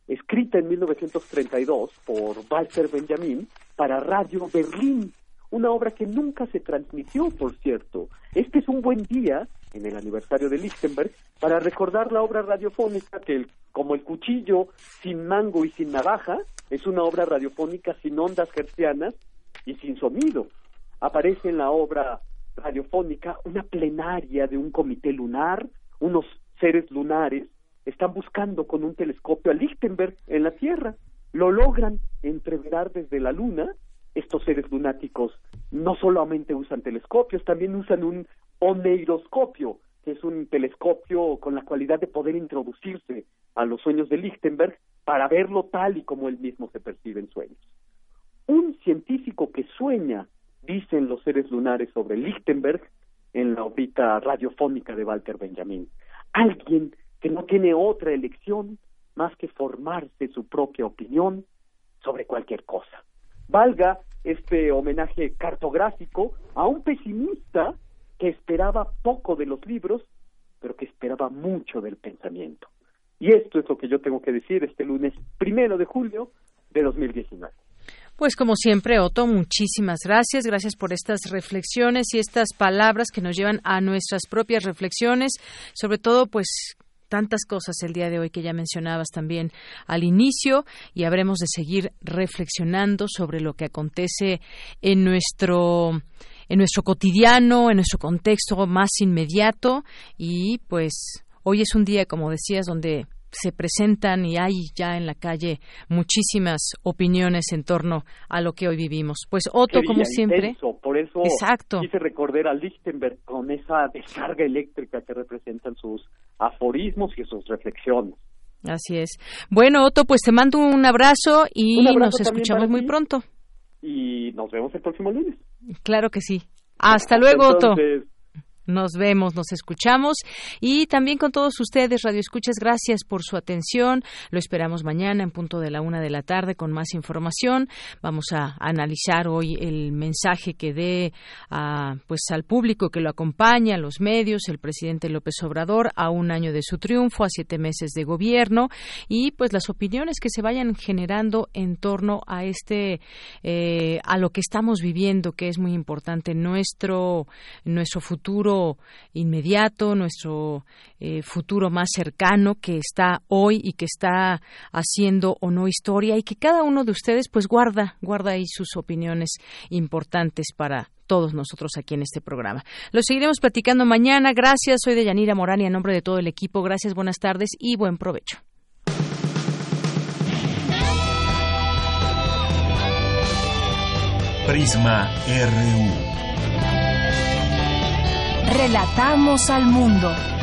escrita en 1932 por Walter Benjamin para Radio Berlín, una obra que nunca se transmitió, por cierto. Este es un buen día, en el aniversario de Lichtenberg, para recordar la obra radiofónica que, como el cuchillo sin mango y sin navaja, es una obra radiofónica sin ondas hercianas y sin sonido. Aparece en la obra radiofónica una plenaria de un comité lunar, unos seres lunares están buscando con un telescopio a Lichtenberg en la Tierra. Lo logran entreverar desde la Luna. Estos seres lunáticos no solamente usan telescopios, también usan un oneiroscopio, que es un telescopio con la cualidad de poder introducirse a los sueños de Lichtenberg para verlo tal y como él mismo se percibe en sueños. Un científico que sueña, dicen los seres lunares sobre Lichtenberg, en la órbita radiofónica de Walter Benjamin. Alguien que no tiene otra elección más que formarse su propia opinión sobre cualquier cosa. Valga este homenaje cartográfico a un pesimista que esperaba poco de los libros, pero que esperaba mucho del pensamiento. Y esto es lo que yo tengo que decir este lunes primero de julio de 2019. Pues como siempre, Otto, muchísimas gracias. Gracias por estas reflexiones y estas palabras que nos llevan a nuestras propias reflexiones, sobre todo pues tantas cosas el día de hoy que ya mencionabas también al inicio y habremos de seguir reflexionando sobre lo que acontece en nuestro en nuestro cotidiano, en nuestro contexto más inmediato y pues hoy es un día como decías donde se presentan y hay ya en la calle muchísimas opiniones en torno a lo que hoy vivimos. Pues Otto, como siempre. por eso exacto. quise recordar a Lichtenberg con esa descarga eléctrica que representan sus aforismos y sus reflexiones. Así es. Bueno, Otto, pues te mando un abrazo y nos escuchamos muy pronto. Y nos vemos el próximo lunes. Claro que sí. Hasta luego, Otto. Nos vemos, nos escuchamos y también con todos ustedes, Radio Escuchas, gracias por su atención. Lo esperamos mañana en punto de la una de la tarde con más información. Vamos a analizar hoy el mensaje que dé a, pues, al público que lo acompaña, a los medios, el presidente López Obrador a un año de su triunfo, a siete meses de gobierno y pues las opiniones que se vayan generando en torno a este, eh, a lo que estamos viviendo, que es muy importante, nuestro, nuestro inmediato, nuestro eh, futuro más cercano que está hoy y que está haciendo o no historia y que cada uno de ustedes pues guarda, guarda ahí sus opiniones importantes para todos nosotros aquí en este programa. Lo seguiremos platicando mañana. Gracias. Soy de Yanira Morán y a nombre de todo el equipo, gracias, buenas tardes y buen provecho. Prisma RU. Relatamos al mundo.